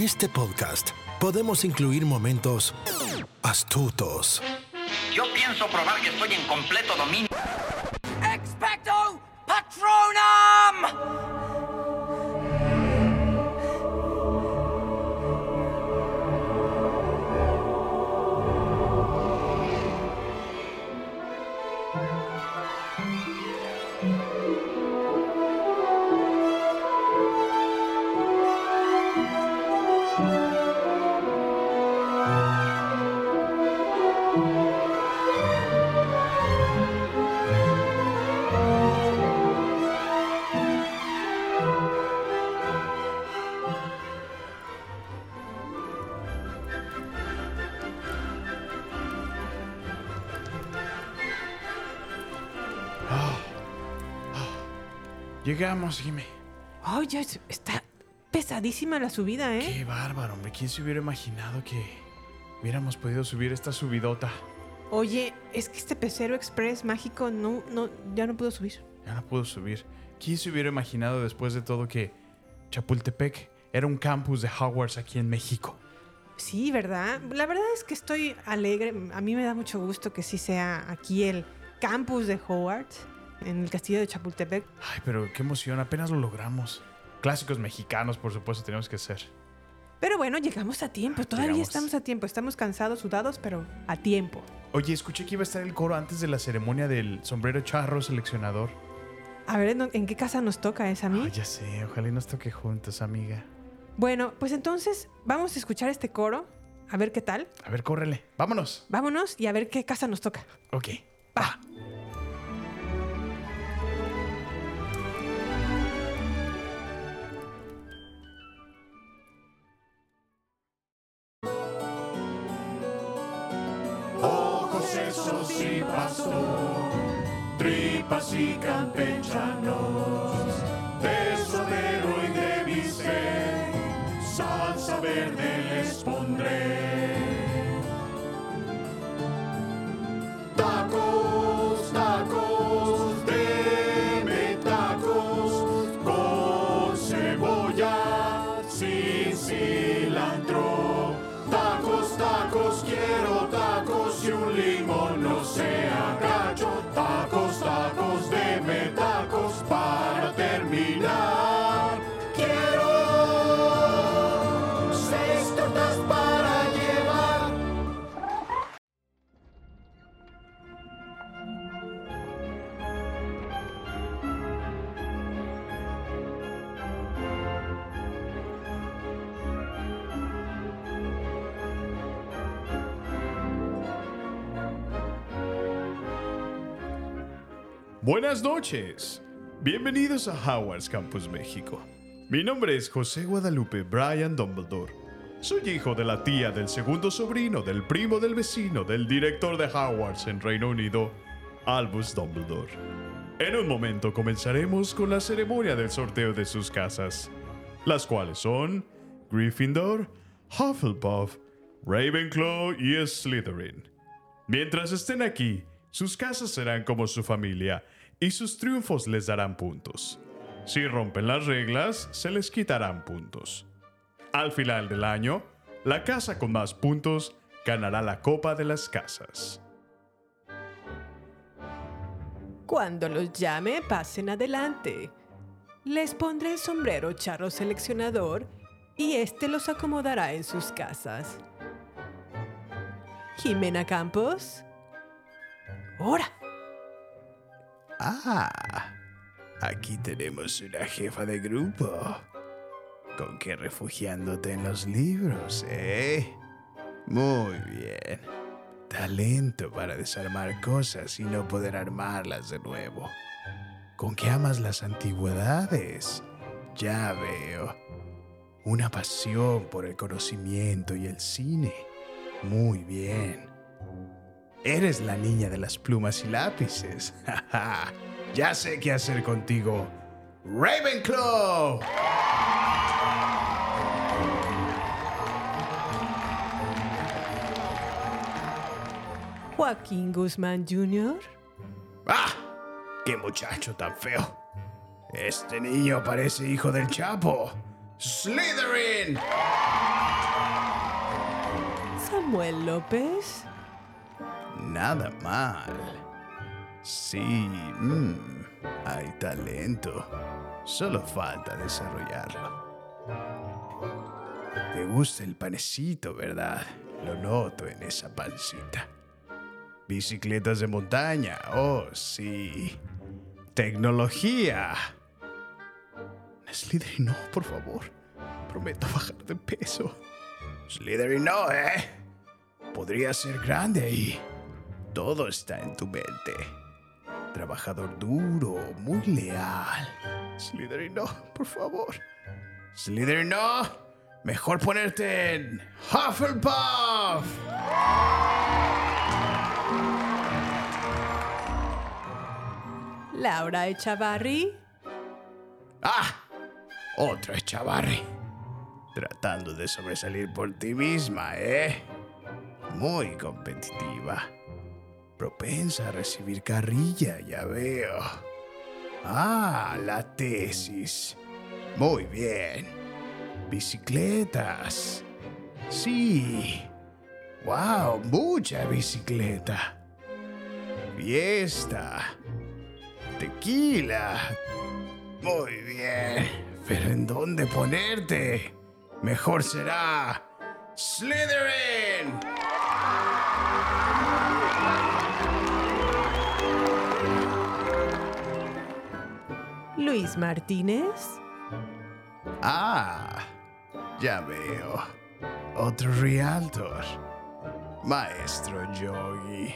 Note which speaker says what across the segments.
Speaker 1: En este podcast podemos incluir momentos astutos,
Speaker 2: Yo pienso probar que estoy en completo dominio.
Speaker 3: Expecto Patronum!
Speaker 4: Llegamos, Jimmy.
Speaker 5: Oye, está pesadísima la subida, ¿eh?
Speaker 4: Qué bárbaro, hombre. ¿Quién se hubiera imaginado que hubiéramos podido subir esta subidota?
Speaker 5: Oye, es que este pecero express mágico no, no, ya no pudo subir.
Speaker 4: Ya no puedo subir. ¿Quién se hubiera imaginado después de todo que Chapultepec era un campus de Hogwarts aquí en México?
Speaker 5: Sí, ¿verdad? La verdad es que estoy alegre. A mí me da mucho gusto que sí sea aquí el campus de Hogwarts, en el castillo de Chapultepec.
Speaker 4: Ay, pero qué emoción, apenas lo logramos. Clásicos mexicanos, por supuesto, tenemos que ser.
Speaker 5: Pero bueno, llegamos a tiempo. Todavía
Speaker 4: Llegamos.
Speaker 5: estamos a tiempo. Estamos cansados, sudados, pero a tiempo.
Speaker 4: Oye, escuché que iba a estar el coro antes de la ceremonia del sombrero charro seleccionador.
Speaker 5: A ver, ¿en, en qué casa nos toca esa a mí?
Speaker 4: Ay, ya sé, ojalá y nos toque juntos, amiga.
Speaker 5: Bueno, pues entonces vamos a escuchar este coro, a ver qué tal.
Speaker 4: A ver, córrele. Vámonos.
Speaker 5: Vámonos y a ver qué casa nos toca.
Speaker 4: Ok.
Speaker 5: Va.
Speaker 6: Tripas y campechanos,
Speaker 4: Buenas noches. Bienvenidos a Howard's Campus México. Mi nombre es José Guadalupe Brian Dumbledore. Soy hijo de la tía del segundo sobrino del primo del vecino del director de Howard's en Reino Unido, Albus Dumbledore. En un momento comenzaremos con la ceremonia del sorteo de sus casas, las cuales son Gryffindor, Hufflepuff, Ravenclaw y Slytherin. Mientras estén aquí, sus casas serán como su familia y sus triunfos les darán puntos. Si rompen las reglas, se les quitarán puntos. Al final del año, la casa con más puntos ganará la Copa de las Casas.
Speaker 5: Cuando los llame, pasen adelante. Les pondré el sombrero charro seleccionador y este los acomodará en sus casas. Jimena Campos. ¡Hora!
Speaker 7: Ah, aquí tenemos una jefa de grupo. ¿Con qué refugiándote en los libros, eh? Muy bien. Talento para desarmar cosas y no poder armarlas de nuevo. ¿Con qué amas las antigüedades? Ya veo. Una pasión por el conocimiento y el cine. Muy bien. Eres la niña de las plumas y lápices. ya sé qué hacer contigo. Ravenclaw.
Speaker 5: Joaquín Guzmán Jr.
Speaker 7: ¡Ah! ¡Qué muchacho tan feo! Este niño parece hijo del Chapo. ¡Slytherin!
Speaker 8: Samuel López?
Speaker 4: Nada mal. Sí, mm, hay talento. Solo falta desarrollarlo. Te gusta el panecito, ¿verdad? Lo noto en esa pancita. Bicicletas de montaña, oh sí. Tecnología. Slytherin, no, por favor. Prometo bajar de peso. Slytherin, no, ¿eh? Podría ser grande ahí. Todo está en tu mente. Trabajador duro, muy leal. Slytherin, no, por favor. Slytherin, no. Mejor ponerte en Hufflepuff.
Speaker 8: Laura Echavarri.
Speaker 4: ¡Ah! Otra Chavarri. Tratando de sobresalir por ti misma, ¿eh? Muy competitiva. Propensa a recibir carrilla, ya veo. Ah, la tesis. Muy bien. Bicicletas. Sí. Wow, mucha bicicleta. Fiesta. Tequila. Muy bien. Pero ¿en dónde ponerte? Mejor será Slytherin.
Speaker 8: Luis Martínez.
Speaker 4: Ah, ya veo. Otro Realtor. Maestro Yogi.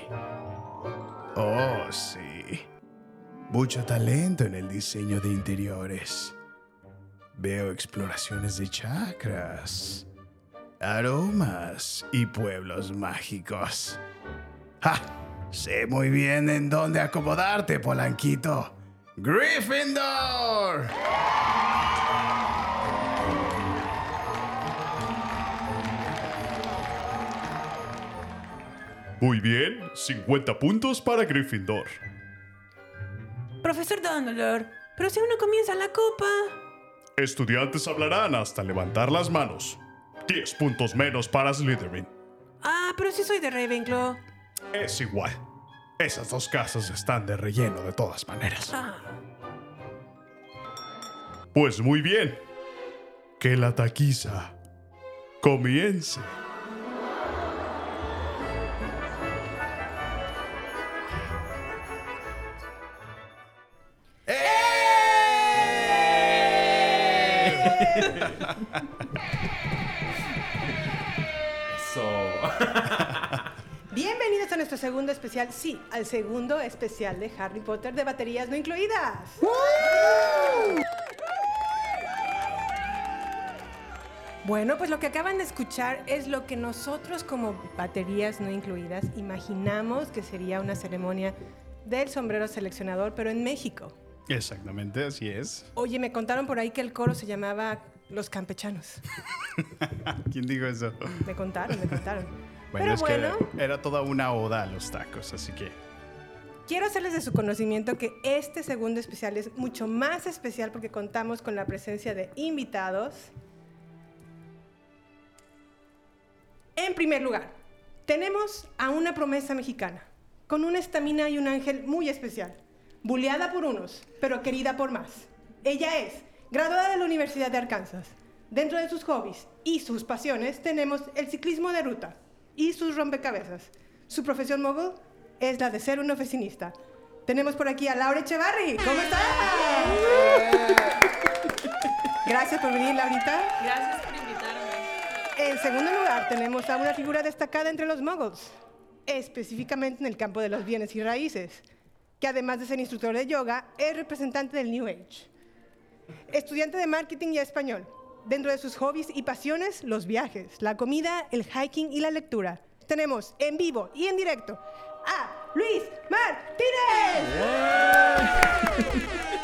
Speaker 4: Oh, sí. Mucho talento en el diseño de interiores. Veo exploraciones de chakras, aromas y pueblos mágicos. ¡Ja! Sé muy bien en dónde acomodarte, Polanquito. ¡Gryffindor!
Speaker 9: Muy bien, 50 puntos para Gryffindor.
Speaker 8: Profesor Dumbledore, pero si aún no comienza la copa.
Speaker 9: Estudiantes hablarán hasta levantar las manos. 10 puntos menos para Slytherin.
Speaker 8: Ah, pero si soy de Ravenclaw.
Speaker 9: Es igual. Esas dos casas están de relleno de todas maneras.
Speaker 8: Ah,
Speaker 9: Pues muy bien. Que la taquiza comience.
Speaker 5: nuestro segundo especial, sí, al segundo especial de Harry Potter de baterías no incluidas. Bueno, pues lo que acaban de escuchar es lo que nosotros como baterías no incluidas imaginamos que sería una ceremonia del sombrero seleccionador, pero en México.
Speaker 4: Exactamente, así es.
Speaker 5: Oye, me contaron por ahí que el coro se llamaba Los Campechanos.
Speaker 4: ¿Quién dijo eso?
Speaker 5: Me contaron, me contaron.
Speaker 4: Bueno,
Speaker 5: pero
Speaker 4: es
Speaker 5: bueno,
Speaker 4: que era toda una oda a los tacos, así que
Speaker 5: Quiero hacerles de su conocimiento que este segundo especial es mucho más especial porque contamos con la presencia de invitados. En primer lugar, tenemos a una promesa mexicana, con una estamina y un ángel muy especial, buleada por unos, pero querida por más. Ella es graduada de la Universidad de Arkansas. Dentro de sus hobbies y sus pasiones tenemos el ciclismo de ruta y sus rompecabezas. Su profesión móvil es la de ser un oficinista. Tenemos por aquí a Laura Echevarri. ¿Cómo estás? Gracias por venir, Laurita.
Speaker 10: Gracias por invitarme.
Speaker 5: En segundo lugar, tenemos a una figura destacada entre los muggles, específicamente en el campo de los bienes y raíces, que además de ser instructor de yoga, es representante del New Age. Estudiante de marketing y español. Dentro de sus hobbies y pasiones, los viajes, la comida, el hiking y la lectura. Tenemos en vivo y en directo a Luis Martínez.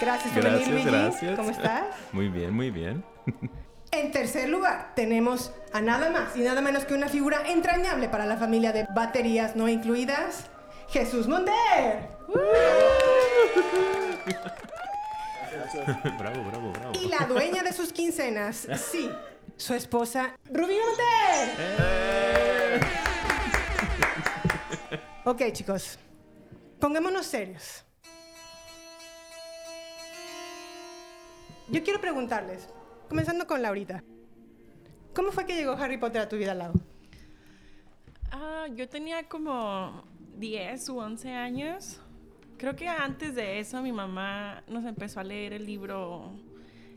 Speaker 5: Gracias por
Speaker 10: Gracias,
Speaker 5: venir,
Speaker 10: gracias.
Speaker 5: ¿Cómo estás?
Speaker 10: Muy bien, muy bien.
Speaker 5: En tercer lugar, tenemos a nada más y nada menos que una figura entrañable para la familia de baterías no incluidas, Jesús Monter.
Speaker 10: bravo, bravo, bravo.
Speaker 5: Y la dueña de sus quincenas, sí, su esposa, Rubí Monter. Ok, chicos. Pongámonos serios. Yo quiero preguntarles, comenzando con Laurita. ¿Cómo fue que llegó Harry Potter a tu vida, Lau?
Speaker 10: Ah, yo tenía como 10 u 11 años. Creo que antes de eso mi mamá nos empezó a leer el libro,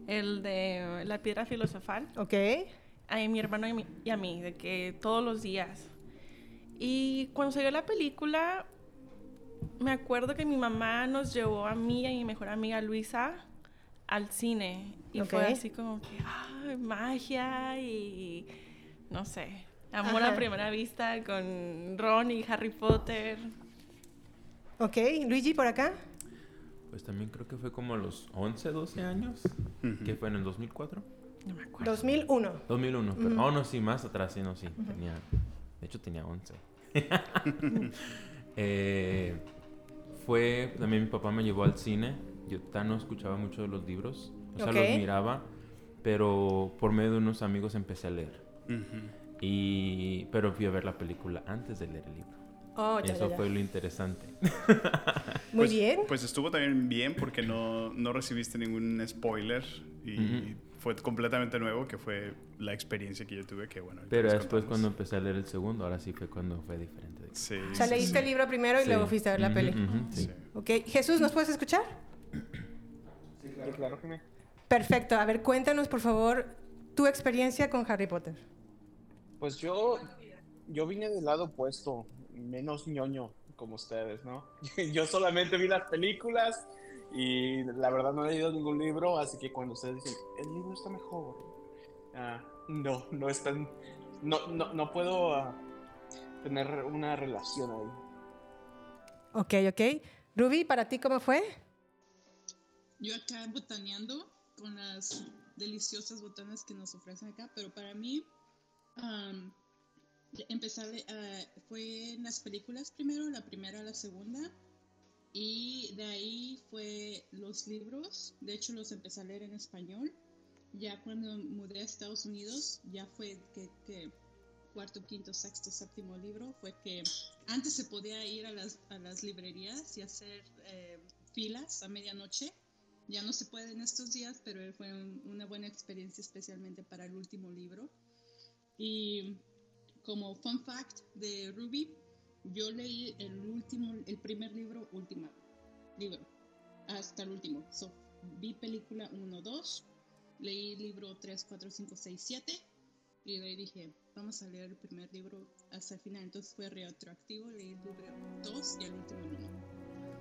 Speaker 10: el de La piedra filosofal.
Speaker 5: Ok.
Speaker 10: A mi hermano y, mi- y a mí, de que todos los días. Y cuando salió la película, me acuerdo que mi mamá nos llevó a mí y a mi mejor amiga Luisa al cine. Y fue
Speaker 5: Ok.
Speaker 10: así como que, ay, magia y no sé, amor
Speaker 5: Ajá.
Speaker 10: a primera vista con Ron y Harry Potter.
Speaker 5: Ok, Luigi, por acá.
Speaker 9: Pues también creo que fue como a los 11, 12 años. Que fue en el 2004.
Speaker 10: No me acuerdo.
Speaker 5: 2001.
Speaker 9: 2001. Pero, oh, no, sí, más atrás, sí, no, sí. Tenía, de hecho, tenía 11. Eh, fue, también mi papá me llevó al cine. Yo tan no escuchaba mucho de los libros. O sea, los miraba. Pero por medio de unos amigos empecé a leer. Y, pero fui a ver la película antes de leer el libro.
Speaker 5: Oh, ya,
Speaker 9: Eso
Speaker 5: ya, ya.
Speaker 9: fue lo interesante.
Speaker 5: Muy
Speaker 4: Pues-
Speaker 5: bien.
Speaker 4: Pues estuvo también bien porque no, no recibiste ningún spoiler y fue completamente nuevo, que fue la experiencia que yo tuve, que bueno.
Speaker 9: Pero después
Speaker 4: contamos.
Speaker 9: cuando empecé a leer el segundo, ahora sí fue cuando fue diferente.
Speaker 4: Sí,
Speaker 5: O sea,
Speaker 4: sí,
Speaker 5: leíste el libro primero y
Speaker 9: Sí.
Speaker 5: luego fuiste a ver la peli.
Speaker 9: ujú, sí.
Speaker 4: sí.
Speaker 5: Ok, Jesús, ¿nos puedes escuchar?
Speaker 11: Sí, claro que me.
Speaker 5: Perfecto. A ver, cuéntanos, por favor, tu experiencia con Harry Potter.
Speaker 11: Pues yo, yo vine del lado opuesto, menos ñoño como ustedes, ¿no? Yo solamente vi las películas y la verdad no he leído ningún libro, así que cuando ustedes dicen, el libro está mejor, ah, no, no es tan, no, no, no puedo ah, tener una relación ahí.
Speaker 5: Ok, ok. Ruby, ¿para ti cómo fue?
Speaker 12: Yo acá botaneando con las deliciosas botanas que nos ofrecen acá, pero para mí am, empezar eh, fue en las películas primero, la primera, la segunda, y de ahí fue los libros, de hecho los empecé a leer en español, ya cuando mudé a Estados Unidos, ya fue que, que cuarto, quinto, sexto, séptimo libro, fue que antes se podía ir a las, a las librerías y hacer eh, filas a medianoche. Ya no se puede en estos días, pero fue un- una buena experiencia especialmente para el último libro. Y como fun fact de Ruby, yo leí el último, el primer libro, último libro, hasta el último. So, vi película 1, 2, leí libro 3, 4, 5, 6, 7 y de ahí dije, vamos a leer el primer libro hasta el final. Entonces fue retroactivo, leí el libro 2 y el último el 1.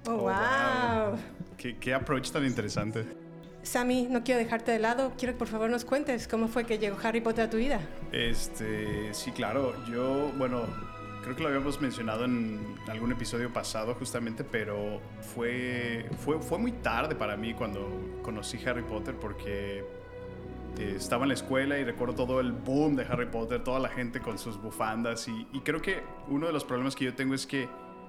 Speaker 5: Oh,
Speaker 4: Oh,
Speaker 5: wow.
Speaker 4: ¿Qué, qué approach tan interesante.
Speaker 5: Sammy, no quiero dejarte de lado. Quiero que por favor nos cuentes cómo fue que llegó Harry Potter a tu vida.
Speaker 4: Este, sí, claro. Yo, bueno, creo que lo habíamos mencionado en algún episodio pasado justamente, pero fue, fue, fue muy tarde para mí cuando conocí Harry Potter porque eh, estaba en la escuela y recuerdo todo el boom de Harry Potter, toda la gente con sus bufandas y, y creo que uno de los problemas que yo tengo es que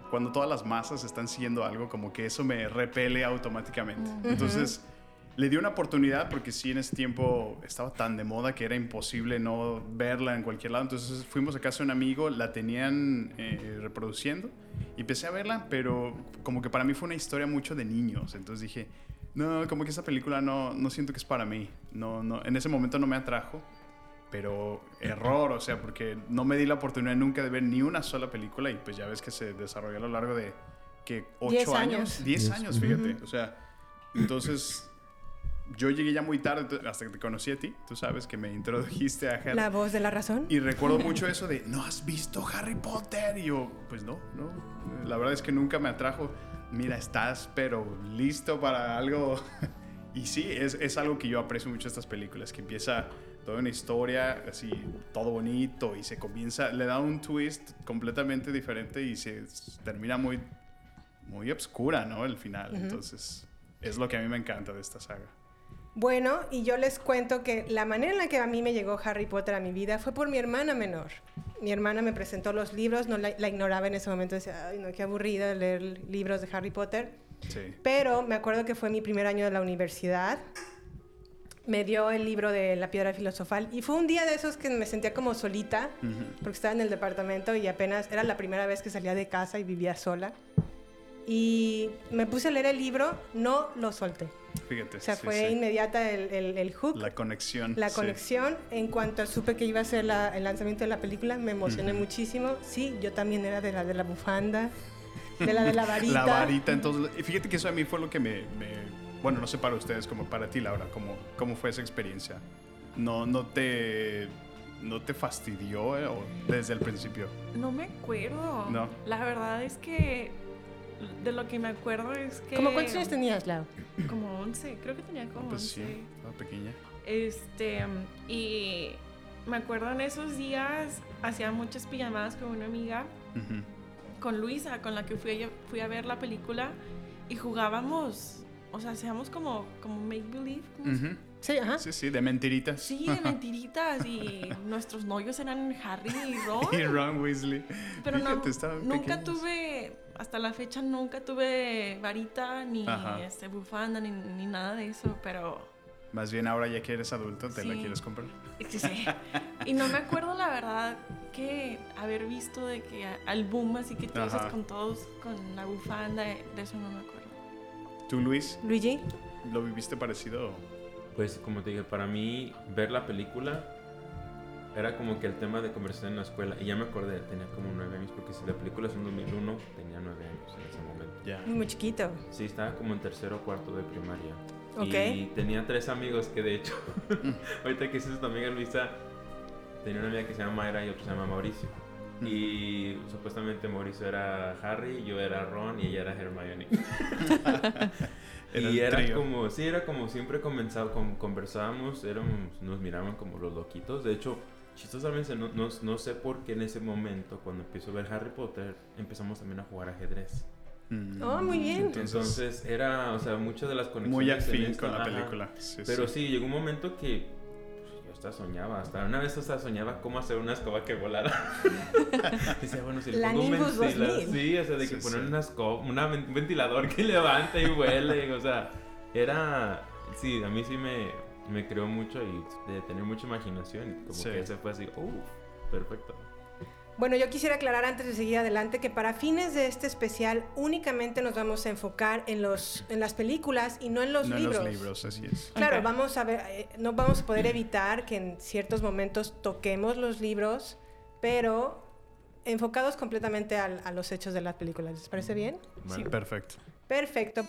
Speaker 4: cuando todas las masas están siguiendo algo, como que eso me repele automáticamente. Entonces le di una oportunidad porque sí en ese tiempo estaba tan de moda que era imposible no verla en cualquier lado. Entonces fuimos a casa de un amigo, la tenían eh, reproduciendo y empecé a verla, pero como que para mí fue una historia mucho de niños. Entonces dije, no, como que esa película no, no siento que es para mí. No, no, en ese momento no me atrajo. Pero error, o sea, porque no me di la oportunidad nunca de ver ni una sola película y pues ya ves que se desarrolló a lo largo de que
Speaker 5: Diez
Speaker 4: ocho
Speaker 5: años.
Speaker 4: años, 10 años, fíjate. O sea, entonces yo llegué ya muy tarde hasta que te conocí a ti. Tú sabes que me introdujiste a Harry.
Speaker 5: La voz de la razón.
Speaker 4: Y recuerdo mucho eso de, ¿no has visto Harry Potter? Y yo, pues no, no. La verdad es que nunca me atrajo. Mira, estás, pero listo para algo. y sí, es, es algo que yo aprecio mucho estas películas, que empieza toda una historia así, todo bonito, y se comienza, le da un twist completamente diferente y se termina muy, muy obscura, ¿no? El final. Entonces, es lo que a mí me encanta de esta saga.
Speaker 5: Bueno, y yo les cuento que la manera en la que a mí me llegó Harry Potter a mi vida fue por mi hermana menor. Mi hermana me presentó los libros, no la, la ignoraba en ese momento, decía, ay, no, qué aburrida leer libros de Harry Potter.
Speaker 4: Sí.
Speaker 5: Pero me acuerdo que fue mi primer año de la universidad me dio el libro de La Piedra Filosofal. Y fue un día de esos que me sentía como solita, porque estaba en el departamento y apenas era la primera vez que salía de casa y vivía sola. Y me puse a leer el libro, no lo solté.
Speaker 4: Fíjate.
Speaker 5: O sea,
Speaker 4: sí,
Speaker 5: fue
Speaker 4: sí.
Speaker 5: inmediata el, el, el hook.
Speaker 4: La conexión.
Speaker 5: La
Speaker 4: sí.
Speaker 5: conexión, en cuanto supe que iba a ser la- el lanzamiento de la película, me emocioné
Speaker 4: Ujú.
Speaker 5: muchísimo. Sí, yo también era de la de la bufanda, de la de la varita.
Speaker 4: La varita, entonces, fíjate que eso a mí fue lo que me, me- bueno, no sé para ustedes, como para ti, Laura, ¿cómo, cómo fue esa experiencia? ¿No, no, te, ¿No te fastidió eh, o desde el principio?
Speaker 10: No me acuerdo.
Speaker 4: No.
Speaker 10: La verdad es que de lo que me acuerdo es que...
Speaker 5: ¿Cómo cuántos años tenías, Lau?
Speaker 10: Como 11, creo que tenía como
Speaker 4: Pues
Speaker 10: 11.
Speaker 4: sí, estaba pequeña.
Speaker 10: Este, y me acuerdo en esos días hacía muchas pijamadas con una amiga, con Luisa, con la que fui a, fui a ver la película y jugábamos, o sea, hacíamos como, como make believe. ¿cómo se-
Speaker 4: Ujú.
Speaker 5: Sí, ajá.
Speaker 4: Sí, sí, de mentiritas.
Speaker 10: Sí, de mentiritas y nuestros novios eran Harry y Ron.
Speaker 4: y Ron Weasley.
Speaker 10: Pero no,
Speaker 4: Fíjate, estaban
Speaker 10: nunca
Speaker 4: pequeños.
Speaker 10: tuve, hasta la fecha nunca tuve varita ni
Speaker 4: Ajá.
Speaker 10: este, bufanda ni, ni nada de eso, pero
Speaker 4: Más bien ahora ya que eres adulto, ¿te la quieres comprar?
Speaker 10: sí, sí. Y no me acuerdo la verdad que haber visto de que al boom así que todos
Speaker 4: Ajá.
Speaker 10: con todos con la bufanda, de eso no me acuerdo.
Speaker 4: ¿Tú, Luis?
Speaker 5: Luigi.
Speaker 4: ¿Lo viviste parecido?
Speaker 9: Pues como te dije, para mí ver la película era como que el tema de conversación en la escuela. Y ya me acordé, tenía como nueve años, porque si la película es en 2001, tenía nueve años en ese momento.
Speaker 4: Ya.
Speaker 5: Muy chiquito.
Speaker 9: Sí, estaba como en tercero o cuarto de primaria.
Speaker 5: Ok.
Speaker 9: Y tenía tres amigos que de hecho, ahorita que dices tu amiga Luisa, tenía una amiga que se llama Mayra y otro se llama Mauricio. Y supuestamente Mauricio era Harry, yo era Ron y ella era Hermione.
Speaker 4: Era
Speaker 9: y era
Speaker 4: trío.
Speaker 9: como, sí, era como siempre comenzaba, con- conversábamos, éramos, nos miraban como los loquitos. De hecho, chistosamente, no, no, no sé por qué en ese momento, cuando empiezo a ver Harry Potter, empezamos también a jugar ajedrez.
Speaker 5: Oh, muy bien.
Speaker 9: Entonces, era, o sea, muchas de las conexiones.
Speaker 4: Muy afín
Speaker 9: esta-
Speaker 4: con la
Speaker 9: ajá.
Speaker 4: película. Sí,
Speaker 9: Pero
Speaker 4: sí.
Speaker 9: sí. llegó un momento que pues, yo hasta soñaba, hasta una vez hasta soñaba cómo hacer una escoba que volara. Decía, bueno, si le
Speaker 5: La
Speaker 9: pongo un
Speaker 5: Nimbus
Speaker 9: ventila-
Speaker 5: 2000.
Speaker 9: Sí, o sea, de que
Speaker 4: Sí,
Speaker 9: poner
Speaker 4: sí.
Speaker 9: una escoba, una un ventilador que levanta y huele, o sea, era, sí, a mí sí me, me creó mucho y de tener mucha imaginación y como
Speaker 4: Sí.
Speaker 9: que ese fue así, uff, perfecto.
Speaker 5: Bueno, yo quisiera aclarar antes de seguir adelante que para fines de este especial únicamente nos vamos a enfocar en, los, en las películas y no en los
Speaker 4: no en
Speaker 5: libros.
Speaker 4: los libros, así es.
Speaker 5: Claro, vamos a ver, eh, no vamos a poder evitar que en ciertos momentos toquemos los libros, pero enfocados completamente al- a los hechos de las películas. ¿Les parece bien?
Speaker 9: Vale.
Speaker 4: Perfecto.
Speaker 5: Perfecto.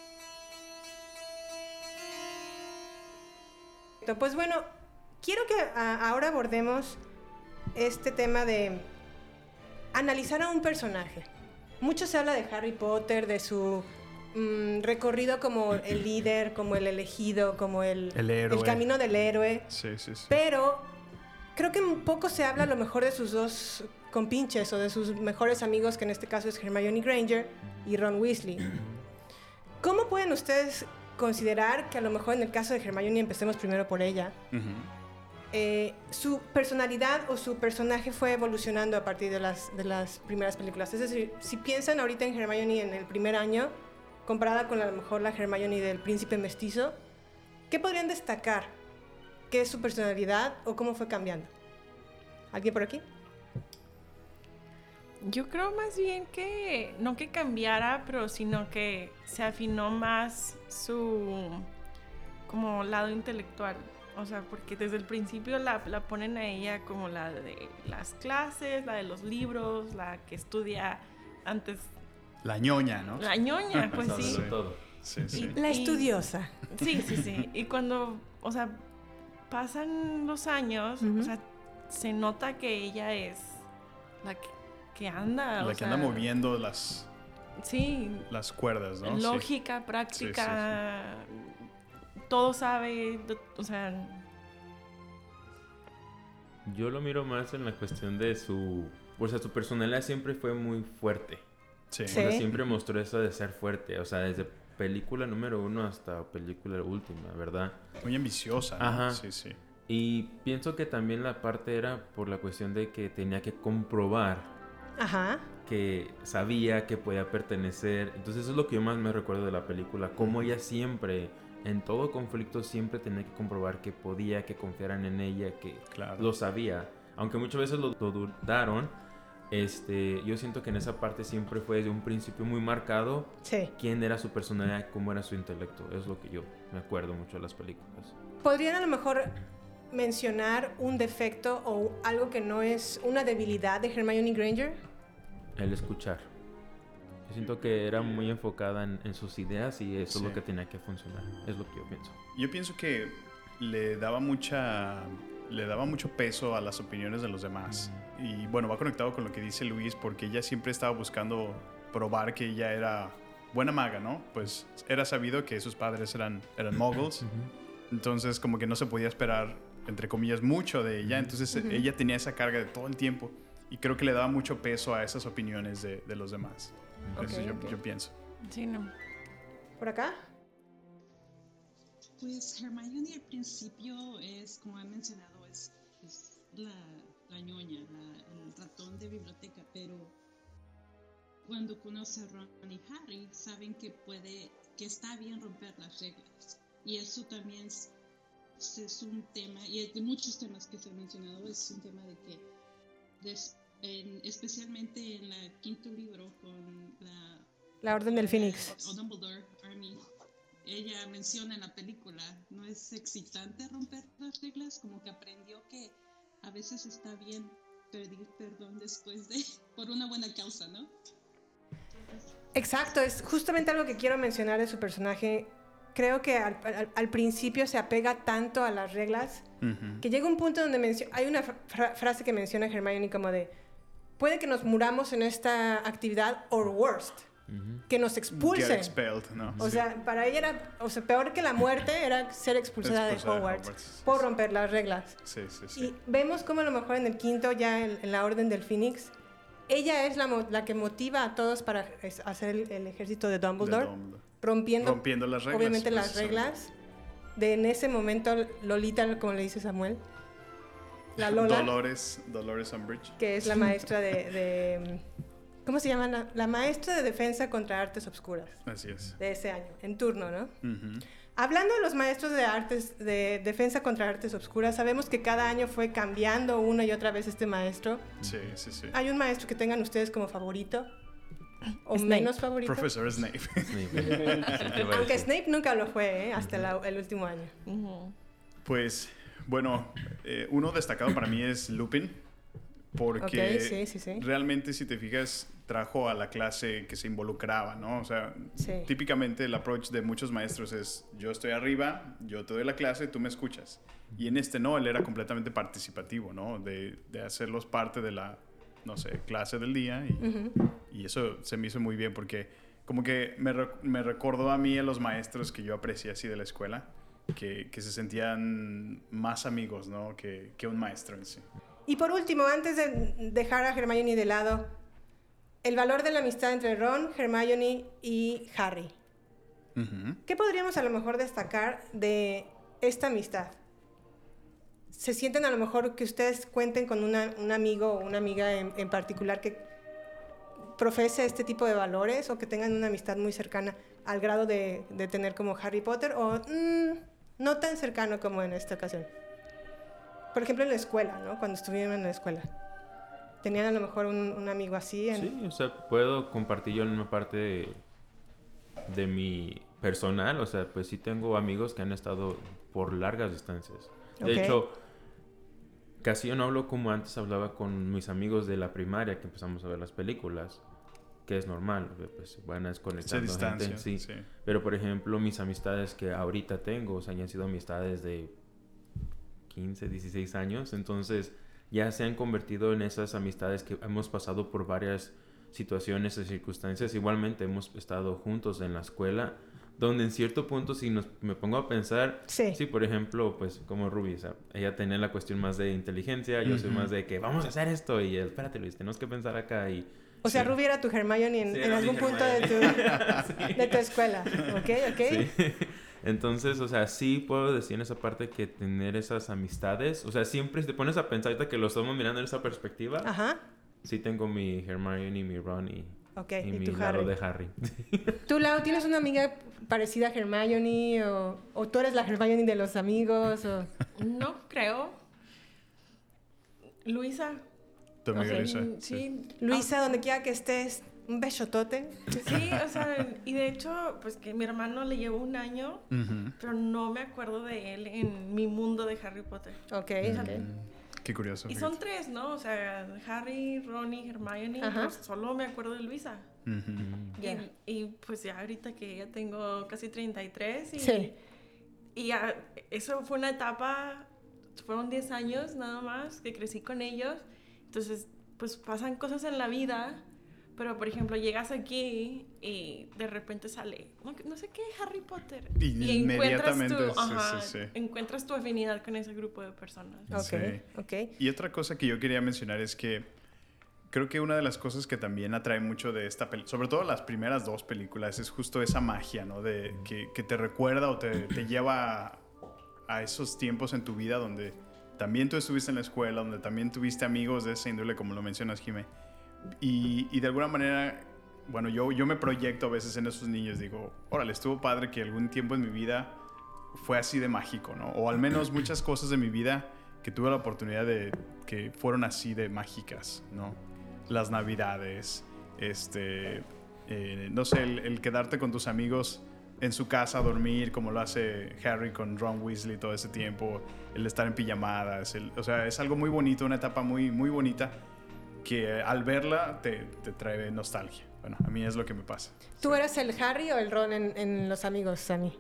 Speaker 5: Pues bueno, quiero que ahora abordemos este tema de analizar a un personaje. Mucho se habla de Harry Potter, de su mm, recorrido como el líder, como el elegido, como el,
Speaker 4: El héroe.
Speaker 5: camino del héroe.
Speaker 4: Sí, sí, sí.
Speaker 5: Pero creo que un poco se habla a lo mejor de sus dos compinches o de sus mejores amigos, que en este caso es Hermione Granger y Ron Weasley. ¿Cómo pueden ustedes considerar que a lo mejor en el caso de Hermione, empecemos primero por ella, eh, su personalidad o su personaje fue evolucionando a partir de las, de las primeras películas? Es decir, si piensan ahorita en Hermione en el primer año, comparada con a lo mejor la Hermione del príncipe mestizo, ¿qué podrían destacar? ¿Qué es su personalidad o cómo fue cambiando? ¿Alguien por aquí?
Speaker 10: Yo creo más bien que no que cambiara, pero sino que se afinó más su como lado intelectual. O sea, porque desde el principio la, la ponen a ella como la de las clases, la de los libros, la que estudia antes,
Speaker 4: La ñoña, ¿no?
Speaker 10: la ñoña, pues sí.
Speaker 9: todo.
Speaker 4: Sí, sí.
Speaker 5: La
Speaker 10: Y-
Speaker 5: estudiosa.
Speaker 10: Sí, sí, sí. Y cuando, o sea, pasan los años, o sea, se nota que ella es la que, que anda.
Speaker 4: La
Speaker 10: o
Speaker 4: que
Speaker 10: sea,
Speaker 4: anda moviendo las,
Speaker 10: Sí,
Speaker 4: las cuerdas, ¿no? Sí.
Speaker 10: lógica, práctica, todo sabe, do- o sea,
Speaker 9: Yo lo miro más en la cuestión de su, o sea, su personalidad siempre fue muy fuerte.
Speaker 4: Sí.
Speaker 9: O sea,
Speaker 5: Sí.
Speaker 9: siempre mostró eso de ser fuerte, o sea, desde película número uno hasta película última, ¿verdad?
Speaker 4: Muy ambiciosa, ¿no?
Speaker 9: Ajá.
Speaker 4: Sí, sí.
Speaker 9: Y pienso que también la parte era por la cuestión de que tenía que comprobar
Speaker 5: Ajá.
Speaker 9: que sabía que podía pertenecer. Entonces eso es lo que yo más me recuerdo de la película, cómo ella siempre en todo conflicto siempre tenía que comprobar que podía, que confiaran en ella, que
Speaker 4: Claro.
Speaker 9: lo sabía. Aunque muchas veces lo, lo dudaron, este, yo siento que en esa parte siempre fue de un principio muy marcado
Speaker 5: Sí.
Speaker 9: quién era su personalidad, cómo era su intelecto. Es lo que yo me acuerdo mucho de las películas.
Speaker 5: ¿Podrían a lo mejor mencionar un defecto o algo que no es una debilidad de Hermione Granger?
Speaker 9: El escuchar. Yo siento que era muy enfocada en, en sus ideas y eso
Speaker 4: Sí.
Speaker 9: es lo que tenía que funcionar. Es lo que yo pienso.
Speaker 4: Yo pienso que le daba mucha le daba mucho peso a las opiniones de los demás. Y bueno, va conectado con lo que dice Luis porque ella siempre estaba buscando probar que ella era buena maga, ¿no? Pues era sabido que sus padres eran eran muggles. Entonces como que no se podía esperar entre comillas mucho de ella, entonces
Speaker 5: Ujú.
Speaker 4: ella tenía esa carga de todo el tiempo y creo que le daba mucho peso a esas opiniones de, de los demás. Eso
Speaker 5: Ok,
Speaker 4: yo,
Speaker 5: ok.
Speaker 4: yo pienso.
Speaker 10: Sí, no.
Speaker 5: ¿Por acá?
Speaker 12: Pues Hermione al principio es, como he mencionado, es, es la, la ñoña, la- el ratón de biblioteca, pero cuando conoce a Ron y Harry, saben que puede, que está bien romper las reglas. Y eso también es, es un tema, y de muchos temas que se han mencionado, es un tema de que, des- en- especialmente en el quinto libro con la
Speaker 5: La Orden del Fénix.
Speaker 12: o Dumbledore Army, ella menciona en la película, no es excitante romper las reglas, como que aprendió que a veces está bien pedir perdón después de, por una buena causa, ¿no?
Speaker 5: Exacto, es justamente algo que quiero mencionar de su personaje. Creo que al, al- al principio se apega tanto a las reglas que llega un punto donde hay una fra- frase que menciona Hermione como de puede que nos muramos en esta actividad or worst, que nos
Speaker 4: Get
Speaker 5: expulsen.
Speaker 4: expelled, ¿no?
Speaker 5: O
Speaker 4: Sí.
Speaker 5: sea, para ella era, o sea, peor que la muerte era ser expulsada,
Speaker 4: Expulsada
Speaker 5: de Hogwarts,
Speaker 4: Hogwarts,
Speaker 5: por romper las reglas.
Speaker 4: Sí, sí, sí.
Speaker 5: Y vemos como a lo mejor en el quinto, ya en, en la Orden del Fénix, ella es la, la que motiva a todos para hacer el, el ejército de Dumbledore,
Speaker 4: De Dumbledore.
Speaker 5: Rompiendo,
Speaker 4: Rompiendo las reglas,
Speaker 5: obviamente las reglas. De en ese momento, Lolita, como le dice Samuel, la Lola,
Speaker 4: Dolores, Dolores Umbridge.
Speaker 5: que es la maestra de... de- ¿Cómo se llama? La, la maestra de defensa contra artes obscuras
Speaker 4: Así es.
Speaker 5: de ese año, en turno, ¿no?
Speaker 4: Ujú.
Speaker 5: Hablando de los maestros de artes, de defensa contra artes obscuras, sabemos que cada año fue cambiando una y otra vez este maestro.
Speaker 4: Sí, sí, sí.
Speaker 5: ¿Hay un maestro que tengan ustedes como favorito? ¿O
Speaker 10: Snape.
Speaker 5: menos favorito?
Speaker 4: Profesor Snape.
Speaker 5: Aunque Snape nunca lo fue, ¿eh? hasta la- el último año.
Speaker 4: Pues, bueno, eh, uno destacado para mí es Lupin. Porque
Speaker 5: Ok, sí, sí, sí.
Speaker 4: realmente, si te fijas, trajo a la clase que se involucraba, ¿no? O sea,
Speaker 5: Sí.
Speaker 4: típicamente el approach de muchos maestros es: yo estoy arriba, yo te doy la clase, tú me escuchas. Y en este no, él era completamente participativo, ¿no? De, de hacerlos parte de la, no sé, clase del día. Y, eso se me hizo muy bien porque como que me, me recordó a mí a los maestros que yo aprecié así de la escuela, que, que se sentían más amigos, ¿no? Que, que un maestro en sí.
Speaker 5: Y por último, antes de dejar a Hermione de lado, el valor de la amistad entre Ron, Hermione y Harry. ¿Qué podríamos a lo mejor destacar de esta amistad? ¿Se sienten a lo mejor que ustedes cuenten con una- un amigo o una amiga en, en particular que profese este tipo de valores o que tengan una amistad muy cercana al grado de, de tener como Harry Potter o mm, no tan cercano como en esta ocasión? Por ejemplo, en la escuela, ¿no? Cuando estuvieron en la escuela. ¿Tenían a lo mejor un, un amigo así? En...
Speaker 9: Sí, o sea, puedo compartir yo en una parte de, de mi personal, o sea, pues sí tengo amigos que han estado por largas distancias. De hecho, casi yo no hablo como antes hablaba con mis amigos de la primaria que empezamos a ver las películas, que es normal, pues van a gente, sí.
Speaker 4: sí.
Speaker 9: Pero por ejemplo, mis amistades que ahorita tengo, o sea, ya han sido amistades de 15, 16 años, entonces ya se han convertido en esas amistades que hemos pasado por varias situaciones y circunstancias. Igualmente hemos estado juntos en la escuela, donde en cierto punto, si nos, me pongo a pensar,
Speaker 5: Sí.
Speaker 9: por ejemplo, pues como Ruby, o sea, ella tenía la cuestión más de inteligencia, yo soy
Speaker 4: Ujú.
Speaker 9: más de que vamos a hacer esto y espérate Luis, tenemos que pensar acá y...
Speaker 5: O sea,
Speaker 9: Sí.
Speaker 5: Ruby era tu Hermione en,
Speaker 9: Sí,
Speaker 5: en algún punto de tu,
Speaker 9: Hermione.
Speaker 5: de tu escuela. ¿Ok? ¿Ok?
Speaker 9: Sí. Entonces, o sea, sí puedo decir en esa parte que tener esas amistades, o sea, siempre si te pones a pensar ahorita que lo estamos mirando en esa perspectiva,
Speaker 5: Ajá.
Speaker 9: sí tengo mi Hermione, mi Ron y,
Speaker 5: Ok,
Speaker 9: Y
Speaker 5: ¿y,
Speaker 9: mi
Speaker 5: tú,
Speaker 9: lado
Speaker 5: Harry?
Speaker 9: de Harry.
Speaker 5: ¿Tú, Lau, tienes una amiga parecida a Hermione o, o tú eres la Hermione de los amigos? O...
Speaker 10: No creo. Luisa.
Speaker 4: Tu amiga Luisa,
Speaker 10: mm,
Speaker 4: sí.
Speaker 10: Sí.
Speaker 5: Luisa, donde quiera que estés, un besotote.
Speaker 10: Sí, o sea, y de hecho, pues que mi hermano le llevó un año, pero no me acuerdo de él en mi mundo de Harry Potter.
Speaker 5: Ok, ok.
Speaker 4: Qué curioso.
Speaker 10: Y
Speaker 4: fíjate.
Speaker 10: son tres, ¿no? O sea, Harry, Ronnie, Hermione,
Speaker 5: Ajá.
Speaker 10: pues solo me acuerdo de Luisa.
Speaker 4: Ujú.
Speaker 5: Ya.
Speaker 10: Y, y, pues ya ahorita que ya tengo casi 33 y,
Speaker 5: Sí.
Speaker 10: y ya, eso fue una etapa, fueron 10 años nada más que crecí con ellos. Entonces, pues pasan cosas en la vida, pero por ejemplo, llegas aquí y de repente sale, no, no sé qué, Harry Potter.
Speaker 4: Y inmediatamente, sí,
Speaker 10: ajá,
Speaker 4: sí, sí.
Speaker 10: encuentras tu afinidad con ese grupo de personas.
Speaker 5: Ok,
Speaker 4: Sí.
Speaker 5: ok.
Speaker 4: Y otra cosa que yo quería mencionar es que creo que una de las cosas que también atrae mucho de esta película, sobre todo las primeras dos películas, es justo esa magia, ¿no? De que, que te recuerda o te, te lleva a, a esos tiempos en tu vida donde también tú estuviste en la escuela, donde también tuviste amigos de esa índole, como lo mencionas, Jimé. Y, y de alguna manera, bueno, yo, yo me proyecto a veces en esos niños, digo, órale, estuvo padre que algún tiempo en mi vida fue así de mágico, ¿no? O al menos muchas cosas de mi vida que tuve la oportunidad de que fueron así de mágicas, ¿no? Las navidades, este, eh, no sé, el, el quedarte con tus amigos en su casa a dormir, como lo hace Harry con Ron Weasley todo ese tiempo, el estar en pijamadas, el- o sea, es algo muy bonito, una etapa muy, muy bonita que al verla te, te trae nostalgia. Bueno, a mí es lo que me pasa.
Speaker 5: ¿Tú eras el Harry o el Ron en, en Los Amigos, Sammy?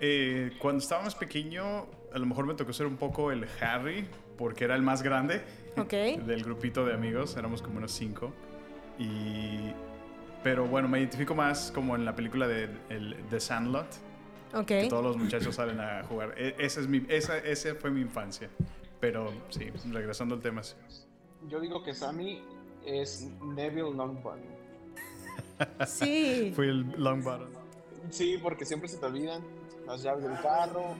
Speaker 4: Eh, cuando estaba más pequeño, a lo mejor me tocó ser un poco el Harry, porque era el más grande
Speaker 5: Ok.
Speaker 4: del grupito de amigos, éramos como unos cinco. Y, pero bueno, me identifico más como en la película de el, The Sandlot,
Speaker 5: Ok.
Speaker 4: que todos los muchachos salen a jugar. E- esa es mi, esa, ese fue mi infancia. Pero sí, regresando al tema. sí.
Speaker 11: Yo digo que Sammy es Neville Longbottom.
Speaker 5: Sí.
Speaker 4: Fui el Longbottom.
Speaker 11: Sí, porque siempre se te olvidan las llaves del carro.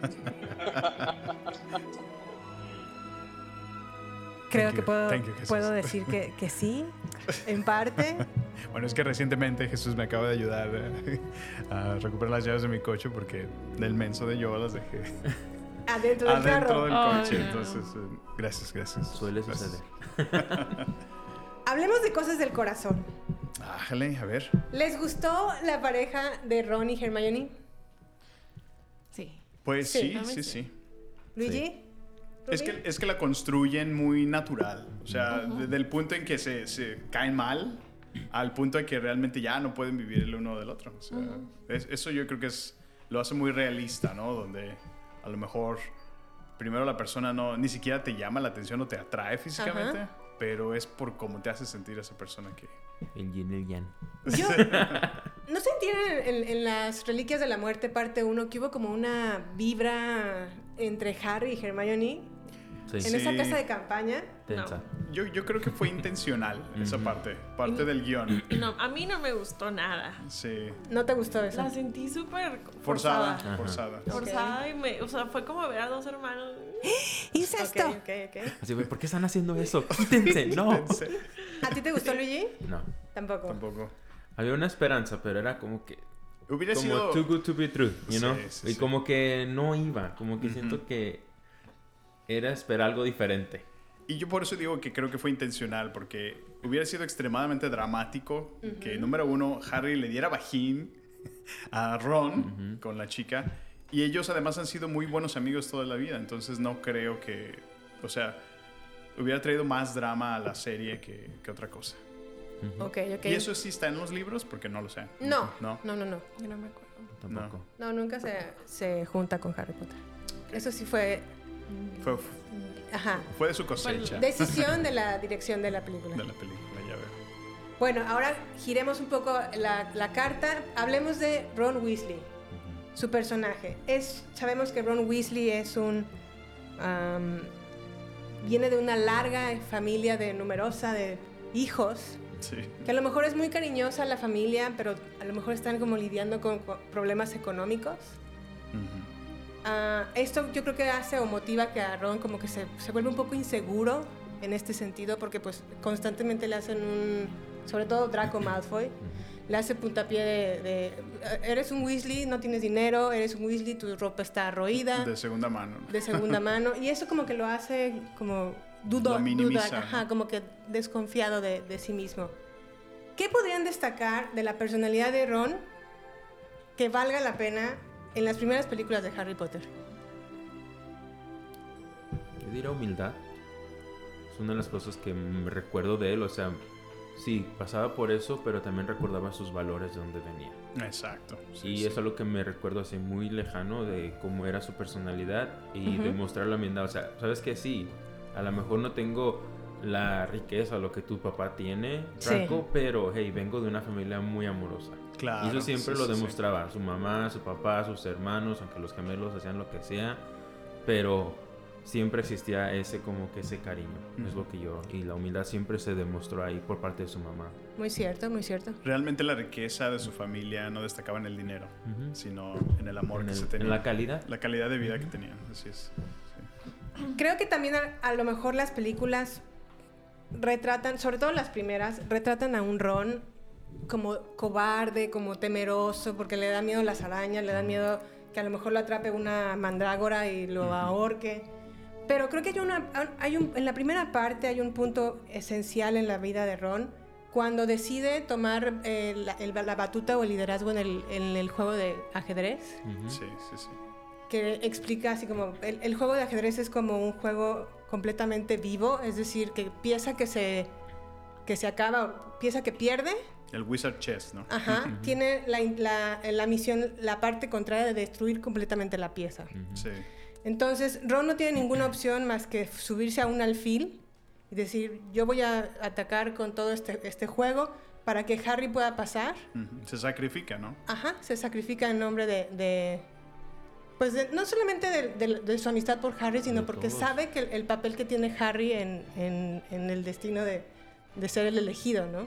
Speaker 5: Creo
Speaker 4: Thank
Speaker 5: que
Speaker 4: you.
Speaker 5: puedo,
Speaker 4: you,
Speaker 5: puedo decir que, que sí, en parte.
Speaker 4: Bueno, es que recientemente Jesús me acaba de ayudar a recuperar las llaves de mi coche porque del menso de yo las dejé
Speaker 5: Adentro del
Speaker 4: adentro
Speaker 5: carro.
Speaker 4: del
Speaker 10: Oh,
Speaker 4: coche.
Speaker 10: no.
Speaker 4: Entonces, eh, gracias, gracias.
Speaker 9: Suele suceder.
Speaker 5: Hablemos de cosas del corazón.
Speaker 4: Ájale, a ver.
Speaker 5: ¿Les gustó la pareja de Ron y Hermione?
Speaker 10: Sí.
Speaker 4: Pues
Speaker 5: Sí,
Speaker 4: sí, sí,
Speaker 10: sí.
Speaker 4: sí.
Speaker 5: ¿Luigi?
Speaker 4: Es que, es que la construyen muy natural. O sea, desde el punto en que se, se caen mal al punto en que realmente ya no pueden vivir el uno del otro. O sea, es- eso yo creo que es, lo hace muy realista, ¿no? Donde a lo mejor primero la persona no ni siquiera te llama la atención o te atrae físicamente,
Speaker 5: Ajá.
Speaker 4: pero es por cómo te hace sentir esa persona que...
Speaker 9: El yin el yang.
Speaker 5: Yo, ¿No se entienden en, en las Reliquias de la Muerte, parte 1, que hubo como una vibra entre Harry y Hermione
Speaker 9: Sí.
Speaker 5: en esa casa de campaña?
Speaker 9: Tensa.
Speaker 4: Yo, yo creo que fue intencional esa parte, parte del
Speaker 10: guion. No, a mí no me gustó nada.
Speaker 4: Sí.
Speaker 5: ¿No te gustó eso?
Speaker 10: La sentí súper
Speaker 4: Forzada,
Speaker 10: forzada.
Speaker 4: forzada.
Speaker 10: Forzada y me, o sea, fue como ver a dos hermanos.
Speaker 5: ¡Incesto! Ok, ok, ok.
Speaker 9: Así, güey, ¿por qué están haciendo eso? Quítense, no.
Speaker 5: ¿A ti te gustó, Luigi?
Speaker 9: No.
Speaker 5: Tampoco.
Speaker 4: Tampoco.
Speaker 9: Había una esperanza, pero era como que.
Speaker 4: Hubiera
Speaker 9: como
Speaker 4: sido...
Speaker 9: too good to be true, you
Speaker 4: Sí,
Speaker 9: know?
Speaker 4: sí,
Speaker 9: y
Speaker 4: sí.
Speaker 9: como que no iba, como que siento que era esperar algo diferente.
Speaker 4: Y yo por eso digo que creo que fue intencional, porque hubiera sido extremadamente dramático que, número uno, Harry le diera bajín a Ron con la chica. Y ellos además han sido muy buenos amigos toda la vida, entonces no creo que, o sea, hubiera traído más drama a la serie que, que otra cosa.
Speaker 5: Ok, ok.
Speaker 4: Y eso sí está en los libros, porque no lo sé.
Speaker 5: No,
Speaker 4: No.
Speaker 5: no, no, no.
Speaker 10: Yo no me acuerdo.
Speaker 9: Tampoco.
Speaker 5: No, nunca se, se junta con Harry Potter. Eso sí fue...
Speaker 4: Fue,
Speaker 5: Ajá.
Speaker 4: fue de su cosecha.
Speaker 5: Decisión de la dirección de la película.
Speaker 4: de la película, ya veo.
Speaker 5: Bueno, ahora giremos un poco la, la carta. Hablemos de Ron Weasley, su personaje. Es, sabemos que Ron Weasley es un... am, viene de una larga familia de numerosa de hijos,
Speaker 4: Sí.
Speaker 5: que a lo mejor es muy cariñosa la familia, pero a lo mejor están como lidiando con, con problemas económicos. Ah, esto yo creo que hace o motiva que a Ron como que se, se vuelve un poco inseguro en este sentido porque pues constantemente le hacen un, sobre todo Draco Malfoy, le hace puntapié de, de, eres un Weasley, no tienes dinero, eres un Weasley, tu ropa está roída.
Speaker 4: De segunda mano.
Speaker 5: De segunda mano. Y eso como que lo hace como dudo, duda, ajá, como que desconfiado de, de sí mismo. ¿Qué podrían destacar de la personalidad de Ron que valga la pena en las primeras películas de Harry Potter?
Speaker 9: Yo diría humildad. Es una de las cosas que me recuerdo de él. O sea, sí, pasaba por eso, pero también recordaba sus valores de dónde venía.
Speaker 4: Exacto.
Speaker 9: y es algo que me recuerdo así muy lejano de cómo era su personalidad y
Speaker 4: Ujú.
Speaker 9: demostrar la humildad. O sea, sabes que sí, a lo mejor no tengo la riqueza o lo que tu papá tiene,
Speaker 5: Sí.
Speaker 9: Draco, pero hey, vengo de una familia muy amorosa.
Speaker 4: Claro,
Speaker 9: Y eso siempre
Speaker 4: sí,
Speaker 9: lo
Speaker 4: sí, sí.
Speaker 9: demostraba. Su mamá, su papá, sus hermanos, aunque los gemelos hacían lo que sea, pero siempre existía ese como que ese cariño. Es lo que yo. Y la humildad siempre se demostró ahí por parte de su mamá.
Speaker 5: Muy cierto, muy cierto.
Speaker 4: Realmente la riqueza de su familia no destacaba en el dinero, sino en el amor
Speaker 9: En
Speaker 4: que
Speaker 9: el-
Speaker 4: se tenía.
Speaker 9: en la calidad.
Speaker 4: La calidad de vida que tenían, así es.
Speaker 5: Creo que también a, a lo mejor las películas retratan, sobre todo las primeras, retratan a un Ron como cobarde, como temeroso, porque le da miedo las arañas, le da miedo que a lo mejor lo atrape una mandrágora y lo ahorque. Pero creo que hay una, hay un, en la primera parte hay un punto esencial en la vida de Ron cuando decide tomar eh, la, el- la batuta o el liderazgo en el, en el juego de ajedrez
Speaker 4: Sí, sí, sí.
Speaker 5: que explica así como el, el juego de ajedrez es como un juego completamente vivo, es decir, que pieza que se que se acaba, pieza que pierde,
Speaker 4: El Wizard Chess, ¿no?
Speaker 5: ajá, tiene la, la- la misión, la parte contraria de destruir completamente la pieza.
Speaker 4: Sí.
Speaker 5: Entonces, Ron no tiene ninguna opción más que subirse a un alfil y decir, yo voy a atacar con todo este, este juego para que Harry pueda pasar.
Speaker 4: Se sacrifica, ¿no?
Speaker 5: Ajá, se sacrifica en nombre de... de- pues de- no solamente de, de- de su amistad por Harry, sino
Speaker 9: De
Speaker 5: porque
Speaker 9: todos.
Speaker 5: sabe que el, el papel que tiene Harry en, en- en el destino de, de ser el elegido, ¿no?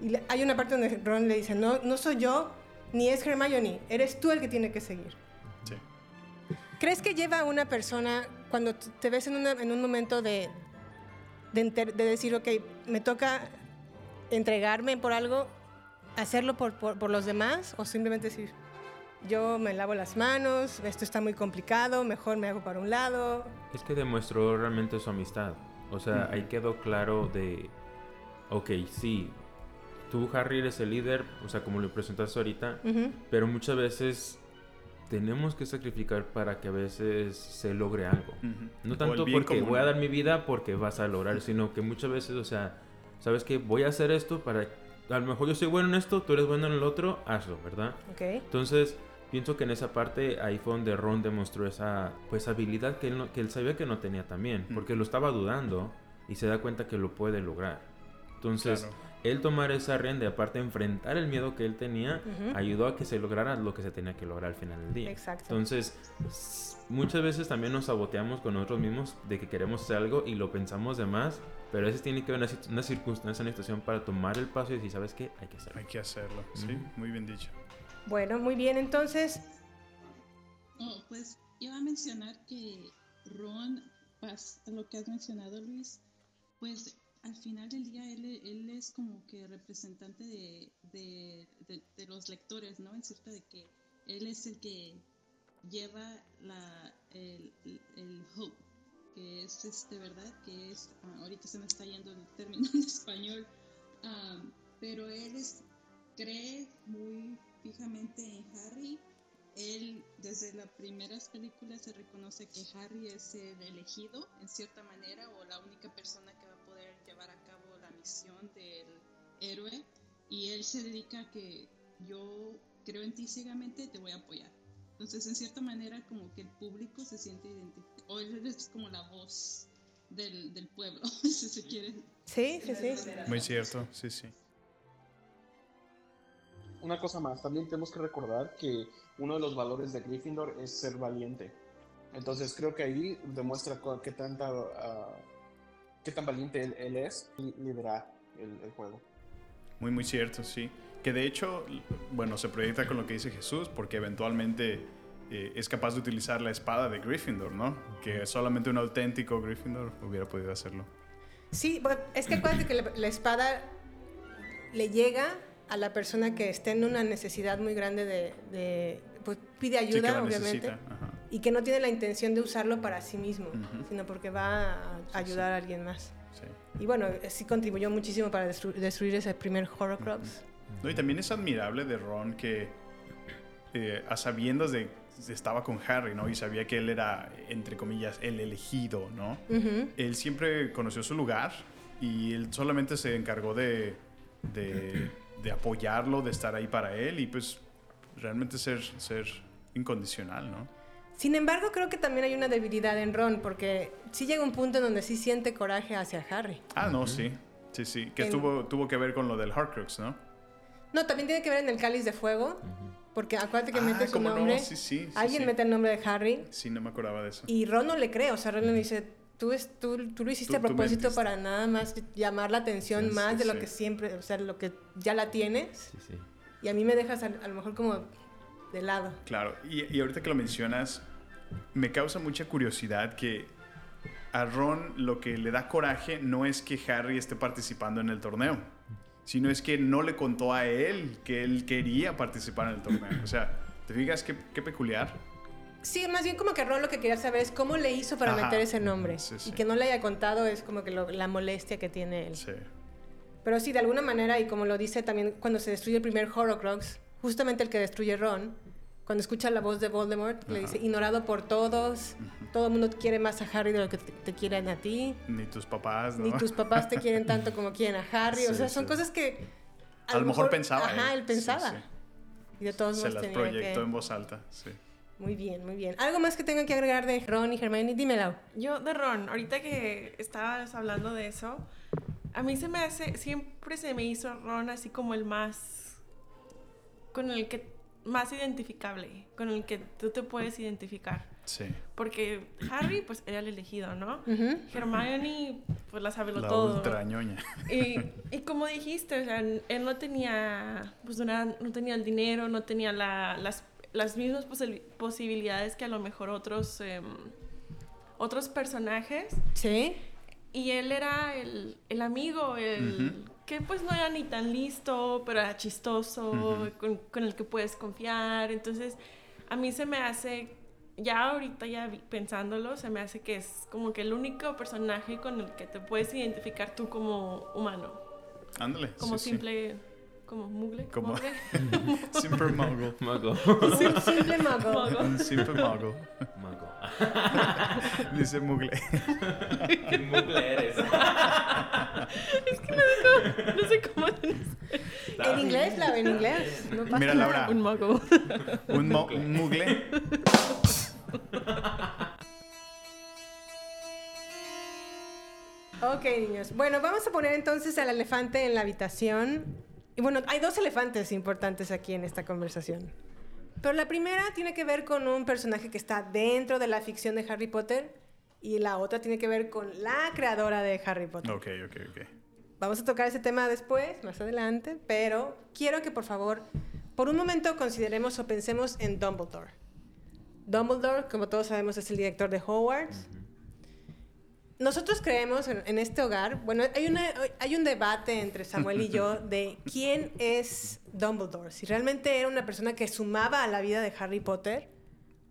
Speaker 5: Y le- hay una parte donde Ron le dice, no, no soy yo, ni es Hermione, eres tú el que tiene que seguir.
Speaker 4: Sí.
Speaker 5: ¿Crees que lleva a una persona, cuando te ves en, una- en un momento de, de, enter- de decir, ok, me toca entregarme por algo, hacerlo por, por- por los demás, o simplemente decir, yo me lavo las manos, esto está muy complicado, mejor me hago para un lado?
Speaker 9: Es que demostró realmente su amistad. O sea,
Speaker 5: Ujú.
Speaker 9: ahí quedó claro de, ok, sí, tú Harry eres el líder, o sea, como lo presentaste ahorita, pero muchas veces tenemos que sacrificar para que a veces se logre algo. No tanto porque
Speaker 4: común.
Speaker 9: voy a dar mi vida porque vas a lograr, sino que muchas veces, o sea, sabes que voy a hacer esto para, a lo mejor yo soy bueno en esto, tú eres bueno en el otro, hazlo, ¿verdad?
Speaker 5: Ok.
Speaker 9: Entonces, pienso que en esa parte ahí fue donde Ron demostró esa pues habilidad que él, no- que él sabía que no tenía también, porque lo estaba dudando y se da cuenta que lo puede lograr. Entonces,
Speaker 4: Claro.
Speaker 9: Él tomar esa rienda y aparte enfrentar el miedo que él tenía,
Speaker 5: Ujú.
Speaker 9: ayudó a que se lograra lo que se tenía que lograr al final del día.
Speaker 5: Exacto.
Speaker 9: Entonces, muchas veces también nos saboteamos con nosotros mismos de que queremos hacer algo y lo pensamos de más, pero a veces tiene que haber una, una circunstancia, una situación para tomar el paso y decir, ¿sabes qué? Hay que hacerlo.
Speaker 4: Hay que hacerlo, sí,
Speaker 9: Ujú.
Speaker 4: muy bien dicho.
Speaker 5: Bueno, muy bien, entonces,
Speaker 12: Oh, pues iba a mencionar que Ron, pas- lo que has mencionado Luis, pues al final del día él, él es como que representante de, de- de- de los lectores, ¿no? En cierto de que él es el que lleva la, el, el- hope, que es este, ¿verdad? Que es, ah, ahorita se me está yendo el término en español, ah, pero él es, cree muy fijamente en Harry él desde las primeras películas se reconoce que Harry es el elegido en cierta manera o la única persona que va misión del héroe y él se dedica a que yo creo en ti ciegamente te voy a apoyar entonces en cierta manera como que el público se siente identificado o él es como la voz del, del pueblo si se quiere
Speaker 5: sí, sí, sí.
Speaker 4: Muy cierto, sí, sí.
Speaker 11: Una cosa más, también tenemos que recordar que uno de los valores de Gryffindor es ser valiente. Entonces creo que ahí demuestra qué tanta ah, qué tan valiente él, él es y liderar el, el juego.
Speaker 4: Muy, muy cierto, sí. Que de hecho, bueno, se proyecta con lo que dice Jesús, porque eventualmente eh, es capaz de utilizar la espada de Gryffindor, ¿no? Que solamente un auténtico Gryffindor hubiera podido hacerlo.
Speaker 5: Sí, es que acuérdate que la, la espada le llega a la persona que esté en una necesidad muy grande de, de- pues pide
Speaker 4: Sí, que
Speaker 5: ayuda,
Speaker 4: la
Speaker 5: obviamente,
Speaker 4: necesita, ajá.
Speaker 5: Y que no tiene la intención de usarlo para sí mismo, sino porque va a ayudar a alguien más.
Speaker 4: Sí.
Speaker 5: Y bueno, eh, sí contribuyó muchísimo para destru- destruir ese primer Horrocrux.
Speaker 4: No, y también es admirable de Ron que eh, a sabiendas de estaba con Harry, ¿no? Y sabía que él era, entre comillas, el elegido, ¿no? Él siempre conoció su lugar y él solamente se encargó de, de, de apoyarlo, de estar ahí para él y pues realmente ser, ser incondicional, ¿no?
Speaker 5: Sin embargo, creo que también hay una debilidad en Ron, porque sí llega un punto en donde sí siente coraje hacia Harry.
Speaker 4: Ah, no, sí. Sí, sí. Que
Speaker 5: En-
Speaker 4: tuvo, tuvo que ver con lo del Horcrux, ¿no?
Speaker 5: No, también tiene que ver en el cáliz de fuego, porque acuérdate que
Speaker 4: Ah,
Speaker 5: mete su
Speaker 4: cómo no,
Speaker 5: nombre.
Speaker 4: sí, sí, sí,
Speaker 5: Alguien
Speaker 4: sí.
Speaker 5: mete el nombre de Harry
Speaker 4: Sí, no me acordaba de eso.
Speaker 5: y Ron no le cree, o sea, Ron le dice, tú, es, tú, tú lo hiciste
Speaker 4: Tú-
Speaker 5: a propósito para nada más llamar la atención
Speaker 4: Sí,
Speaker 5: más
Speaker 4: sí,
Speaker 5: de lo
Speaker 4: sí.
Speaker 5: que siempre, o sea, lo que ya la tienes,
Speaker 9: Sí, sí.
Speaker 5: y a mí me dejas a, a lo mejor como de lado.
Speaker 4: Claro, y, y ahorita que lo mencionas, me causa mucha curiosidad que a Ron lo que le da coraje no es que Harry esté participando en el torneo, sino es que no le contó a él que él quería participar en el torneo. O sea, ¿te fijas qué, qué peculiar?
Speaker 5: Sí, más bien como que Ron lo que quería saber es cómo le hizo para
Speaker 4: Ajá.
Speaker 5: meter ese nombre.
Speaker 4: Sí, sí.
Speaker 5: Y que no le haya contado es como que lo- la molestia que tiene él.
Speaker 4: Sí.
Speaker 5: Pero sí, de alguna manera, y como lo dice también cuando se destruye el primer Horrocrux, justamente el que destruye Ron, cuando escucha la voz de Voldemort, le
Speaker 4: Ajá.
Speaker 5: dice, ignorado por todos, todo el mundo quiere más a Harry de lo que te, te quieren a ti,
Speaker 4: Ni tus papás, ¿no?
Speaker 5: ni tus papás te quieren tanto como quieren a Harry, o
Speaker 4: Sí,
Speaker 5: sea, son
Speaker 4: sí.
Speaker 5: cosas que...
Speaker 4: A lo mejor pensaba
Speaker 5: Ajá,
Speaker 4: él.
Speaker 5: él pensaba.
Speaker 4: Sí,
Speaker 5: Y de todos
Speaker 4: Se
Speaker 5: modos
Speaker 4: las
Speaker 5: tenía
Speaker 4: proyectó
Speaker 5: que...
Speaker 4: en voz alta, sí.
Speaker 5: Muy bien, muy bien. ¿Algo más que tengan que agregar de Ron y Hermione? Dímelo.
Speaker 10: Yo de Ron, ahorita que estabas hablando de eso, a mí se me hace, siempre se me hizo Ron así como el más, con el que más identificable, con el que tú te puedes identificar.
Speaker 4: Sí.
Speaker 10: Porque Harry, pues, era el elegido, ¿no?
Speaker 5: Ujú.
Speaker 10: Hermione, pues, la sabe
Speaker 4: La
Speaker 10: todo.
Speaker 4: ultra ñoña.
Speaker 10: Y, y como dijiste, o sea, él no tenía, pues, no, era- no tenía el dinero, no tenía la- las, las mismas posi- posibilidades que a lo mejor otros, em, otros personajes.
Speaker 5: Sí.
Speaker 10: Y él era el, el amigo, el que pues no era ni tan listo, pero era chistoso, con, con el que puedes confiar. Entonces, a mí se me hace, ya ahorita ya vi- pensándolo, se me hace que es como que el único personaje con el que te puedes identificar tú como humano.
Speaker 4: Ándale.
Speaker 10: Como
Speaker 4: sí, sí.
Speaker 10: simple, como mugle.
Speaker 4: Como-
Speaker 10: mugre.
Speaker 4: Simple muggle.
Speaker 9: Mago.
Speaker 5: Un simple mago.
Speaker 10: Mago.
Speaker 4: Un simple muggle. Dice mugle.
Speaker 9: ¿Qué mugle eres?
Speaker 10: es que no sé cómo, no sé cómo
Speaker 5: En inglés, la en inglés. No pasa
Speaker 4: Mira,
Speaker 5: nada.
Speaker 4: Laura.
Speaker 10: Un mago.
Speaker 4: Un, mo- un mugle.
Speaker 5: Ok, niños. Bueno, vamos a poner entonces al elefante en la habitación. Y bueno, hay dos elefantes importantes aquí en esta conversación. Pero la primera tiene que ver con un personaje que está dentro de la ficción de Harry Potter y la otra tiene que ver con la creadora de Harry Potter.
Speaker 4: Ok, ok, ok.
Speaker 5: Vamos a tocar ese tema después, más adelante, pero quiero que por favor, por un momento consideremos o pensemos en Dumbledore. Dumbledore, como todos sabemos, es el director de Hogwarts. Nosotros creemos en, en este hogar, bueno, hay, una, hay un debate entre Samuel y yo de quién es Dumbledore, si realmente era una persona que sumaba a la vida de Harry Potter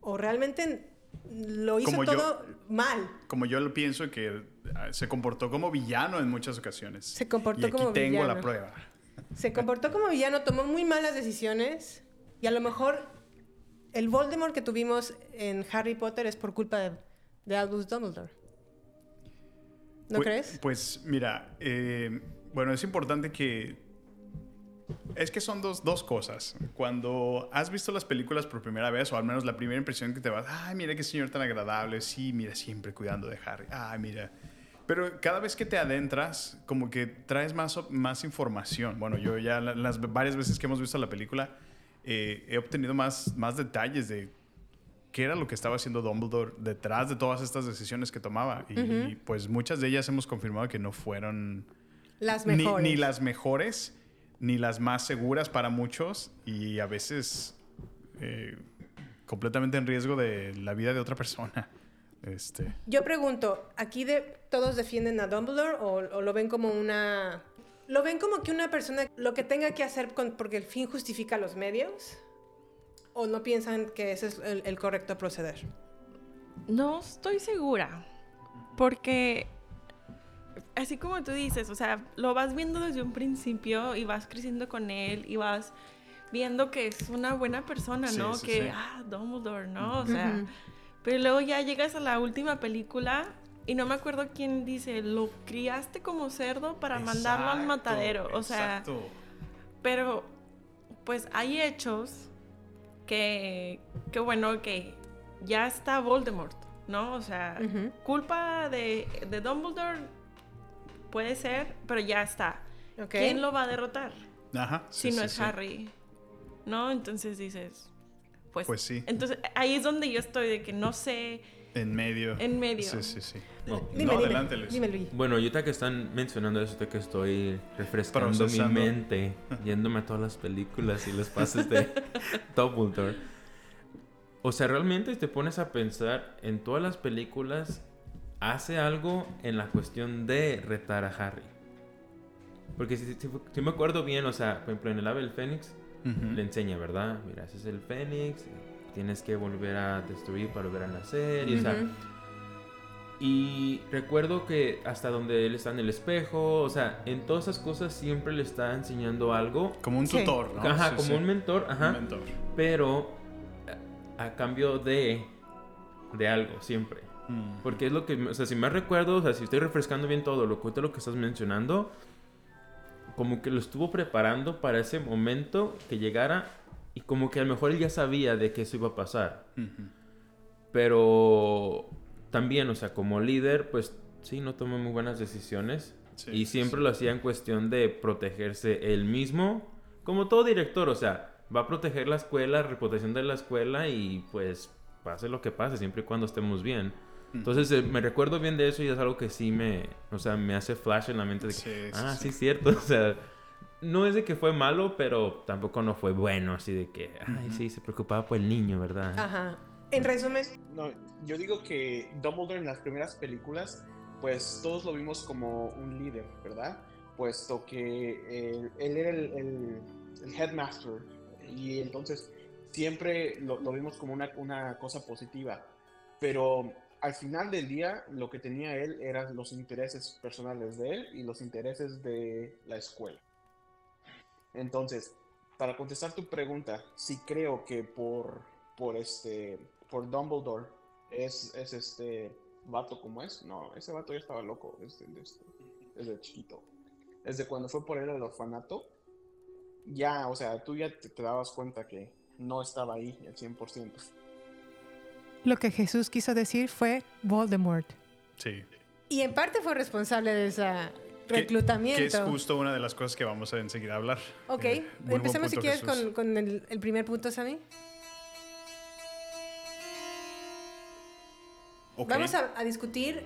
Speaker 5: o realmente lo hizo
Speaker 4: Como yo.
Speaker 5: todo mal.
Speaker 4: Como yo lo pienso que ah, se comportó como villano en muchas ocasiones.
Speaker 5: Se comportó
Speaker 4: y aquí
Speaker 5: como
Speaker 4: tengo
Speaker 5: villano.
Speaker 4: la prueba.
Speaker 5: Se comportó como villano, tomó muy malas decisiones y a lo mejor el Voldemort que tuvimos en Harry Potter es por culpa de, de Albus Dumbledore. ¿No
Speaker 4: Pues-
Speaker 5: crees?
Speaker 4: Pues mira, eh, bueno, es importante que... Es que son dos, dos cosas. Cuando has visto las películas por primera vez, o al menos la primera impresión que te vas, ay, mira qué señor tan agradable, sí, mira, siempre cuidando de Harry, ay, mira. Pero cada vez que te adentras, como que traes más, más información. Bueno, yo ya la- las varias veces que hemos visto la película, eh, he obtenido más, más detalles de qué era lo que estaba haciendo Dumbledore detrás de todas estas decisiones que tomaba. Y,
Speaker 5: Ujú.
Speaker 4: pues muchas de ellas hemos confirmado que no fueron
Speaker 5: Las
Speaker 4: ni,
Speaker 5: mejores.
Speaker 4: ni las mejores, ni las más seguras para muchos, y a veces eh, completamente en riesgo de la vida de otra persona. Este,
Speaker 5: Yo pregunto, ¿aquí de, todos defienden a Dumbledore o, o lo ven como una ¿Lo ven como que una persona lo que tenga que hacer con- porque el fin justifica los medios? ¿O no piensan que ese es el, el correcto proceder?
Speaker 10: No estoy segura. Porque, así como tú dices, o sea, lo vas viendo desde un principio y vas creciendo con él y vas viendo que es una buena persona,
Speaker 4: Sí,
Speaker 10: ¿no?
Speaker 4: sí,
Speaker 10: que,
Speaker 4: sí.
Speaker 10: ah, Dumbledore, ¿no? O sea, pero luego ya llegas a la última película y no me acuerdo quién dice, lo criaste como cerdo para mandarlo al matadero. O sea,
Speaker 4: exacto.
Speaker 10: pero pues hay hechos que, que bueno, que ya está Voldemort, ¿no? O sea, culpa de, de Dumbledore puede ser, pero ya está. ¿Quién lo va a derrotar?
Speaker 4: Ajá.
Speaker 10: Si
Speaker 4: sí,
Speaker 10: no
Speaker 4: sí,
Speaker 10: es
Speaker 4: sí.
Speaker 10: Harry, ¿no? Entonces dices, pues,
Speaker 4: Pues sí.
Speaker 10: Entonces ahí es donde yo estoy de que no sé.
Speaker 4: En medio.
Speaker 10: En medio.
Speaker 4: Sí, sí, sí.
Speaker 5: Dime,
Speaker 4: no,
Speaker 5: dime,
Speaker 4: adelante, Luis.
Speaker 5: dime, Luis.
Speaker 9: Bueno, ahorita que están mencionando eso, de que estoy refrescando mi mente, yéndome a todas las películas y los pases de Dumbledore. O sea, realmente te pones a pensar en todas las películas, hace algo en la cuestión de retar a Harry. Porque si, si- si me acuerdo bien, o sea, por ejemplo, en el ave del Fénix, le enseña, ¿verdad? Mira, ese es el Fénix, tienes que volver a destruir para volver a nacer, y o sea, y recuerdo que hasta donde él está en el espejo, o sea, en todas esas cosas siempre le está enseñando algo.
Speaker 4: Como un
Speaker 5: Sí.
Speaker 4: tutor, ¿no?
Speaker 9: Ajá,
Speaker 4: Sí,
Speaker 9: como
Speaker 4: sí.
Speaker 9: un mentor, ajá.
Speaker 4: Un mentor.
Speaker 9: Pero a, a cambio de de algo siempre.
Speaker 4: Mm.
Speaker 9: Porque es lo que, o sea, si me recuerdo, o sea, si estoy refrescando bien todo lo que lo que estás mencionando, como que lo estuvo preparando para ese momento que llegara y como que a lo mejor él ya sabía de que eso iba a pasar.
Speaker 4: Ujú.
Speaker 9: Pero también, o sea, como líder, pues sí, no tomó muy buenas decisiones.
Speaker 4: Sí,
Speaker 9: y siempre
Speaker 4: sí.
Speaker 9: lo hacía en cuestión de protegerse él mismo. Como todo director, o sea, va a proteger la escuela, la reputación de la escuela y pues pase lo que pase, siempre y cuando estemos bien. Entonces eh, me recuerdo bien de eso y es algo que sí me, o sea, me hace flash en la mente de que,
Speaker 4: Sí, sí,
Speaker 9: ah,
Speaker 4: sí.
Speaker 9: sí, cierto, o sea, no es de que fue malo, pero tampoco no fue bueno, así de que, ay, sí, se preocupaba por el niño, ¿verdad?
Speaker 5: Ajá. En resumen,
Speaker 11: No, yo digo que Dumbledore en las primeras películas, pues todos lo vimos como un líder, ¿verdad? Puesto que él, él era el, el- el headmaster y entonces siempre lo, lo vimos como una, una cosa positiva. Pero al final del día lo que tenía él eran los intereses personales de él y los intereses de la escuela. Entonces, para contestar tu pregunta, sí creo que por, por este, por Dumbledore es, es este vato como es. No, ese vato ya estaba loco desde, desde, desde chiquito. Desde cuando fue por él al orfanato, ya, o sea, tú ya te, te dabas cuenta que no estaba ahí al 100%.
Speaker 5: lo que Jesús quiso decir fue Voldemort.
Speaker 4: Sí.
Speaker 5: Y en parte fue responsable de
Speaker 4: Que-
Speaker 5: reclutamiento.
Speaker 4: Que es justo una de las cosas que vamos a enseguida a hablar.
Speaker 5: Ok,
Speaker 4: Eh,
Speaker 5: empecemos si quieres
Speaker 4: Jesús.
Speaker 5: con, con el, el primer punto, Sammy.
Speaker 4: Ok.
Speaker 5: Vamos a, a discutir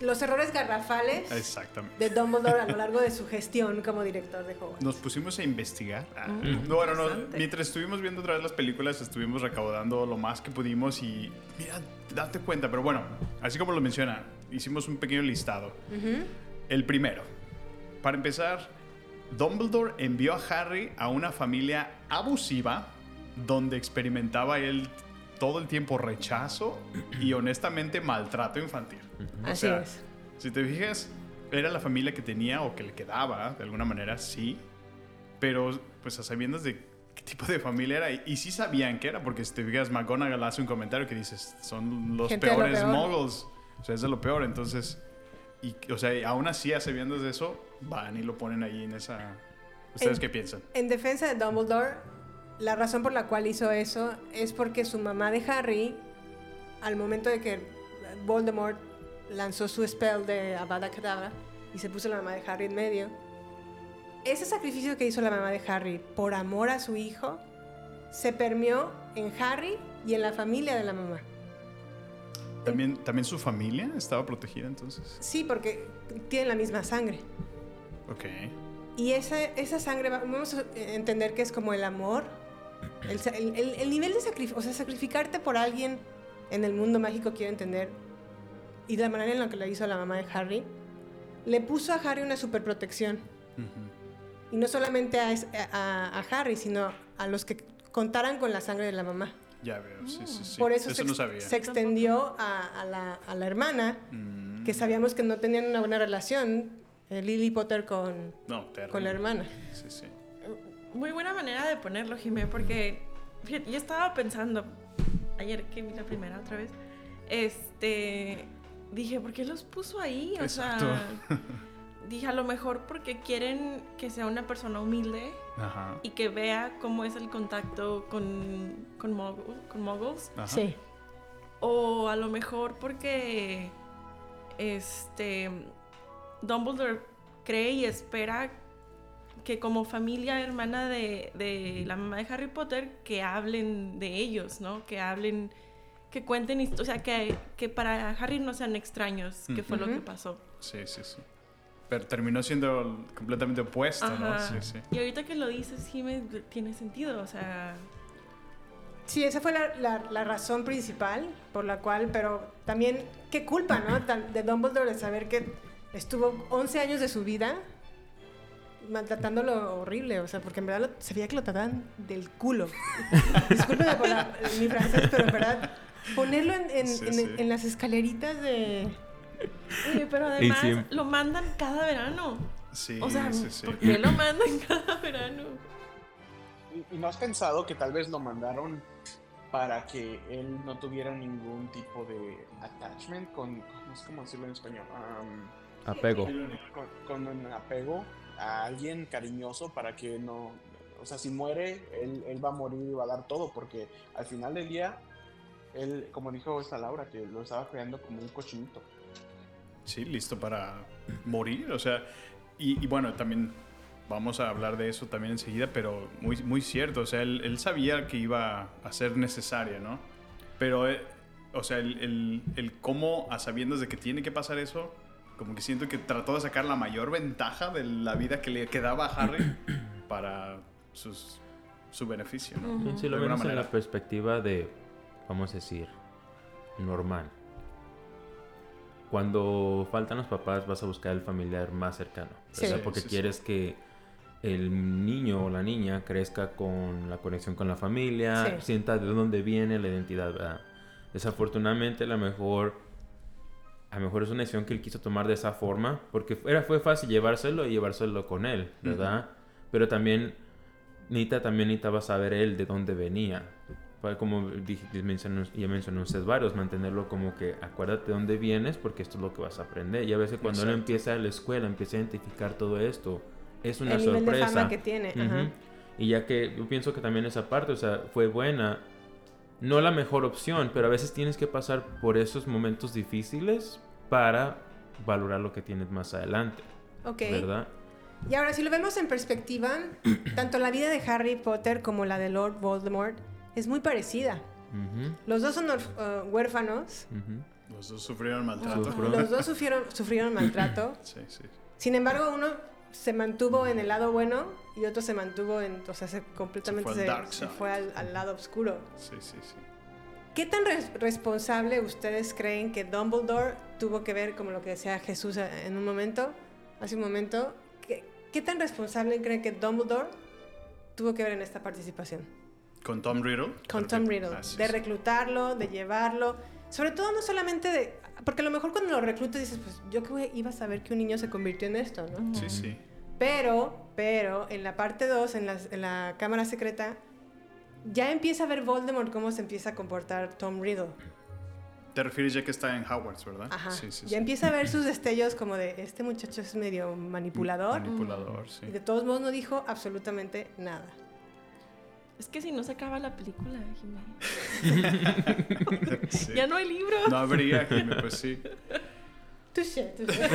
Speaker 5: los errores garrafales
Speaker 4: Exactamente.
Speaker 5: de Dumbledore a lo largo de su gestión como director de Hogwarts.
Speaker 4: Nos pusimos a investigar. Ah,
Speaker 5: Mm,
Speaker 4: no, bueno, no, mientras estuvimos viendo otra vez las películas, estuvimos recaudando lo más que pudimos y mira, date cuenta, pero bueno, así como lo menciona, hicimos un pequeño listado.
Speaker 5: Ujú.
Speaker 4: El primero, para empezar, Dumbledore envió a Harry a una familia abusiva donde experimentaba él todo el tiempo rechazo y honestamente maltrato infantil. O
Speaker 5: Así
Speaker 4: sea,
Speaker 5: es.
Speaker 4: Si te fijas, era la familia que tenía o que le quedaba, de alguna manera, sí. Pero, pues, a sabiendas de qué tipo de familia era. Y, sí sabían qué era, porque si te fijas, McGonagall hace un comentario que dices, son los
Speaker 5: Gente de lo
Speaker 4: peores
Speaker 5: peor.
Speaker 4: muggles. O sea, es de lo peor. Entonces, y, o sea, aún así, a sabiendas de eso, van y lo ponen ahí en esa... ¿Ustedes
Speaker 5: En-
Speaker 4: qué piensan?
Speaker 5: En defensa de Dumbledore, la razón por la cual hizo eso es porque su mamá de Harry, al momento de que Voldemort lanzó su spell de Avada Kedavra y se puso la mamá de Harry en medio, ese sacrificio que hizo la mamá de Harry por amor a su hijo se permeó en Harry y en la familia de la mamá.
Speaker 4: ¿También, ¿También su familia estaba protegida entonces?
Speaker 5: Sí, porque tienen la misma sangre.
Speaker 4: Ok.
Speaker 5: Y esa, esa sangre, va- vamos a entender que es como el amor, el, el- el- el nivel de sacrificio, o sea, sacrificarte por alguien en el mundo mágico, quiero entender, y la manera en la que la hizo la mamá de Harry, le puso a Harry una superprotección. Y no solamente a, a- a Harry, sino a los que contaran con la sangre de la mamá.
Speaker 4: Ya veo, sí, sí, sí.
Speaker 5: Por eso,
Speaker 4: eso
Speaker 5: se,
Speaker 4: no
Speaker 5: ex-
Speaker 4: sabía.
Speaker 5: se extendió a, a la, a la hermana,
Speaker 4: Mm.
Speaker 5: que sabíamos que no tenían una buena relación, eh, Lily Potter con,
Speaker 4: No, terrible.
Speaker 5: con la hermana.
Speaker 4: Sí, sí.
Speaker 10: Muy buena manera de ponerlo, Jimé, porque fíjate, yo estaba pensando, ayer que vi la primera otra vez, este, dije, ¿por qué los puso ahí? O
Speaker 4: Exacto.
Speaker 10: sea, dije, a lo mejor porque quieren que sea una persona humilde
Speaker 4: Ajá.
Speaker 10: y que vea cómo es el contacto con, con, muggles.
Speaker 4: Ajá.
Speaker 5: Sí.
Speaker 10: O a lo mejor porque este Dumbledore cree y espera que como familia hermana de, de la mamá de Harry Potter que hablen de ellos, ¿no? Que hablen, que cuenten, o sea, que, que para Harry no sean extraños, que fue lo que pasó.
Speaker 4: Sí, sí, sí. Pero terminó siendo completamente opuesto, ¿no? Sí, sí.
Speaker 10: Y ahorita que lo dices, Jimmy, tiene sentido, o sea,
Speaker 5: Sí, esa fue la, la- la razón principal por la cual, pero también, qué culpa, ¿no? De Dumbledore de saber que estuvo 11 años de su vida maltratándolo horrible, o sea, porque en verdad lo- sabía que lo trataban del culo. Discúlpeme por la- mi francés, pero en verdad, ponerlo en, en-
Speaker 10: Sí,
Speaker 5: en-
Speaker 10: sí.
Speaker 5: en las escaleritas de...
Speaker 10: Oye, pero además lo mandan cada verano.
Speaker 4: Sí,
Speaker 10: o sea,
Speaker 4: sí, sí.
Speaker 10: ¿por qué lo mandan cada verano?
Speaker 11: ¿Y, y no has pensado que tal vez lo mandaron para que él no tuviera ningún tipo de attachment con, no sé cómo decirlo en español, Am,
Speaker 9: Apego.
Speaker 11: Con, con un apego a alguien cariñoso para que no, o sea, si muere, él, él va a morir y va a dar todo, porque al final del día, él, como dijo esta Laura, que lo estaba creando como un cochinito.
Speaker 4: Sí, listo para morir. O sea, y, y bueno, también vamos a hablar de eso también enseguida, pero muy, muy cierto. O sea, él, él sabía que iba a ser necesaria, ¿no? Pero, eh, o sea, el, el, el cómo, a sabiendas de que tiene que pasar eso, como que siento que trató de sacar la mayor ventaja de la vida que le quedaba a Harry para sus, su beneficio, ¿no?
Speaker 9: Sí, lo
Speaker 4: De alguna
Speaker 9: menos en
Speaker 4: manera.
Speaker 9: la perspectiva de, vamos a decir, normal. Cuando faltan los papás vas a buscar el familiar más cercano.
Speaker 4: Sí.
Speaker 9: Porque
Speaker 4: Sí, sí.
Speaker 9: quieres que el niño o la niña crezca con la conexión con la familia, sienta de dónde viene la identidad. ¿verdad? Desafortunadamente, a lo mejor, a lo mejor es una decisión que él quiso tomar de esa forma, porque era, fue fácil llevárselo y llevárselo con él, ¿verdad? Pero también, Nita también necesitaba saber él de dónde venía. Como dije, mencionó, ya mencionó usted varios, mantenerlo como que acuérdate de dónde vienes porque esto es lo que vas a aprender. Y a veces cuando
Speaker 4: Exacto.
Speaker 9: empieza a la escuela, empieza a identificar todo esto, es una
Speaker 5: El nivel de
Speaker 9: sorpresa.
Speaker 5: fama que tiene,
Speaker 9: Ujú.
Speaker 5: ajá.
Speaker 9: Y ya que yo pienso que también esa parte, o sea, fue buena, no la mejor opción, pero a veces tienes que pasar por esos momentos difíciles para valorar lo que tienes más adelante.
Speaker 5: Ok.
Speaker 9: ¿Verdad?
Speaker 5: Y ahora, si lo vemos en perspectiva, tanto la vida de Harry Potter como la de Lord Voldemort es muy parecida. Los dos son uh, huérfanos.
Speaker 4: Los dos sufrieron maltrato.
Speaker 9: Sufrió.
Speaker 5: los dos sufrieron, sufrieron maltrato.
Speaker 4: Sí, sí.
Speaker 5: Sin embargo, uno se mantuvo en el lado bueno y otro se mantuvo en, o sea, se completamente
Speaker 4: Se fue al dark
Speaker 5: se
Speaker 4: side.
Speaker 5: fue al, al lado oscuro.
Speaker 4: Sí, sí, sí.
Speaker 5: ¿Qué tan res- responsable ustedes creen que Dumbledore tuvo que ver, como lo que decía Jesús eh, en un momento, hace un momento, ¿qué, qué tan responsable creen que Dumbledore tuvo que ver en esta participación?
Speaker 4: Con Tom Riddle.
Speaker 5: Con Tom Riddle, de reclutarlo, de llevarlo, sobre todo no solamente de, porque a lo mejor cuando lo reclutas dices, pues yo que iba a saber que un niño se convirtió en esto, ¿no?
Speaker 4: Sí, sí.
Speaker 5: Pero, pero, en la parte 2, en, la cámara secreta, ya empieza a ver Voldemort cómo se empieza a comportar Tom Riddle.
Speaker 4: Te refieres ya que está en Hogwarts, ¿verdad?
Speaker 5: Ajá.
Speaker 4: Sí, sí,
Speaker 5: ya
Speaker 4: sí.
Speaker 5: empieza a ver sus destellos como de, este muchacho es medio manipulador.
Speaker 4: Manipulador, sí.
Speaker 5: Y de todos modos no dijo absolutamente nada.
Speaker 10: Es que si no se acaba la película, Jimé.
Speaker 4: Sí.
Speaker 10: Ya no hay libro.
Speaker 4: No habría, Jimmy, pues sí.
Speaker 5: Touché, touché.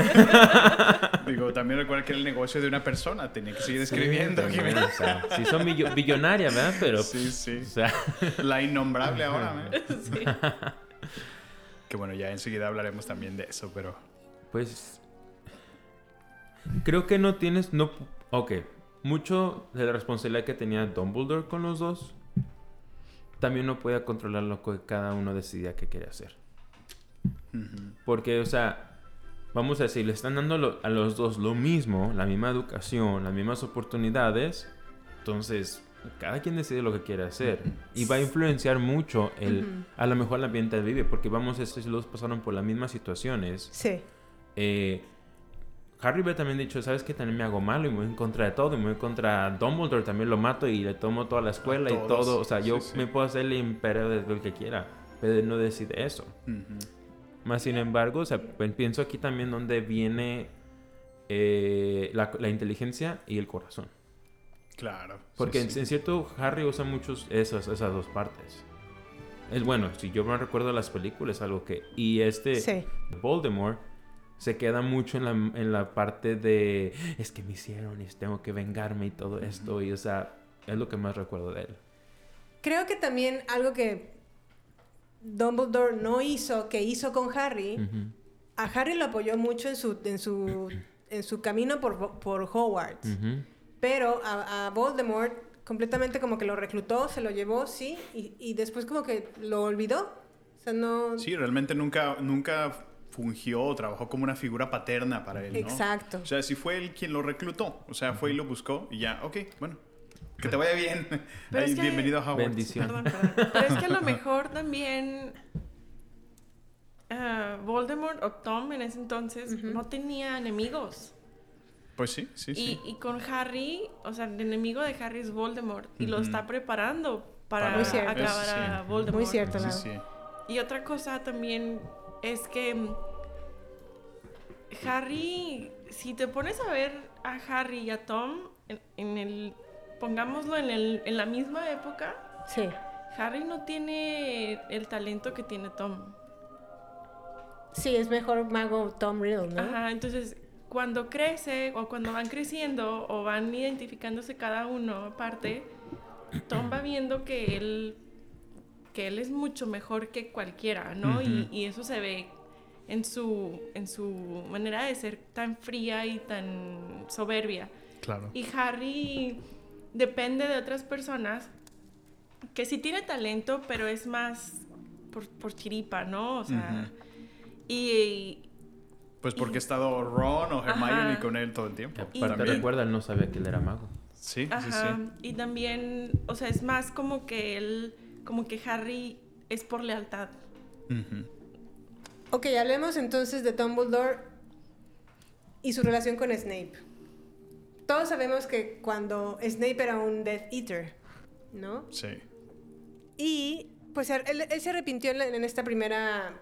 Speaker 4: Digo, también recuerda que era el negocio de una persona, tenía que seguir escribiendo,
Speaker 9: también,
Speaker 4: Jimmy.
Speaker 9: o sea, sí son billo- billonarias, ¿verdad? Pero,
Speaker 4: Sí, sí.
Speaker 9: o sea,
Speaker 4: La innombrable ahora, ¿eh?
Speaker 10: Sí.
Speaker 4: Que bueno, ya enseguida hablaremos también de eso, pero...
Speaker 9: Pues creo que no tienes no ok, mucho de la responsabilidad que tenía Dumbledore con los dos también no podía controlar lo que cada uno decidía que quería hacer. Porque, o sea, vamos a decir, le están dando lo- a los dos lo mismo, la misma educación, las mismas oportunidades, entonces cada quien decide lo que quiere hacer y va a influenciar mucho el, a lo mejor el ambiente que vive, porque vamos, estos dos pasaron por las mismas situaciones.
Speaker 5: Sí.
Speaker 9: Eh, Harry ve también dicho, ¿sabes qué? También me hago malo y me voy en contra de todo. Y me voy en contra de Dumbledore, también lo mato y le tomo toda la escuela y todo. O sea, yo
Speaker 4: Sí, sí.
Speaker 9: me puedo hacer el imperio de lo que quiera. Pero él no decide eso. Más sin embargo, o sea, pi- pienso aquí también donde viene eh, la, la inteligencia y el corazón.
Speaker 4: Claro. sí,
Speaker 9: Porque en-
Speaker 4: sí.
Speaker 9: En, cierto, Harry usa muchos esas, esas dos partes. Es bueno, si yo me recuerdo las películas, algo que... Y este
Speaker 5: Sí.
Speaker 9: Voldemort se queda mucho en la, en la parte de... Es que me hicieron y tengo que vengarme y todo esto. Y o sea, es lo que más recuerdo de él.
Speaker 5: Creo que también algo que Dumbledore no hizo, que hizo con Harry, a Harry lo apoyó mucho en su, en su, en su camino por, por Hogwarts. Pero a, a Voldemort completamente como que lo reclutó, se lo llevó, sí, y, y después como que lo olvidó. O sea, no...
Speaker 4: Sí, realmente nunca, nunca fungió o trabajó como una figura paterna para él, ¿no?
Speaker 5: Exacto.
Speaker 4: O sea, si fue él quien lo reclutó, o sea, fue y lo buscó y ya, ok, bueno, que te vaya bien.
Speaker 10: Pero
Speaker 4: Ahí,
Speaker 10: es que-
Speaker 4: Bienvenido a Howard.
Speaker 9: Bendición.
Speaker 10: Perdón, perdón. Pero es que a lo mejor también ah, Voldemort o Tom en ese entonces no tenía enemigos.
Speaker 4: Pues sí, sí, sí.
Speaker 10: Y, y con Harry, o sea, el enemigo de Harry es Voldemort y lo está preparando para
Speaker 5: Muy cierto.
Speaker 10: acabar
Speaker 4: sí.
Speaker 10: a Voldemort.
Speaker 5: Muy cierto,
Speaker 4: Sí,
Speaker 5: Lau.
Speaker 4: sí.
Speaker 10: Y otra cosa también es que mm, Harry, si te pones a ver a Harry y a Tom en, en el, pongámoslo en, el, en la misma época,
Speaker 5: Sí.
Speaker 10: Harry no tiene el talento que tiene Tom.
Speaker 5: Sí, es mejor mago Tom Riddle, ¿no?
Speaker 10: Ajá, entonces cuando crece o cuando van creciendo o van identificándose cada uno aparte, Tom va viendo que él que él es mucho mejor que cualquiera, ¿no? y, eso se ve en su en su manera de ser tan fría y tan soberbia.
Speaker 4: Claro.
Speaker 10: Y Harry depende de otras personas que sí tiene talento, pero es más por, por chiripa, ¿no? O sea, y,
Speaker 4: Pues porque ha estado Ron o Hermione
Speaker 10: Ajá.
Speaker 4: con él todo el tiempo.
Speaker 10: Y-
Speaker 9: aparte
Speaker 4: También.
Speaker 9: recuerda, él no sabía que él era mago.
Speaker 4: Sí, sí,
Speaker 10: Ajá,
Speaker 4: sí.
Speaker 10: y también, o sea, es más como que él, como que Harry es por lealtad.
Speaker 4: Ujú.
Speaker 5: Ok, hablemos entonces de Dumbledore y su relación con Snape. Todos sabemos que cuando Snape era un Death Eater, ¿no?
Speaker 4: Sí.
Speaker 5: Y pues él, se arrepintió en esta primera...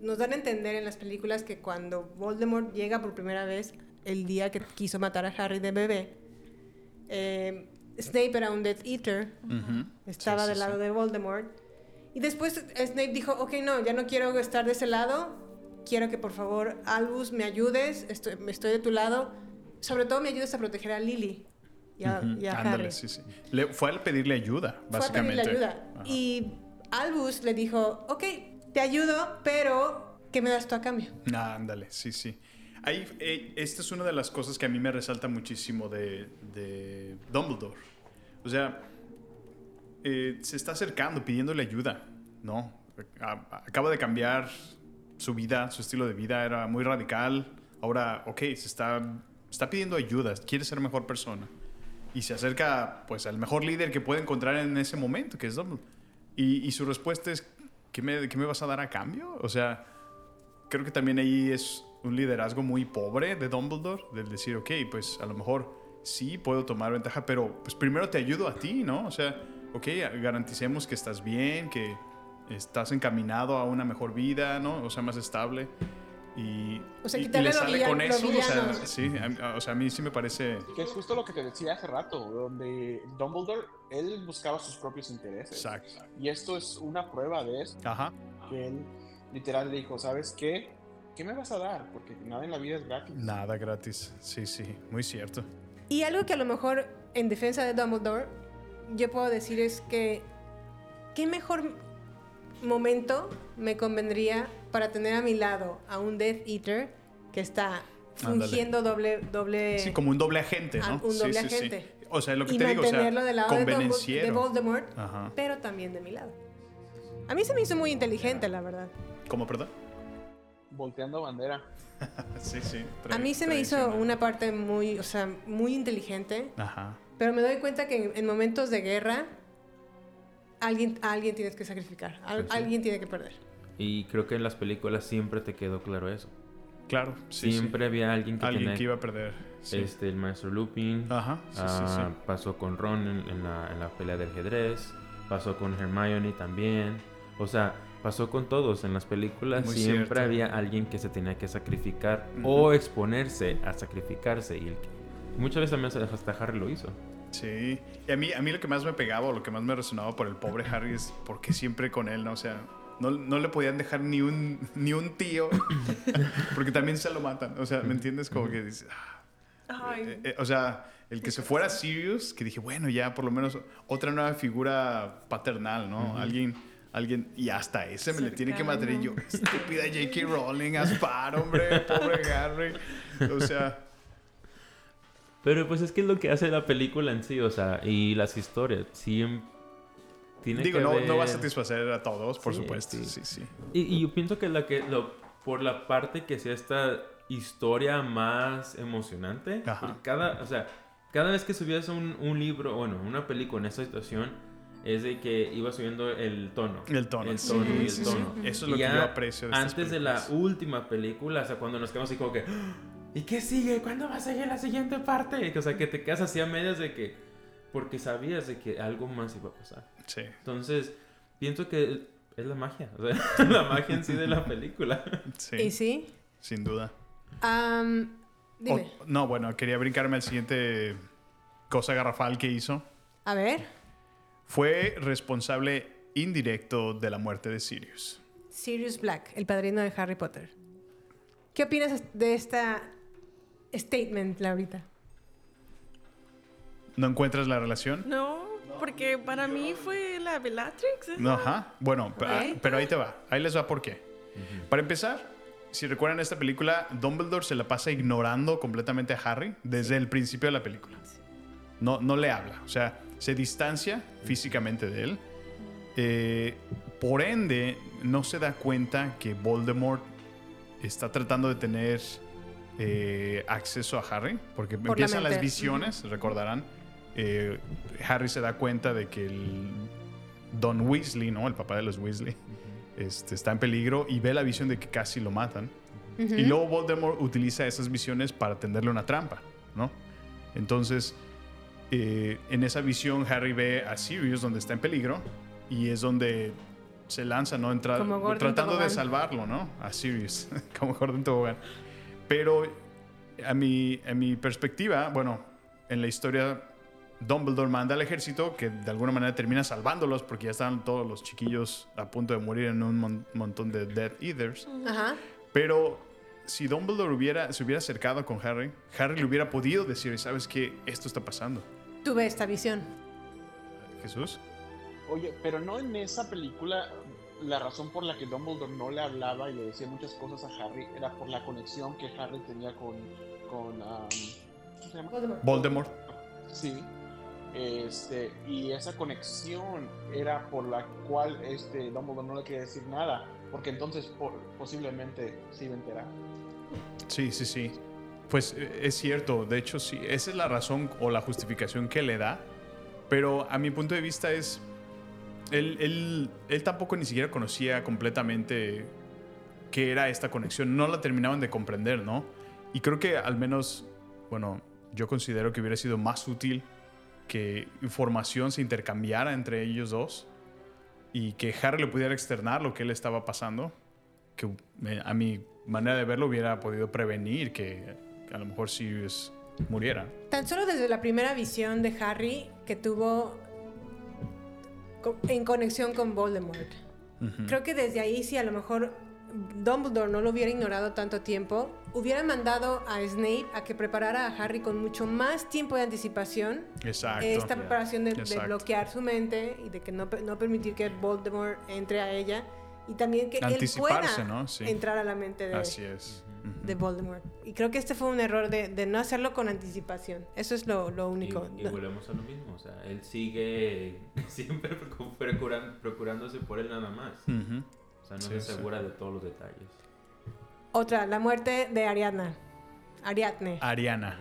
Speaker 5: Nos dan a entender en las películas que cuando Voldemort llega por primera vez, el día que quiso matar a Harry de bebé, eh, Snape era un Death Eater, estaba
Speaker 4: Sí, sí,
Speaker 5: del lado
Speaker 4: sí.
Speaker 5: de Voldemort. Y después Snape dijo, ok, no, ya no quiero estar de ese lado, quiero que por favor Albus me ayudes, estoy, estoy de tu lado, sobre todo me ayudes a proteger a Lily y a,
Speaker 4: Ujú.
Speaker 5: y a
Speaker 4: Ándale,
Speaker 5: Harry.
Speaker 4: sí, sí. Le, fue a pedirle ayuda,
Speaker 5: Fue a
Speaker 4: básicamente.
Speaker 5: pedirle ayuda.
Speaker 4: Ajá.
Speaker 5: Y Albus le dijo, ok, te ayudo, pero ¿qué me das tú a cambio?
Speaker 4: Ah, ándale, sí, sí. Ahí, eh, esta es una de las cosas que a mí me resalta muchísimo de, de Dumbledore. O sea, eh, se está acercando pidiéndole ayuda, ¿no? Acaba de cambiar su vida, su estilo de vida era muy radical. Ahora, ok, se está, está pidiendo ayuda, quiere ser mejor persona. Y se acerca, pues, al mejor líder que puede encontrar en ese momento, que es Dumbledore. Y, y su respuesta es, ¿qué me, ¿qué me vas a dar a cambio? O sea, creo que también ahí es un liderazgo muy pobre de Dumbledore, del decir, ok, pues a lo mejor sí puedo tomar ventaja, pero pues primero te ayudo a ti, ¿no? O sea, ok, garanticemos que estás bien, que estás encaminado a una mejor vida, ¿no? O sea, más estable. Y,
Speaker 5: O sea,
Speaker 4: y- y le sale con eso, o sea, sí, a, o sea, a mí sí me parece...
Speaker 11: Que es justo lo que te decía hace rato, donde Dumbledore, él buscaba sus propios intereses.
Speaker 4: Exacto.
Speaker 11: Y esto es una prueba de eso.
Speaker 4: Ajá.
Speaker 11: Que él literal le dijo, ¿sabes qué? ¿Qué me vas a dar? Porque nada en la vida es gratis.
Speaker 4: Nada gratis, sí, sí, muy cierto.
Speaker 5: Y algo que a lo mejor en defensa de Dumbledore yo puedo decir es que qué mejor momento me convendría para tener a mi lado a un Death Eater que está
Speaker 4: Ándale.
Speaker 5: fingiendo doble doble
Speaker 4: Sí, como un doble agente,
Speaker 5: Ah,
Speaker 4: ¿no?
Speaker 5: un
Speaker 4: Sí,
Speaker 5: doble
Speaker 4: sí, sí.
Speaker 5: agente.
Speaker 4: O sea, lo que
Speaker 5: y
Speaker 4: te digo, o sea,
Speaker 5: del lado de, Dumbledore- de
Speaker 4: convenenciero.
Speaker 5: Voldemort,
Speaker 4: Ajá.
Speaker 5: pero también de mi lado. A mí se me hizo muy inteligente, la verdad.
Speaker 4: ¿Cómo, perdón?
Speaker 11: Volteando bandera.
Speaker 4: sí, sí.
Speaker 5: A mí se me hizo una parte muy, o sea, muy inteligente.
Speaker 4: Ajá.
Speaker 5: Pero me doy cuenta que en, en momentos de guerra, alguien, a alguien tienes que sacrificar.
Speaker 9: Pues sí.
Speaker 5: Alguien tiene que perder.
Speaker 9: Y creo que en las películas siempre te quedó claro eso.
Speaker 4: Claro, sí,
Speaker 9: Siempre
Speaker 4: sí.
Speaker 9: había alguien que
Speaker 4: Alguien
Speaker 9: tenía-
Speaker 4: que iba a perder, sí.
Speaker 9: Este, el maestro Lupin.
Speaker 4: Ajá, sí, sí,
Speaker 9: Ah,
Speaker 4: sí.
Speaker 9: Pasó con Ron en, en la, en la pelea del ajedrez. Pasó con Hermione también. O sea, pasó con todos. En las películas
Speaker 4: Muy
Speaker 9: siempre
Speaker 4: cierto.
Speaker 9: había alguien que se tenía que sacrificar o exponerse a sacrificarse. Y el que- muchas veces también hasta Harry lo hizo.
Speaker 4: Sí, y a mí, a mí lo que más me pegaba o lo que más me resonaba por el pobre Harry es porque siempre con él, ¿no? O sea, no, no le podían dejar ni un, ni un tío, porque también se lo matan. O sea, ¿me entiendes? Como que dices, ah, eh, eh, o sea, el que se fuera Sirius, que dije, bueno, ya por lo menos otra nueva figura paternal, ¿no? Alguien, alguien, y hasta ese me le tiene que matar y yo, estúpida J.K. Rowling, aspar, hombre, pobre Harry. O sea,
Speaker 9: Pero pues es que es lo que hace la película en sí, o sea, y las historias. Siempre tiene
Speaker 4: digo,
Speaker 9: que
Speaker 4: no, no va a
Speaker 9: ver-
Speaker 4: satisfacer a todos, por
Speaker 9: Sí,
Speaker 4: supuesto.
Speaker 9: sí.
Speaker 4: Sí, sí.
Speaker 9: Y, y yo pienso que la que lo, por la parte que sea esta historia más emocionante,
Speaker 4: Ajá.
Speaker 9: cada, o sea, cada vez que subías un, un libro, bueno, una película en esta situación, es de que iba subiendo el tono.
Speaker 4: El tono,
Speaker 9: El
Speaker 4: sí,
Speaker 9: tono y el
Speaker 4: sí, sí.
Speaker 9: tono.
Speaker 4: Eso es
Speaker 9: Y
Speaker 4: lo que yo aprecio de
Speaker 9: Antes de la última película, o sea, cuando nos quedamos así como que, "Ah, ¿y qué sigue? ¿Cuándo va a seguir la siguiente parte? O sea, que te quedas así a medias de que, porque sabías de que algo más iba a pasar.
Speaker 4: Sí.
Speaker 9: Entonces, pienso que es la magia, o sea, la magia en sí de la película.
Speaker 4: Sí.
Speaker 5: ¿Y sí?
Speaker 4: Sin duda.
Speaker 5: Dime.
Speaker 4: O- no, bueno, quería brincarme al siguiente cosa garrafal que hizo.
Speaker 5: A ver.
Speaker 4: Fue responsable indirecto de la muerte de Sirius.
Speaker 5: Sirius Black, el padrino de Harry Potter. ¿Qué opinas de esta statement, Laurita?
Speaker 4: ¿No encuentras la relación?
Speaker 10: No, porque para mí fue la Bellatrix.
Speaker 4: No, ajá. Bueno, ah, pero ahí te va. Ahí les va por qué. Para empezar, si recuerdan esta película, Dumbledore se la pasa ignorando completamente a Harry desde el principio de la película. No, no le habla. O sea, se distancia físicamente de él. Eh, por ende, no se da cuenta que Voldemort está tratando de tener eh, acceso a Harry, porque
Speaker 5: Por la
Speaker 4: empiezan las visiones, recordarán. Eh, Harry se da cuenta de que el Don Weasley, ¿no? El papá de los Weasley, este, está en peligro y ve la visión de que casi lo matan. Y luego Voldemort utiliza esas visiones para tenderle una trampa, ¿no? Entonces, eh, en esa visión Harry ve a Sirius donde está en peligro y es donde se lanza, ¿no? Entra-
Speaker 5: Como Gordon
Speaker 4: tratando de salvarlo, ¿no? A Sirius, como Gordon Tobogán. Pero a mi, a mi perspectiva, bueno, en la historia Dumbledore manda al ejército que de alguna manera termina salvándolos porque ya estaban todos los chiquillos a punto de morir en un mon- montón de Death Eaters.
Speaker 5: Ajá.
Speaker 4: Pero si Dumbledore hubiera, se hubiera acercado con Harry, Harry le hubiera podido decir, ¿sabes qué? Esto está pasando.
Speaker 5: Tuve esta visión.
Speaker 4: Jesús.
Speaker 11: Oye, pero no en esa película la razón por la que Dumbledore no le hablaba y le decía muchas cosas a Harry era por la conexión que Harry tenía con... con um, ¿cómo se llama?
Speaker 4: Voldemort.
Speaker 11: Sí. Este, y esa conexión era por la cual este Dumbledore no le quería decir nada, porque entonces po- posiblemente se iba a enterar.
Speaker 4: Sí, sí, sí. Pues eh, es cierto, de hecho sí, esa es la razón o la justificación que le da, pero a mi punto de vista es, él, él, él tampoco ni siquiera conocía completamente qué era esta conexión, no la terminaban de comprender, ¿no? Y creo que al menos, bueno, yo considero que hubiera sido más útil que información se intercambiara entre ellos dos y que Harry le pudiera externar lo que él estaba pasando, que me- a mi manera de verlo hubiera podido prevenir que a lo mejor Sirius muriera.
Speaker 5: Tan solo desde la primera visión de Harry que tuvo en conexión con Voldemort.
Speaker 4: Ujú.
Speaker 5: Creo que desde ahí, si a lo mejor Dumbledore no lo hubiera ignorado tanto tiempo, hubiera mandado a Snape a que preparara a Harry con mucho más tiempo de anticipación.
Speaker 4: Exacto.
Speaker 5: Esta preparación de, de bloquear su mente y de que no, no permitir que Voldemort entre a ella. Y también que él pueda
Speaker 4: ¿no? Sí.
Speaker 5: entrar a la mente de,
Speaker 4: Así es.
Speaker 5: De Voldemort. Y creo que este fue un error de, de no hacerlo con anticipación. Eso es lo, único.
Speaker 9: y volvemos a lo mismo, o sea, él sigue siempre procurándose por él nada más. O sea, no
Speaker 4: Sí,
Speaker 9: se
Speaker 4: sí.
Speaker 9: asegura de todos los detalles.
Speaker 5: Otra, la muerte de Ariadna. Ariadne.
Speaker 4: Ariana.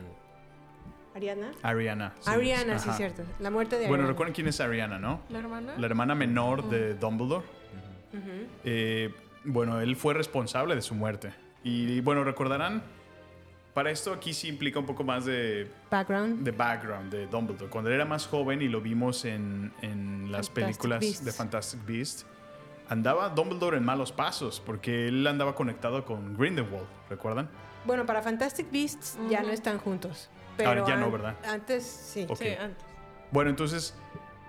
Speaker 5: ¿Ariana?
Speaker 4: Ariana. sí,
Speaker 5: Ariana, sí, cierto. La muerte de
Speaker 4: Bueno, recuerden quién es Ariana, ¿no?
Speaker 10: ¿La hermana?
Speaker 4: La hermana menor de Dumbledore. Eh, bueno, él fue responsable de su muerte. Y bueno, recordarán, para esto aquí sí implica un poco más de,
Speaker 5: Background.
Speaker 4: de background de Dumbledore. Cuando él era más joven y lo vimos en, en las
Speaker 5: Fantastic
Speaker 4: películas
Speaker 5: Beasts.
Speaker 4: de Fantastic Beast, andaba Dumbledore en malos pasos porque él andaba conectado con Grindelwald, ¿recuerdan?
Speaker 5: Bueno, para Fantastic Beasts ya no están juntos. Pero
Speaker 4: Ahora ya no, ¿verdad?
Speaker 5: Antes sí. Sí, antes.
Speaker 4: Bueno, entonces,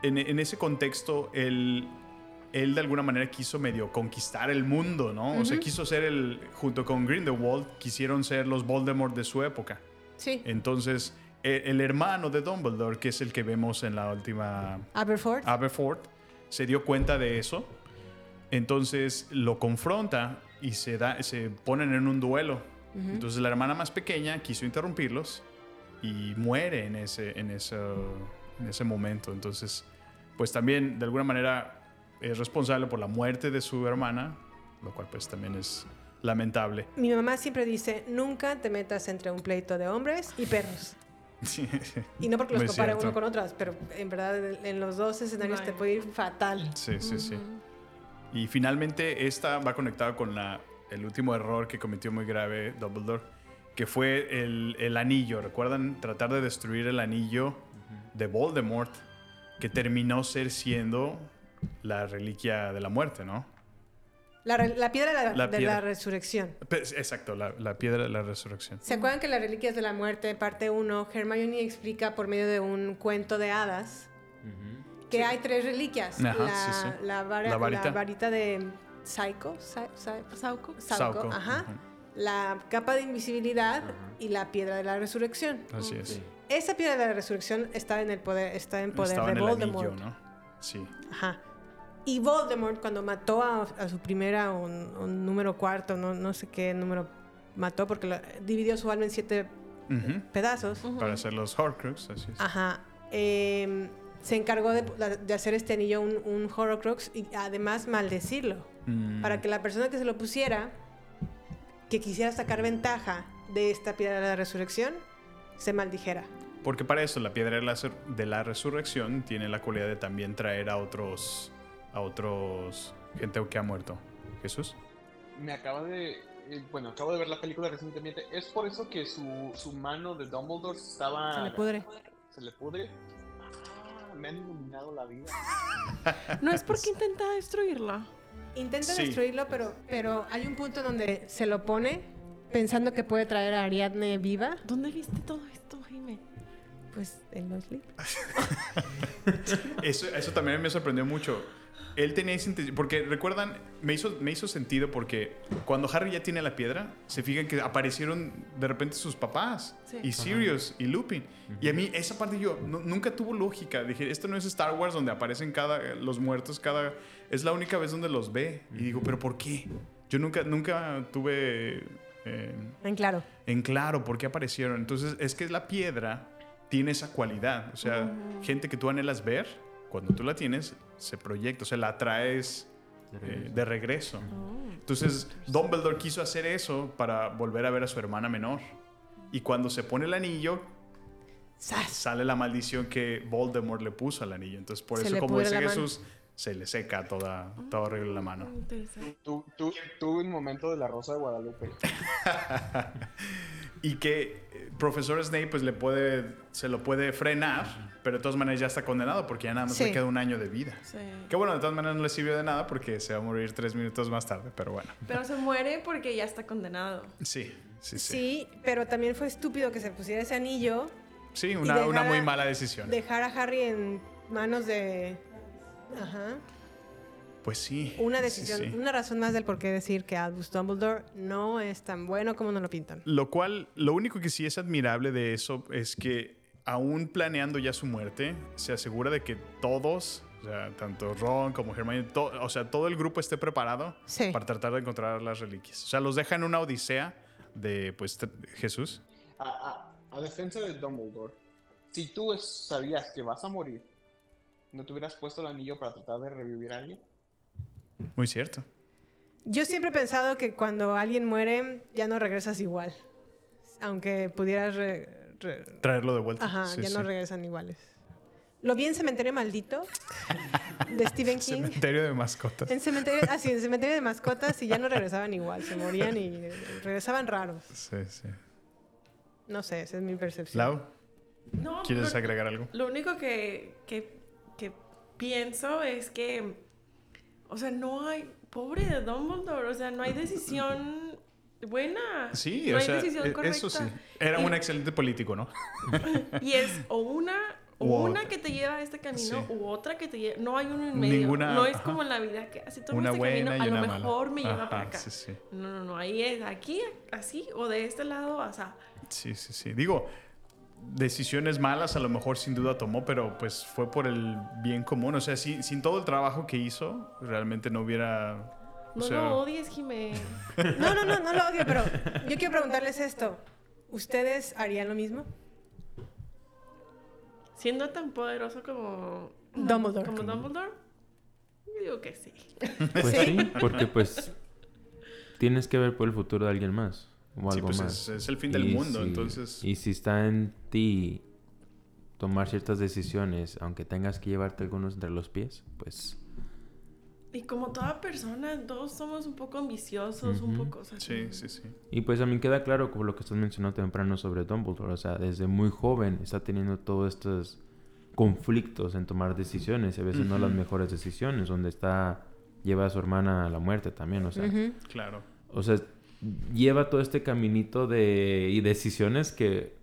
Speaker 4: en, en ese contexto, él, él de alguna manera quiso medio conquistar el mundo, ¿no? O sea, quiso ser el, junto con Grindelwald, quisieron ser los Voldemort de su época.
Speaker 5: Sí.
Speaker 4: Entonces, e- el, hermano de Dumbledore, que es el que vemos en la última
Speaker 5: Aberforth.
Speaker 4: Aberforth, se dio cuenta de eso. Entonces lo confronta y se, da, se ponen en un duelo.
Speaker 5: Ujú.
Speaker 4: Entonces la hermana más pequeña quiso interrumpirlos y muere en ese, en ese, en ese momento. Entonces, pues también de alguna manera es responsable por la muerte de su hermana, lo cual pues también es lamentable.
Speaker 5: Mi mamá siempre dice, nunca te metas entre un pleito de hombres y perros.
Speaker 4: Sí.
Speaker 5: Y no porque los
Speaker 4: Muy
Speaker 5: compare
Speaker 4: cierto.
Speaker 5: uno con otras, pero en verdad en- los dos escenarios te puede ir fatal.
Speaker 4: Sí, sí, sí. Y finalmente esta va conectada con la, el último error que cometió muy grave Dumbledore, que fue el, el anillo. ¿Recuerdan? Tratar de destruir el anillo de Voldemort, que terminó ser siendo la reliquia de la muerte, ¿no?
Speaker 5: La, piedra de la,
Speaker 4: La
Speaker 5: de
Speaker 4: piedra.
Speaker 5: la resurrección.
Speaker 4: Exacto, la, la piedra de la resurrección.
Speaker 5: ¿Se acuerdan que las reliquias de la muerte, parte 1, Hermione explica por medio de un cuento de hadas que hay tres reliquias?
Speaker 4: Ajá,
Speaker 5: la,
Speaker 4: sí, sí.
Speaker 5: la vara-
Speaker 4: varita.
Speaker 5: la varita de Psycho, Sa- Sa-
Speaker 10: Sauco.
Speaker 5: Sauco, ajá. La capa de invisibilidad y la piedra de la resurrección.
Speaker 4: Así es.
Speaker 5: Esa piedra de la resurrección está en el poder, está en poder
Speaker 4: Estaba
Speaker 5: de
Speaker 4: en el
Speaker 5: Voldemort.
Speaker 4: anillo, ¿no? Sí.
Speaker 5: Ajá. Y Voldemort, cuando mató a, a su primera o, o número cuarto, no, no sé qué número mató, porque dividió su alma en siete pedazos.
Speaker 4: Para hacer los Horcrux, así es.
Speaker 5: Ajá. Eh, se encargó de, de hacer este anillo un, un Horcrux y además maldecirlo.
Speaker 4: Mm.
Speaker 5: Para que la persona que se lo pusiera, que quisiera sacar ventaja de esta piedra de la resurrección, se maldijera.
Speaker 4: Porque para eso la piedra de la, de la resurrección tiene la cualidad de también traer a otros, a otros gente que ha muerto. Jesús.
Speaker 11: Me acaba de. eh, Bueno, acabo de ver la película recientemente. Es por eso que su, su mano de Dumbledore estaba.
Speaker 5: Se le pudre.
Speaker 11: Se le pudre. Ah, me han iluminado la vida.
Speaker 10: No es porque intenta destruirla.
Speaker 5: Intenta
Speaker 4: Sí.
Speaker 5: destruirlo, pero, pero hay un punto donde se lo pone pensando que puede traer a Ariadne viva.
Speaker 10: ¿Dónde viste todo esto, Jaime?
Speaker 5: Pues en los libros.
Speaker 4: Eso, eso también me sorprendió mucho. Él tenía esa intención, porque recuerdan, me hizo, me hizo sentido porque cuando Harry ya tiene la piedra, se fijan que aparecieron de repente sus papás,
Speaker 10: Sí.
Speaker 4: y Sirius, y Lupin. Y a mí esa parte yo, no- nunca tuvo lógica. Dije, esto no es Star Wars donde aparecen cada, los muertos cada... Es la única vez donde los ve. Y digo, pero ¿por qué? Yo nunca, nunca tuve... eh,
Speaker 5: En claro.
Speaker 4: en claro por qué aparecieron. Entonces, es que la piedra tiene esa cualidad. O sea, gente que tú anhelas ver, cuando tú la tienes, se proyecta, o sea, la atraes eh, de regreso. Entonces, Dumbledore quiso hacer eso para volver a ver a su hermana menor. Y cuando se pone el anillo, sale la maldición que Voldemort le puso al anillo. Entonces, por
Speaker 5: Se
Speaker 4: eso,
Speaker 5: le
Speaker 4: como dice
Speaker 5: la mano.
Speaker 4: Jesús, se le seca toda, toda horrible la mano.
Speaker 11: Tu- tu- Tuve un momento de la Rosa de Guadalupe.
Speaker 4: y que eh, profesor Snape pues le puede se lo puede frenar pero de todas maneras ya está condenado porque ya nada más
Speaker 5: Sí.
Speaker 4: le queda un año de vida
Speaker 10: Sí.
Speaker 4: que bueno de todas maneras no le sirvió de nada porque se va a morir tres minutos más tarde pero bueno
Speaker 10: Pero se muere porque ya está condenado.
Speaker 4: sí sí sí
Speaker 5: Sí, pero también fue estúpido que se pusiera ese anillo,
Speaker 4: sí una, una muy mala decisión
Speaker 5: dejar a Harry en manos de... Ajá.
Speaker 4: Pues sí
Speaker 5: Una decisión,
Speaker 4: sí.
Speaker 5: una razón más del por qué decir que Albus Dumbledore no es tan bueno como nos lo pintan.
Speaker 4: Lo cual, lo único que sí es admirable de eso es que aún planeando ya su muerte, se asegura de que todos, o sea, tanto Ron como Hermione, to- o sea, todo el grupo esté preparado
Speaker 5: Sí.
Speaker 4: para tratar de encontrar las reliquias. O sea, los deja en una odisea de, pues, Jesús.
Speaker 11: A, a- a defensa de Dumbledore, si tú sabías que vas a morir, ¿no te hubieras puesto el anillo para tratar de revivir a alguien?
Speaker 4: Muy cierto.
Speaker 5: Yo siempre he pensado que cuando alguien muere ya no regresas igual. Aunque pudieras... re- re-
Speaker 4: Traerlo de vuelta.
Speaker 5: Ajá,
Speaker 4: Sí,
Speaker 5: ya
Speaker 4: sí.
Speaker 5: no regresan iguales. Lo vi en Cementerio Maldito de Stephen King.
Speaker 4: Cementerio de mascotas.
Speaker 5: En cementerio, ah, sí, en cementerio de mascotas y ya no regresaban igual, se morían y regresaban raros.
Speaker 4: Sí, sí.
Speaker 5: No sé, esa es mi percepción.
Speaker 4: Lau,
Speaker 10: No,
Speaker 4: ¿quieres
Speaker 10: lo-
Speaker 4: agregar algo?
Speaker 10: Lo único que, que, que pienso es que, o sea, no hay, pobre de Dumbledore, o sea, no hay decisión buena.
Speaker 4: Sí,
Speaker 10: no
Speaker 4: o
Speaker 10: hay
Speaker 4: sea,
Speaker 10: decisión
Speaker 4: e-
Speaker 10: correcta.
Speaker 4: eso sí. Era
Speaker 10: Y-
Speaker 4: un excelente político, ¿no?
Speaker 10: Y es o una, o
Speaker 4: U
Speaker 10: una
Speaker 4: otra.
Speaker 10: que te lleva a este camino
Speaker 4: Sí.
Speaker 10: u otra que te lleva. No hay uno en medio.
Speaker 4: Ninguna-
Speaker 10: no es
Speaker 4: ajá.
Speaker 10: como en la vida que así tomo
Speaker 4: Una
Speaker 10: este
Speaker 4: buena
Speaker 10: camino,
Speaker 4: y
Speaker 10: a lo
Speaker 4: mala.
Speaker 10: mejor me lleva
Speaker 4: Ajá,
Speaker 10: para acá.
Speaker 4: sí, sí.
Speaker 10: No, no, no. Ahí es aquí, así, o de este lado, o sea.
Speaker 4: Sí, sí, sí. Digo, decisiones malas a lo mejor sin duda tomó, pero pues fue por el bien común. O sea, si- sin todo el trabajo que hizo, realmente no hubiera... o
Speaker 10: No
Speaker 4: sea,
Speaker 10: lo odies, Jimé.
Speaker 5: No, no, no, no lo odio, pero yo quiero preguntarles esto. ¿Ustedes harían lo mismo?
Speaker 10: Siendo tan poderoso como
Speaker 5: Dumbledore.
Speaker 10: Como Dumbledore, yo digo que sí.
Speaker 9: Pues sí, porque pues tienes que ver por el futuro de alguien más o
Speaker 4: Sí,
Speaker 9: algo
Speaker 4: pues,
Speaker 9: más.
Speaker 4: es- es el fin del mundo,
Speaker 9: si-
Speaker 4: entonces-
Speaker 9: Y si está en ti tomar ciertas decisiones, aunque tengas que llevarte algunos entre los pies, pues
Speaker 10: Y como toda persona, todos somos un poco ambiciosos, un
Speaker 9: Ujú.
Speaker 10: poco... o sea,
Speaker 4: Sí, sí, sí.
Speaker 9: Y pues a mí queda claro como lo que estás mencionando temprano sobre Dumbledore, o sea, desde muy joven está teniendo todos estos conflictos en tomar decisiones, y a veces no las mejores decisiones, donde está lleva a su hermana a la muerte también, o sea,
Speaker 5: Ujú.
Speaker 4: Claro.
Speaker 9: o sea, lleva todo este caminito de y decisiones que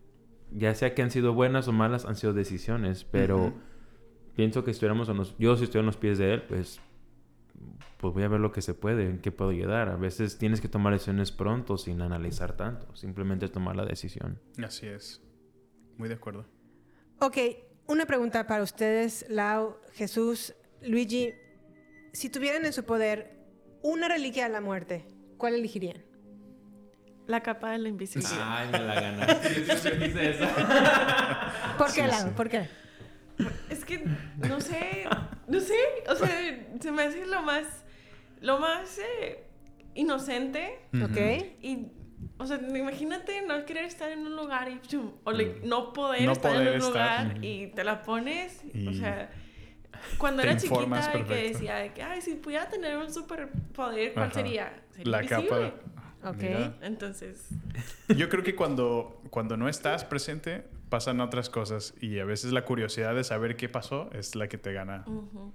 Speaker 9: ya sea que han sido buenas o malas han sido decisiones, pero pienso que si estuviéramos en los, yo si estoy en los pies de él, pues pues voy a ver lo que se puede, en qué puedo ayudar. A veces tienes que tomar decisiones pronto sin analizar tanto, simplemente tomar la decisión.
Speaker 4: Así es. Muy de acuerdo.
Speaker 5: Ok, una pregunta para ustedes, Lau, Jesús, Luigi. Si tuvieran en su poder una reliquia de la muerte, ¿cuál elegirían?
Speaker 10: La capa de la invisibilidad.
Speaker 9: Ay, me la ganaste. Yo esa.
Speaker 5: ¿Por qué,
Speaker 4: Sí,
Speaker 5: Lau?
Speaker 4: sí.
Speaker 5: ¿Por qué?
Speaker 10: Es que, no sé, no sé, o sea, se me hace lo más, lo más eh, inocente.
Speaker 5: Ok.
Speaker 10: Y, o sea, imagínate no querer estar en un lugar y chum, o le- no poder
Speaker 4: No
Speaker 10: estar
Speaker 4: poder
Speaker 10: en un
Speaker 4: estar.
Speaker 10: lugar y te la pones, o
Speaker 4: Y
Speaker 10: sea, cuando era chiquita y que decía de que, ay, si pudiera tener un superpoder, ¿cuál
Speaker 4: Ajá.
Speaker 10: sería? Sería
Speaker 4: La capa.
Speaker 5: Ok.
Speaker 4: Mira.
Speaker 10: Entonces,
Speaker 4: Yo creo que cuando, cuando no estás presente, pasan otras cosas. Y a veces la curiosidad de saber qué pasó es la que te gana.
Speaker 10: ujú.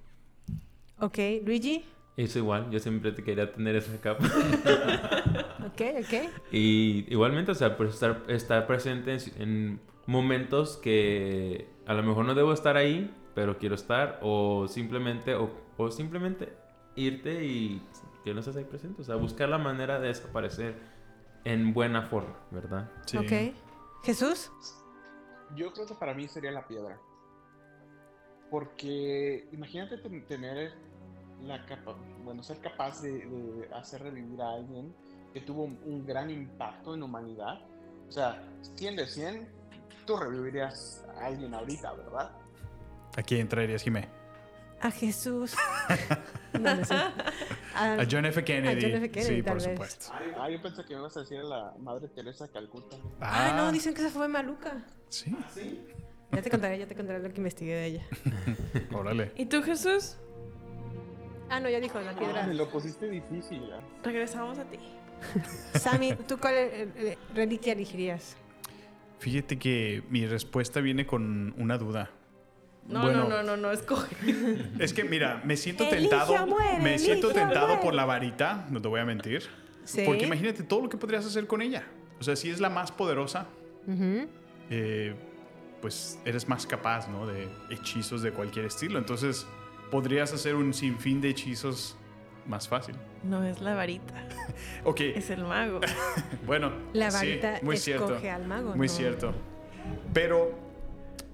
Speaker 5: Ok, Luigi.
Speaker 9: Es igual, yo siempre te quería tener esa capa.
Speaker 5: Ok, ok.
Speaker 9: Y igualmente, o sea, pues estar, estar presente en, en momentos que a lo mejor no debo estar ahí, pero quiero estar, o simplemente, o, o simplemente irte y que no estés ahí presente. O sea, buscar la manera de desaparecer en buena forma, ¿verdad?
Speaker 4: Sí.
Speaker 5: Ok. Jesús.
Speaker 11: Yo creo que para mí sería la piedra. Porque imagínate ten- tener la capa, bueno, ser capaz de, de hacer revivir a alguien que tuvo un, un gran impacto en la humanidad. O sea, 100 de 100, tú revivirías a alguien ahorita, ¿verdad?
Speaker 4: ¿A quién traerías, Jimé?
Speaker 5: A Jesús. No, no sé. A,
Speaker 4: A John F. Kennedy.
Speaker 5: a John F. Kennedy,
Speaker 4: sí, por
Speaker 5: vez.
Speaker 4: supuesto.
Speaker 11: Ah, yo pensé que me ibas a decir a la Madre Teresa de Calcuta.
Speaker 5: Ah, no, dicen que esa fue maluca.
Speaker 4: Sí.
Speaker 5: Ya te contaré, ya te contaré lo que investigué de ella.
Speaker 4: Órale.
Speaker 10: ¿y tú, Jesús?
Speaker 5: Ah, no, ya dijo, la
Speaker 11: Ah,
Speaker 5: piedra.
Speaker 11: me lo pusiste difícil. ¿eh?
Speaker 10: Regresamos a ti.
Speaker 5: Sammy, ¿tú cuál eh, eh, reliquia elegirías?
Speaker 4: Fíjate que mi respuesta viene con una duda.
Speaker 10: No,
Speaker 4: Bueno,
Speaker 10: no, no, no, no, escoge.
Speaker 4: Es que mira, me siento
Speaker 5: Elige
Speaker 4: tentado.
Speaker 5: muere,
Speaker 4: me siento tentado
Speaker 5: muere.
Speaker 4: por la varita, no te voy a mentir.
Speaker 5: Sí.
Speaker 4: Porque imagínate todo lo que podrías hacer con ella. O sea, si es la más poderosa, eh, pues eres más capaz, ¿no? De hechizos de cualquier estilo. Entonces, podrías hacer un sinfín de hechizos más fácil.
Speaker 10: No es la varita,
Speaker 4: Ok,
Speaker 10: es el mago.
Speaker 4: bueno.
Speaker 5: La
Speaker 4: sí,
Speaker 5: varita
Speaker 4: muy
Speaker 5: escoge
Speaker 4: cierto.
Speaker 5: al mago,
Speaker 4: Muy
Speaker 5: ¿no?
Speaker 4: cierto. Pero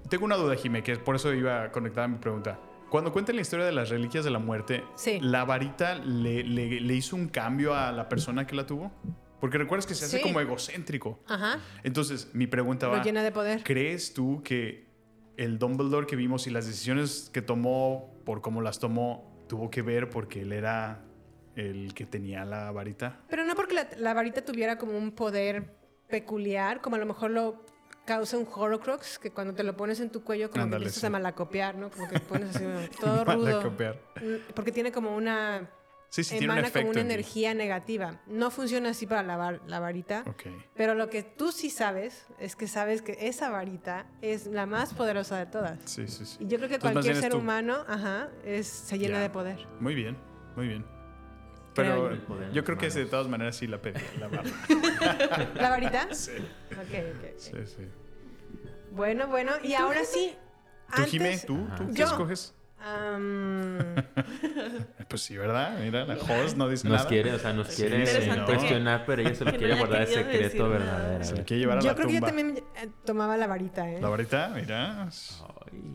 Speaker 4: tengo una duda, Jimé, que por eso iba conectada a mi pregunta. Cuando cuentan la historia de las reliquias de la muerte,
Speaker 5: Sí.
Speaker 4: ¿la varita le, le- le hizo un cambio a la persona que la tuvo? Porque recuerdas que se hace
Speaker 5: Sí.
Speaker 4: como egocéntrico.
Speaker 5: Ajá.
Speaker 4: Entonces, mi pregunta
Speaker 5: Lo
Speaker 4: va,
Speaker 5: llena de poder.
Speaker 4: ¿crees tú que el Dumbledore que vimos y las decisiones que tomó por cómo las tomó tuvo que ver porque él era el que tenía la varita.
Speaker 5: Pero no porque la, la varita tuviera como un poder peculiar, como a lo mejor lo causa un Horrocrux, que cuando te lo pones en tu cuello como
Speaker 4: Ándale,
Speaker 5: que empiezas
Speaker 4: sí.
Speaker 5: a malacopiar, ¿no? Como que pones así todo rudo.
Speaker 4: Malacopiar.
Speaker 5: Mm, Porque tiene como una...
Speaker 4: Sí, sí, tiene un
Speaker 5: emana como
Speaker 4: efecto
Speaker 5: una
Speaker 4: en ti.
Speaker 5: energía negativa. No funciona así para la, var- la varita.
Speaker 4: Ok.
Speaker 5: Pero lo que tú sí sabes es que sabes que esa varita es la más poderosa de todas.
Speaker 4: Sí, sí, sí.
Speaker 5: Y yo creo que
Speaker 4: Entonces,
Speaker 5: cualquier
Speaker 4: es
Speaker 5: ser
Speaker 4: tú.
Speaker 5: humano, ajá, es, se llena de poder.
Speaker 4: Muy bien, muy bien.
Speaker 5: Creo
Speaker 4: Pero
Speaker 5: yo.
Speaker 4: yo creo que de todas maneras sí la pedí, la barra.
Speaker 5: ¿La varita?
Speaker 4: Sí.
Speaker 5: Ok, ok.
Speaker 4: Sí, sí.
Speaker 5: Bueno, bueno, y ahora sí.
Speaker 4: ¿Tú,
Speaker 5: antes-
Speaker 4: Jimé? ¿Tú? ¿Tú qué
Speaker 5: Yo.
Speaker 4: escoges? Pues sí, ¿verdad? Mira, la host no dice
Speaker 9: Nos
Speaker 4: nada.
Speaker 9: quiere, o sea, nos quiere
Speaker 4: sí, ¿no?
Speaker 9: cuestionar, pero ella se lo
Speaker 10: no
Speaker 9: quiere guardar el secreto verdadero.
Speaker 4: Se lo quiere llevar a
Speaker 5: yo
Speaker 4: la
Speaker 5: creo que yo
Speaker 4: tumba.
Speaker 5: también eh, tomaba la varita, ¿eh?
Speaker 4: La varita, mira.
Speaker 9: Ay,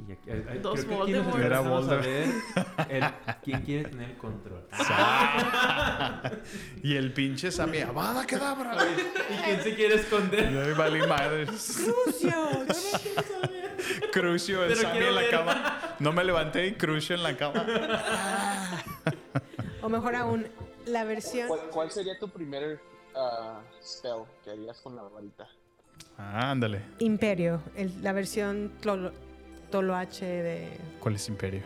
Speaker 9: ya- ay, ay,
Speaker 10: Dos
Speaker 9: creo que aquí nos
Speaker 10: Voldemort.
Speaker 4: Era
Speaker 9: empezamos a
Speaker 4: Voldemort.
Speaker 9: ver el- quién quiere tener el control.
Speaker 4: y el pinche Sammy, ¡Avada Kedavra!
Speaker 9: ¿Y quién se quiere esconder?
Speaker 4: Y ahí valí madres. Crucio, el Sammy en la
Speaker 9: ver.
Speaker 4: cama. No me levanté y Crucio en la cama.
Speaker 5: O mejor aún, la versión.
Speaker 11: ¿Cuál, cuál sería tu primer ah, spell que harías con la varita?
Speaker 4: Ah, ándale.
Speaker 5: Imperio, el- la versión Tolo, Toloache de
Speaker 4: ¿Cuál es Imperio?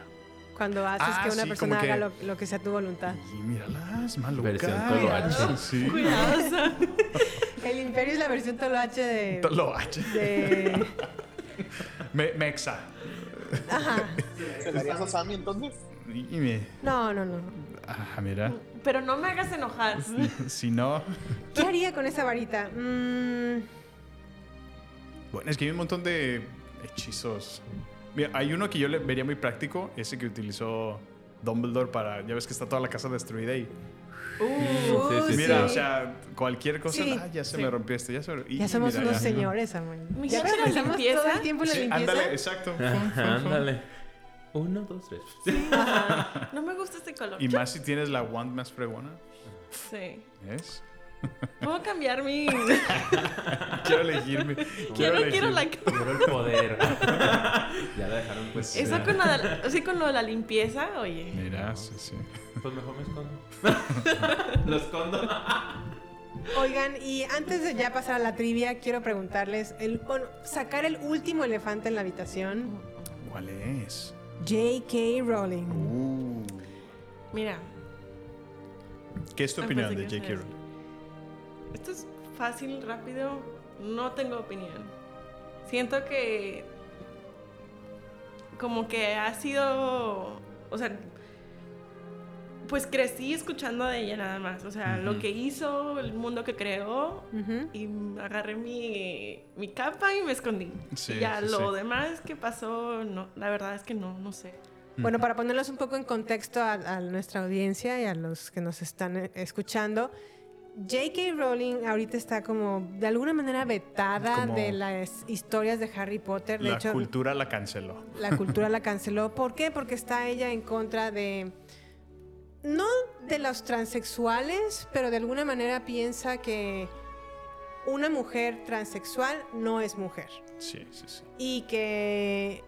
Speaker 5: cuando haces
Speaker 4: Ah,
Speaker 5: que una
Speaker 4: sí,
Speaker 5: persona
Speaker 4: que-
Speaker 5: haga lo, lo que sea tu voluntad.
Speaker 4: Y míralas, maluca.
Speaker 9: Versión Toloache.
Speaker 4: Sí.
Speaker 10: Cuidado.
Speaker 5: El Imperio es la versión Toloache de.
Speaker 4: Toloache.
Speaker 5: de
Speaker 4: Me- Mexa.
Speaker 5: ajá.
Speaker 11: ¿Se la harías a Sammy entonces?
Speaker 4: Y me...
Speaker 5: No, no, no.
Speaker 4: Ah, mira.
Speaker 10: Pero no me hagas enojar.
Speaker 4: Si no...
Speaker 5: ¿Qué haría con esa varita? Mm,
Speaker 4: Bueno, es que hay un montón de hechizos. Mira, hay uno que yo le vería muy práctico, ese que utilizó Dumbledore para... Ya ves que está toda la casa destruida y...
Speaker 5: uh,
Speaker 9: sí, sí,
Speaker 4: Mira,
Speaker 5: sí.
Speaker 4: o sea, cualquier cosa...
Speaker 5: Sí,
Speaker 4: ah, ya se
Speaker 10: sí.
Speaker 4: me rompió este, ya se me... y-
Speaker 5: Ya somos
Speaker 4: mira,
Speaker 5: unos
Speaker 4: ya.
Speaker 5: señores.
Speaker 10: Me
Speaker 5: Ya todo el tiempo en la limpieza.
Speaker 4: ándale, exacto.
Speaker 9: Ándale. Uno, dos, tres.
Speaker 10: No me gusta este color.
Speaker 4: Y más si tienes la wand más fregona.
Speaker 10: Sí.
Speaker 4: ¿Ves?
Speaker 10: Puedo cambiar mi.
Speaker 4: Quiero elegirme.
Speaker 10: Quiero la.
Speaker 9: Quiero el poder. ya la dejaron pues.
Speaker 10: Eso con lo, de la, así con lo de la limpieza, oye.
Speaker 4: Mira, sí, sí.
Speaker 9: Pues mejor me escondo. Lo escondo.
Speaker 5: Oigan, y antes de ya pasar a la trivia, quiero preguntarles, el, bueno, sacar el último elefante en la habitación,
Speaker 4: ¿Cuál es?
Speaker 5: J.K. Rowling.
Speaker 4: Uh,
Speaker 10: Mira,
Speaker 4: ¿Qué es tu
Speaker 10: Ah,
Speaker 4: opinión de J.K. Rowling?
Speaker 10: Esto es fácil, rápido. No tengo opinión. Siento que. Como que ha sido. O sea. Pues crecí escuchando de ella nada más. O sea, lo
Speaker 4: Ujú.
Speaker 10: que hizo, el mundo que creó.
Speaker 5: Ujú.
Speaker 10: Y agarré mi, mi capa y me escondí.
Speaker 4: Sí,
Speaker 10: y ya
Speaker 4: sí,
Speaker 10: lo
Speaker 4: sí.
Speaker 10: demás que pasó, no, la verdad es que no, no sé.
Speaker 5: Bueno, para ponerlos un poco en contexto a, a nuestra audiencia y a los que nos están eh, escuchando, J.K. Rowling ahorita está como de alguna manera vetada
Speaker 4: Como-
Speaker 5: de las historias de Harry Potter. De
Speaker 4: La
Speaker 5: hecho,
Speaker 4: cultura la canceló.
Speaker 5: la cultura la canceló. ¿Por qué? Porque está ella en contra de, no de los transexuales, pero de alguna manera piensa que una mujer transexual no es mujer
Speaker 4: Sí, sí, sí.
Speaker 5: y que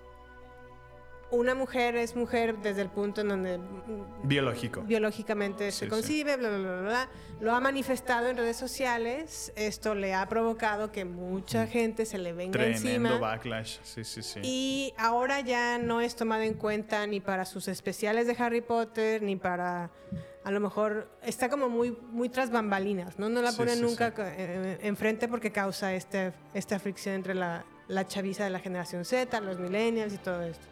Speaker 5: una mujer es mujer desde el punto en donde mm,
Speaker 4: Biológico.
Speaker 5: biológicamente
Speaker 4: Sí,
Speaker 5: se
Speaker 4: sí.
Speaker 5: concibe, bla, bla, bla, bla, bla. Lo ha manifestado en redes sociales. Esto le ha provocado que mucha gente se le venga
Speaker 4: Tremendo
Speaker 5: encima.
Speaker 4: backlash. Sí, sí, sí.
Speaker 5: Y ahora ya no es tomada en cuenta ni para sus especiales de Harry Potter, ni para. A lo mejor está como muy, muy tras bambalinas, ¿no? No la
Speaker 4: Sí,
Speaker 5: ponen
Speaker 4: sí,
Speaker 5: nunca
Speaker 4: sí.
Speaker 5: co- eh, enfrente porque causa este, esta fricción entre la, la chaviza de la generación Z, los millennials y todo esto.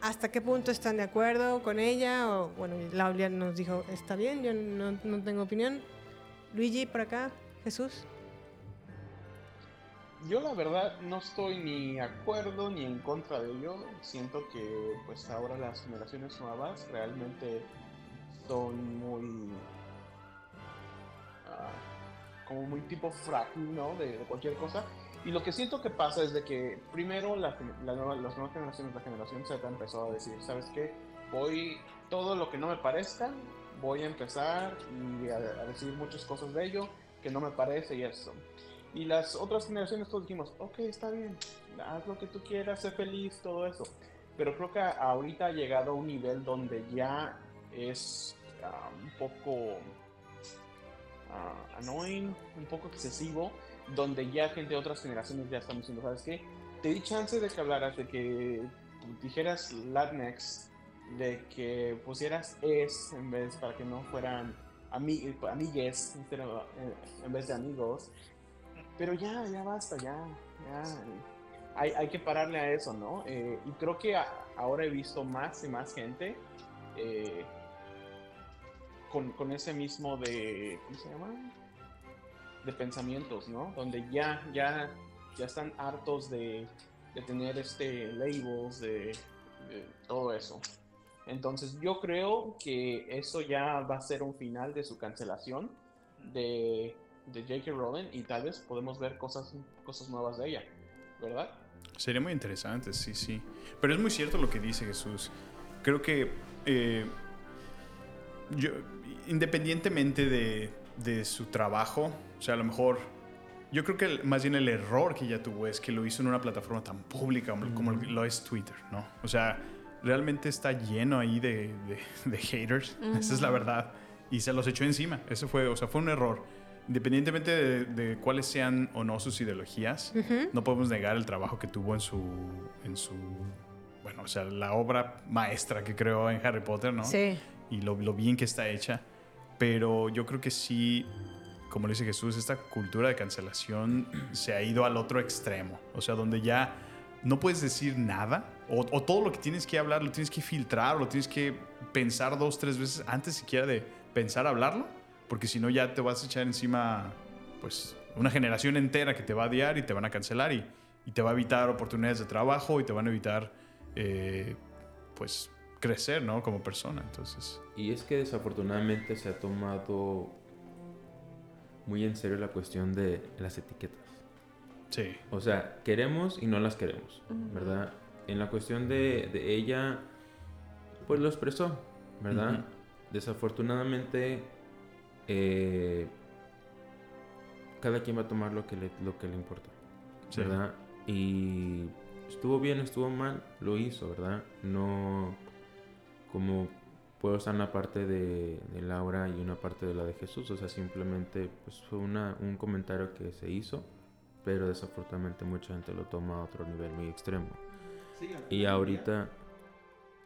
Speaker 5: ¿Hasta qué punto están de acuerdo con ella? O, bueno, Laulia nos dijo, está bien, yo no, no tengo opinión. Luigi, por acá, Jesús.
Speaker 11: Yo la verdad no estoy ni de acuerdo ni en contra de ello. Siento que pues ahora las generaciones nuevas realmente son muy ah, como muy tipo frágil, ¿no? De, de cualquier cosa. Y lo que siento que pasa es de que primero la la nueva- las nuevas generaciones, la generación Z empezó a decir, ¿sabes qué? Voy, todo lo que no me parezca, voy a empezar y a, a decir muchas cosas de ello que no me parece y eso. Y las otras generaciones todos dijimos, ok, está bien, haz lo que tú quieras, sé feliz, todo eso. Pero creo que ahorita ha llegado a un nivel donde ya es ah, un poco ah, annoying, un poco excesivo, donde ya gente de otras generaciones ya estamos diciendo, ¿sabes qué? Te di chance de que hablaras, de que dijeras Latinx, de que pusieras es en vez para que no fueran ami amigues eh, en vez de amigos. Pero ya, ya basta, ya, ya. Hay, hay que pararle a eso, ¿no? Eh, y creo que ahora he visto más y más gente eh, con, con ese mismo de, ¿cómo se llama? De pensamientos, ¿no? Donde ya, ya, ya están hartos de, de tener este labels, de, todo eso. Entonces yo creo que eso ya va a ser un final de su cancelación de, de J.K. Rowling y tal vez podemos ver cosas, cosas nuevas de ella, ¿verdad?
Speaker 4: Sería muy interesante, sí, sí. Pero es muy cierto lo que dice Jesús. Creo que eh, yo, independientemente de, de su trabajo, o sea, a lo mejor, yo creo que más bien el error que ella tuvo es que lo hizo en una plataforma tan pública como, como lo es Twitter, ¿no? O sea, realmente está lleno ahí de, de- de haters, esa es la verdad, y se los echó encima. Eso fue, o sea, fue un error. Independientemente de, de cuáles sean o no sus ideologías,
Speaker 13: Ujú.
Speaker 4: no podemos negar el trabajo que tuvo en su, en su, bueno, o sea, la obra maestra que creó en Harry Potter, ¿no?
Speaker 5: Sí.
Speaker 4: Y lo, lo bien que está hecha. Pero yo creo que sí, como le dice Jesús, esta cultura de cancelación se ha ido al otro extremo. O sea, donde ya no puedes decir nada, o, todo lo que tienes que hablar lo tienes que filtrar, lo tienes que pensar dos, tres veces antes siquiera de pensar hablarlo, porque si no ya te vas a echar encima, pues, una generación entera que te va a odiar y te van a cancelar y, y te va a evitar oportunidades de trabajo y te van a evitar, eh, pues, crecer, ¿no? Como persona. Entonces,
Speaker 9: Y es que desafortunadamente se ha tomado muy en serio la cuestión de las etiquetas.
Speaker 4: Sí.
Speaker 9: O sea, queremos y no las queremos. ¿verdad? En la cuestión de, de ella, pues lo expresó, ¿verdad? Desafortunadamente, eh, cada quien va a tomar lo que le, lo que le importa,
Speaker 4: Sí.
Speaker 9: ¿verdad? Y estuvo bien, estuvo mal, lo hizo, ¿verdad? No como puedo estar una parte de, de Laura y una parte de la de Jesús, o sea, simplemente pues, fue una, un comentario que se hizo, pero desafortunadamente mucha gente lo toma a otro nivel muy extremo.
Speaker 11: Sí,
Speaker 9: Y ahorita...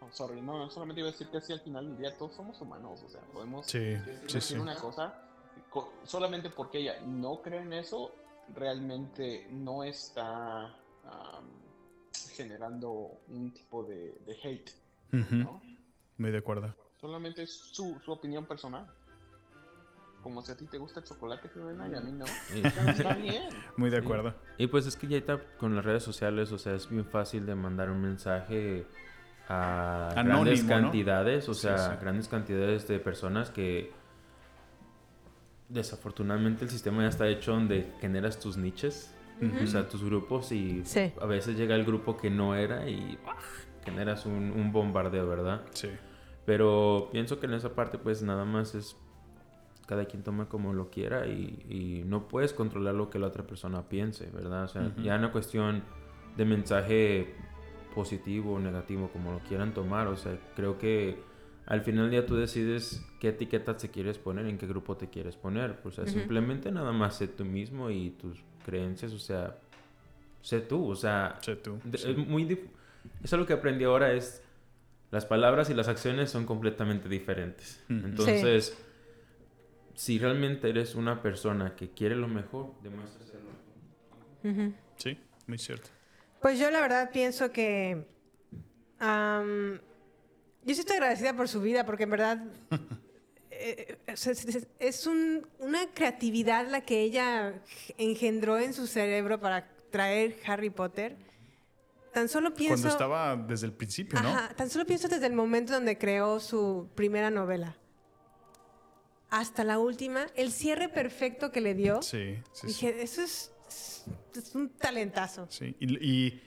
Speaker 11: No, sorry, no, solamente iba a decir que sí, al final del día todos somos humanos, o sea, podemos
Speaker 4: Sí, sí,
Speaker 11: decir
Speaker 4: sí.
Speaker 11: una cosa, co- solamente porque ella no cree en eso, realmente no está am, generando un tipo de, de hate,
Speaker 4: Ujú.
Speaker 11: ¿no?
Speaker 4: Muy de acuerdo.
Speaker 11: Solamente es su, su opinión personal. Como si a ti te gusta el chocolate, Jimena, y a mí no.
Speaker 9: Sí.
Speaker 11: Está bien.
Speaker 4: Muy de
Speaker 9: Sí.
Speaker 4: acuerdo.
Speaker 9: Y pues es que ya está con las redes sociales, o sea, es bien fácil de mandar un mensaje a grandes cantidades, o sea,
Speaker 4: sí.
Speaker 9: grandes cantidades de personas que desafortunadamente el sistema ya está hecho donde generas tus niches, o sea, tus grupos y
Speaker 5: Sí.
Speaker 9: a veces llega el grupo que no era y generas un, un bombardeo, ¿verdad?
Speaker 4: Sí.
Speaker 9: Pero pienso que en esa parte pues nada más es cada quien toma como lo quiera y, y no puedes controlar lo que la otra persona piense, ¿verdad? O sea,
Speaker 4: Ujú.
Speaker 9: ya una cuestión de mensaje positivo o negativo, como lo quieran tomar, o sea, creo que al final del día tú decides qué etiqueta te quieres poner, en qué grupo te quieres poner, o sea,
Speaker 13: Ujú.
Speaker 9: simplemente nada más sé tú mismo y tus creencias, o sea, sé tú, o sea,
Speaker 4: sé tú,
Speaker 9: de-
Speaker 4: sí.
Speaker 9: es muy es lo que aprendí ahora es las palabras y las acciones son completamente diferentes.
Speaker 4: Ujú.
Speaker 9: Entonces, si realmente eres una persona que quiere lo mejor, demuestra ser lo mejor.
Speaker 5: Ujú.
Speaker 4: Sí, muy cierto.
Speaker 5: Pues yo la verdad pienso que... am, yo sí estoy agradecida por su vida, porque en verdad eh, es, es- es un- una creatividad la que ella engendró en su cerebro para traer Harry Potter. Tan solo pienso...
Speaker 4: Cuando estaba desde el principio, ¿no?
Speaker 5: Ajá, tan solo pienso desde el momento donde creó su primera novela. Hasta la última, el cierre perfecto que le dio.
Speaker 4: Sí, sí, sí.
Speaker 5: Dije, eso es, es- un talentazo.
Speaker 4: Sí, y, y,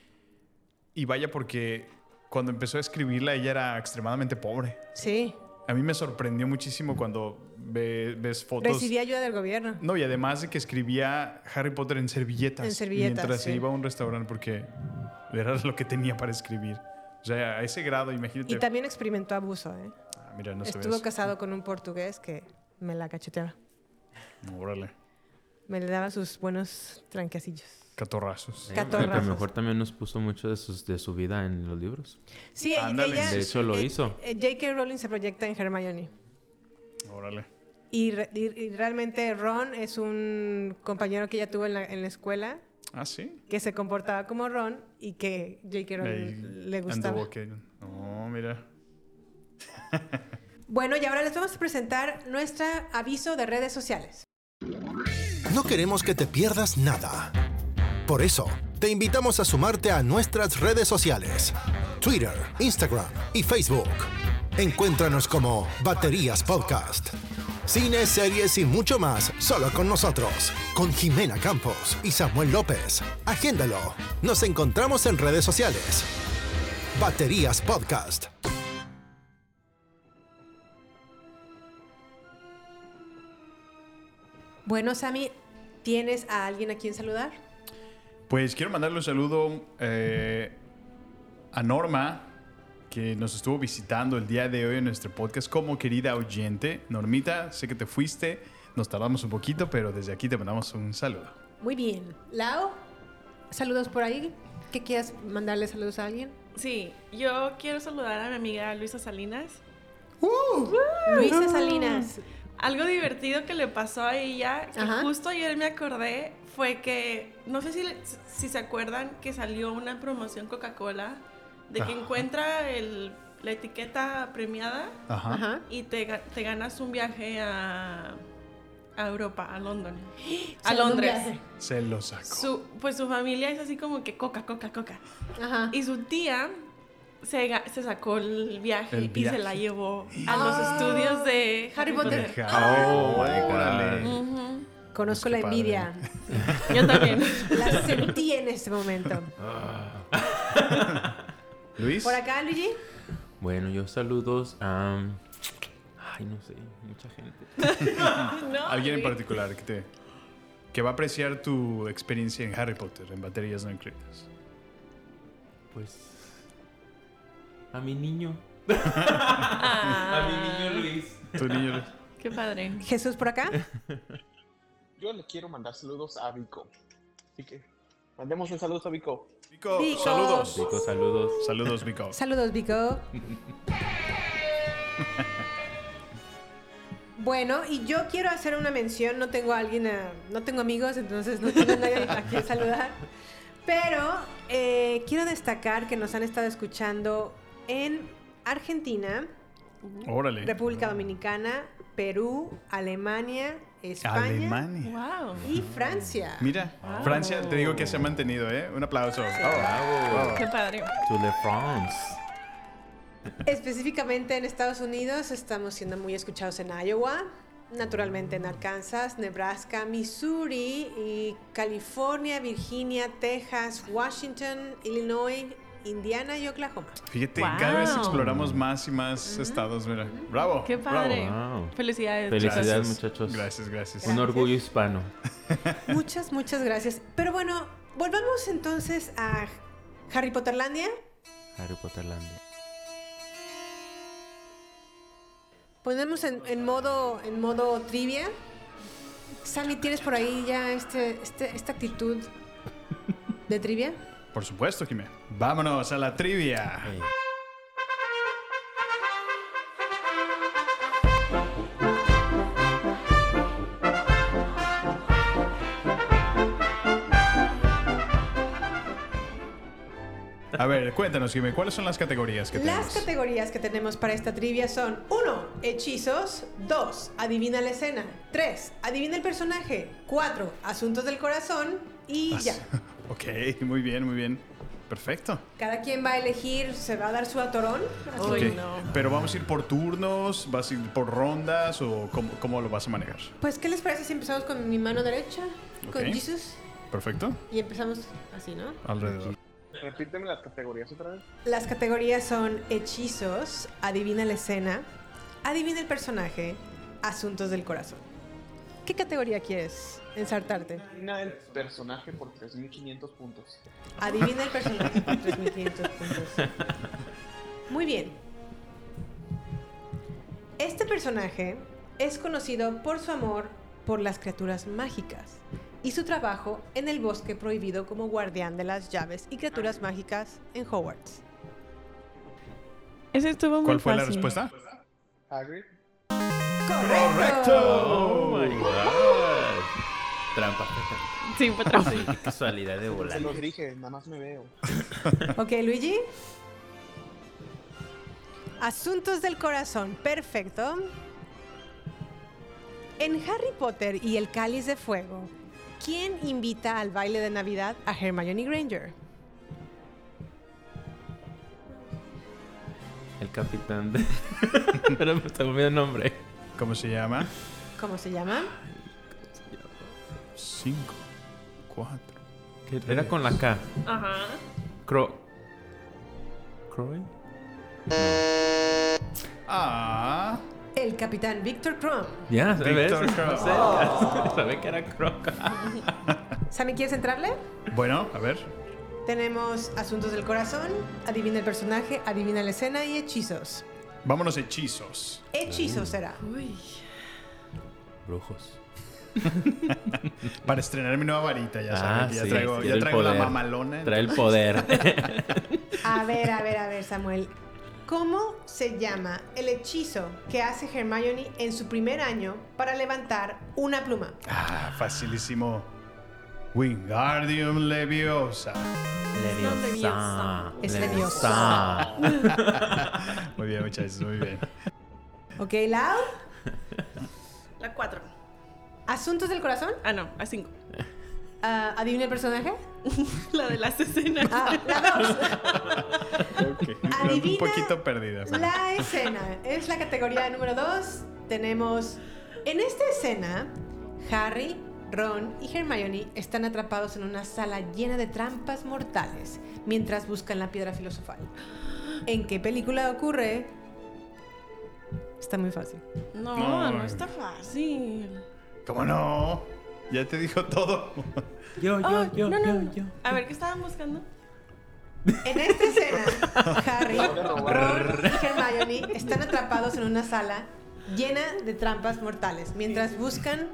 Speaker 4: y vaya porque cuando empezó a escribirla ella era extremadamente pobre.
Speaker 5: Sí.
Speaker 4: A mí me sorprendió muchísimo cuando ve- ves fotos.
Speaker 5: Recibí ayuda del gobierno.
Speaker 4: No, y además de que escribía Harry Potter en servilletas.
Speaker 5: En servilletas,
Speaker 4: Mientras se iba a un restaurante porque era lo que tenía para escribir. O sea, a ese grado, imagínate.
Speaker 5: Y también experimentó abuso, ¿eh?
Speaker 4: Ah, mira, no
Speaker 5: Estuvo casado con un portugués que me la cacheteaba.
Speaker 4: Órale.
Speaker 5: Me le daba sus buenos tranquecillos.
Speaker 4: Catorrazos.
Speaker 9: Pero a lo mejor también nos puso mucho de, sus, de su vida en los libros.
Speaker 5: Sí,
Speaker 4: Ándale.
Speaker 5: ella...
Speaker 9: De hecho, lo
Speaker 5: eh,
Speaker 9: hizo.
Speaker 5: eh, J.K. Rowling se proyecta en Hermione.
Speaker 4: Órale.
Speaker 5: Y, re- y- y realmente Ron es un compañero que ella tuvo en la, en la escuela
Speaker 4: Ah, sí.
Speaker 5: que se comportaba como Ron y que J.K. Rowling le gustaba.
Speaker 4: No, mira.
Speaker 5: Bueno, y ahora les vamos a presentar nuestro aviso de redes sociales.
Speaker 1: No queremos que te pierdas nada. Por eso, te invitamos a sumarte a nuestras redes sociales. Twitter, Instagram y Facebook. Encuéntranos como Baterías Podcast. Cine, series y mucho más solo con nosotros. Con Jimena Campos y Samuel López. Agéndalo. Nos encontramos en redes sociales. Baterías Podcast.
Speaker 5: Bueno, Sammy, ¿tienes a alguien a quien saludar?
Speaker 4: Pues quiero mandarle un saludo eh, a Norma, que nos estuvo visitando el día de hoy en nuestro podcast como querida oyente. Normita, sé que te fuiste, nos tardamos un poquito, pero desde aquí te mandamos un saludo.
Speaker 5: Muy bien. Lau, saludos por ahí. ¿Qué quieras mandarle saludos a alguien?
Speaker 10: Sí, yo quiero saludar a mi amiga Luisa Salinas.
Speaker 5: Luisa Salinas.
Speaker 10: Algo divertido que le pasó a ella, que
Speaker 5: Ajá.
Speaker 10: justo ayer me acordé, fue que, no sé si, si se acuerdan que salió una promoción Coca-Cola de que encuentra el- la etiqueta premiada
Speaker 4: Ajá.
Speaker 10: Y te, te ganas un viaje a, a Europa, a London. A Londres.
Speaker 4: Se lo sacó.
Speaker 10: Su, pues su familia es así como que coca, coca, coca.
Speaker 5: Ajá.
Speaker 10: Y su tía se, se sacó el viaje,
Speaker 4: El
Speaker 10: y
Speaker 4: viaje.
Speaker 10: se la llevó a los estudios de Harry Potter.
Speaker 9: Oh.
Speaker 10: Ujú.
Speaker 5: Conozco
Speaker 4: Pues
Speaker 5: la
Speaker 4: qué padre.
Speaker 5: envidia.
Speaker 10: Yo también.
Speaker 5: La sentí en este momento.
Speaker 4: Luis.
Speaker 5: Por acá, Luigi.
Speaker 9: Bueno, yo saludos a... Ay, no sé, mucha gente.
Speaker 10: No,
Speaker 4: Alguien en particular que te que va a apreciar tu experiencia en Harry Potter en baterías no incluidas.
Speaker 9: Pues... A mi niño. A mi niño Luis.
Speaker 4: Tu niño Luis.
Speaker 10: Qué padre.
Speaker 5: Jesús por acá.
Speaker 11: Yo le quiero mandar saludos a Vico. Así que mandemos un saludo a Vico.
Speaker 4: Vico,
Speaker 5: Vico.
Speaker 4: saludos.
Speaker 9: Vico, saludos.
Speaker 4: Saludos, Vico.
Speaker 5: Saludos, Vico. Bueno, y yo quiero hacer una mención. No tengo a alguien, a- no tengo amigos, entonces no tengo a nadie a quien saludar. Pero eh, quiero destacar que nos han estado escuchando en Argentina,
Speaker 4: Órale.
Speaker 5: República Dominicana, Perú, Alemania, España
Speaker 4: Alemania.
Speaker 10: Wow.
Speaker 5: y Francia.
Speaker 4: Mira, Francia, te digo que se ha mantenido, ¿eh? Un aplauso.
Speaker 9: Bravo.
Speaker 10: Qué padre.
Speaker 9: To the France.
Speaker 5: Específicamente en Estados Unidos estamos siendo muy escuchados en Iowa, naturalmente en Arkansas, Nebraska, Missouri y California, Virginia, Texas, Washington, Illinois, Indiana y Oklahoma.
Speaker 4: Fíjate,
Speaker 10: Wow.
Speaker 4: cada vez exploramos más y más estados, mira. Bravo.
Speaker 10: Qué padre.
Speaker 9: Wow.
Speaker 10: Felicidades.
Speaker 9: Felicidades.
Speaker 4: Gracias.
Speaker 9: muchachos.
Speaker 4: Gracias, gracias.
Speaker 9: Un orgullo hispano.
Speaker 5: Muchas, muchas gracias. Pero bueno, volvamos entonces a Harry Potterlandia.
Speaker 9: Harry Potterlandia.
Speaker 5: Ponemos en, en modo, en modo trivia. Sammy, ¿tienes por ahí ya este, este- esta actitud de trivia?
Speaker 4: Por supuesto, Jimé. Vámonos a la trivia.
Speaker 9: Hey.
Speaker 4: A ver, cuéntanos, Jimé, ¿cuáles son las categorías que
Speaker 5: Las
Speaker 4: tenemos?
Speaker 5: categorías que tenemos para esta trivia son 1. Hechizos 2. Adivina la escena 3. Adivina el personaje 4. Asuntos del corazón y ya.
Speaker 4: Ok, muy bien, muy bien. Perfecto.
Speaker 5: Cada quien va a elegir, se va a dar su atorón.
Speaker 10: No.
Speaker 4: Pero vamos a ir por turnos, vas a ir por rondas o cómo, cómo lo vas a manejar.
Speaker 5: Pues, ¿qué les parece si empezamos con mi mano derecha? Con. Jesus.
Speaker 4: Perfecto.
Speaker 5: Y empezamos así, ¿no?
Speaker 4: Alrededor.
Speaker 11: Repíteme las categorías otra vez.
Speaker 5: Las categorías son hechizos, adivina la escena, adivina el personaje, asuntos del corazón. ¿Qué categoría quieres ensartarte?
Speaker 11: Adivina el personaje por 3500 puntos.
Speaker 5: Adivina el personaje por 3500 puntos. Muy bien. Este personaje es conocido por su amor por las criaturas mágicas y su trabajo en el bosque prohibido como guardián de las llaves y criaturas mágicas en Hogwarts.
Speaker 10: Ese estuvo muy
Speaker 4: ¿Cuál fue la respuesta?
Speaker 11: Hagrid.
Speaker 9: Oh my god. Trampa.
Speaker 10: Sí, fue trampa.
Speaker 9: Sí, qué casualidad de
Speaker 11: Se
Speaker 9: volar.
Speaker 11: los dije, nada más me veo.
Speaker 5: Ok, Luigi. Asuntos del corazón, perfecto. En Harry Potter y el Cáliz de Fuego, ¿quién invita al baile de Navidad a Hermione Granger?
Speaker 9: El capitán de. Pero me está olvidando el nombre.
Speaker 4: ¿Cómo se llama?
Speaker 5: ¿Cómo se llama?
Speaker 4: Cinco, cuatro.
Speaker 9: Era con la K.
Speaker 10: Ajá.
Speaker 9: Cro. ¿Croy?
Speaker 4: Ah.
Speaker 5: El capitán Victor Crumb.
Speaker 9: Ya, ¿sabes?
Speaker 4: Víctor Crow.
Speaker 9: Cerca. Sabía que era Croc.
Speaker 5: ¿Sammy, quieres entrarle?
Speaker 4: Bueno, a ver.
Speaker 5: Tenemos Asuntos del Corazón, Adivina el personaje, Adivina la escena y Hechizos.
Speaker 4: Vámonos hechizos.
Speaker 5: Hechizos será.
Speaker 10: Uy.
Speaker 9: Brujos.
Speaker 4: Para estrenar mi nueva varita, ya que ya
Speaker 9: Ah, sí,
Speaker 4: traigo, ya
Speaker 9: el
Speaker 4: traigo la mamalona.
Speaker 9: Trae el poder.
Speaker 5: A ver, a ver, a ver, Samuel. ¿Cómo se llama el hechizo que hace Hermione en su primer año para levantar una pluma?
Speaker 4: Ah, facilísimo. Wingardium Leviosa.
Speaker 9: Leviosa.
Speaker 5: Es
Speaker 9: Leviosa.
Speaker 4: muy bien, muchachos, muy bien.
Speaker 5: Ok, Lau.
Speaker 10: La 4.
Speaker 5: ¿Asuntos del corazón?
Speaker 10: Ah, no, a 5.
Speaker 5: Ah, ¿Adivina el personaje?
Speaker 10: La de las escenas.
Speaker 5: Ah, la dos.
Speaker 4: Ok.
Speaker 5: Adivina
Speaker 4: Un poquito perdida. pero-
Speaker 5: La escena es la categoría número 2. Tenemos. En esta escena, Harry, Ron y Hermione están atrapados en una sala llena de trampas mortales mientras buscan la piedra filosofal. ¿En qué película ocurre? Está muy fácil.
Speaker 10: No,
Speaker 4: No.
Speaker 10: no, está fácil.
Speaker 4: ¿Cómo no? Ya te dijo todo.
Speaker 9: Yo, yo,
Speaker 10: Oh,
Speaker 9: yo,
Speaker 10: no,
Speaker 9: yo,
Speaker 10: no.
Speaker 9: yo.
Speaker 10: A ver, ¿qué estaban buscando?
Speaker 5: En esta escena, Harry, Ron y Hermione están atrapados en una sala llena de trampas mortales mientras buscan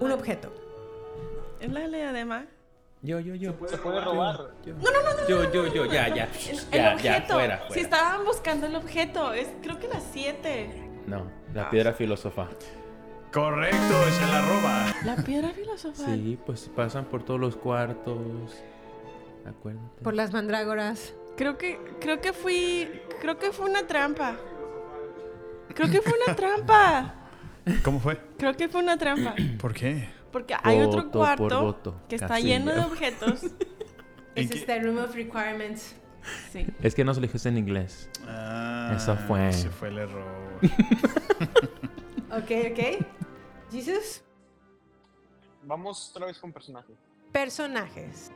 Speaker 5: un objeto.
Speaker 10: ¿Es la de la diadema?
Speaker 9: Yo, yo, yo.
Speaker 11: Se puede robar.
Speaker 9: No, no, no. Yo, yo, yo, ya, ya.
Speaker 10: El,
Speaker 9: Ya,
Speaker 10: el
Speaker 9: ya, fuera,
Speaker 10: Si estaban buscando el objeto, es creo que las 7.
Speaker 9: No, la piedra filósofa.
Speaker 4: Correcto, se la roba.
Speaker 10: La piedra filosofal.
Speaker 9: Sí, pues pasan por todos los cuartos. Acuérdate.
Speaker 5: Por las mandrágoras.
Speaker 10: Creo que creo que fui creo que fue una trampa. Creo que fue una trampa.
Speaker 4: ¿Cómo fue?
Speaker 10: Creo que fue una trampa.
Speaker 4: ¿Por qué?
Speaker 10: Porque hay otro
Speaker 9: Voto por
Speaker 10: cuarto
Speaker 9: voto.
Speaker 10: que está
Speaker 9: Casilla.
Speaker 10: lleno de objetos.
Speaker 5: Es este Room of Requirements.
Speaker 10: Sí.
Speaker 9: Es que no se lo dijiste en inglés.
Speaker 4: Ah,
Speaker 9: Eso fue.
Speaker 4: Se fue el error.
Speaker 5: Ok, ok. Jesus.
Speaker 11: Vamos otra vez con personaje.
Speaker 5: Personajes.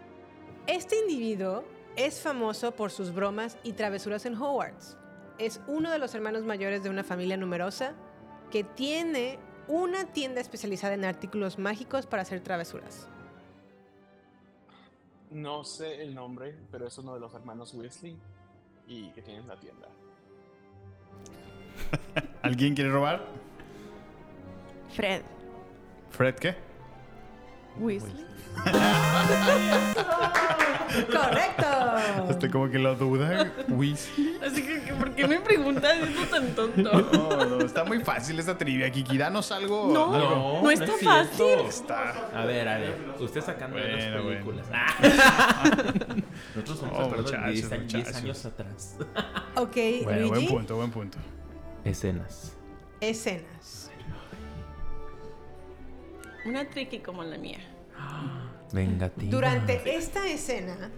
Speaker 5: Este individuo es famoso por sus bromas y travesuras en Hogwarts. Es uno de los hermanos mayores de una familia numerosa que tiene una tienda especializada en artículos mágicos para hacer travesuras.
Speaker 11: No sé el nombre, pero es uno de los hermanos Weasley y que tienen la tienda.
Speaker 4: ¿Alguien quiere robar?
Speaker 10: Fred
Speaker 4: ¿Fred qué?
Speaker 10: Weasley.
Speaker 5: ¡Correcto!
Speaker 4: Este como que lo duda. Weasley.
Speaker 10: Así que, ¿por qué me preguntas esto tan tonto?
Speaker 4: No, no, está muy fácil esta trivia. Kiki, danos algo.
Speaker 10: No,
Speaker 4: algo.
Speaker 10: no está
Speaker 9: es
Speaker 10: fácil.
Speaker 4: Está.
Speaker 9: A ver, a ver. Usted sacando de las
Speaker 4: Bueno,
Speaker 9: películas. Nosotros somos
Speaker 4: Oh, muchachos,
Speaker 9: 10, años- 10
Speaker 4: muchachos.
Speaker 9: años atrás.
Speaker 5: Ok,
Speaker 4: Bueno, buen
Speaker 5: Luigi.
Speaker 4: punto, buen punto.
Speaker 9: Escenas.
Speaker 5: Escenas.
Speaker 10: Una tricky como la mía.
Speaker 9: Vengativa.
Speaker 5: Durante esta escena,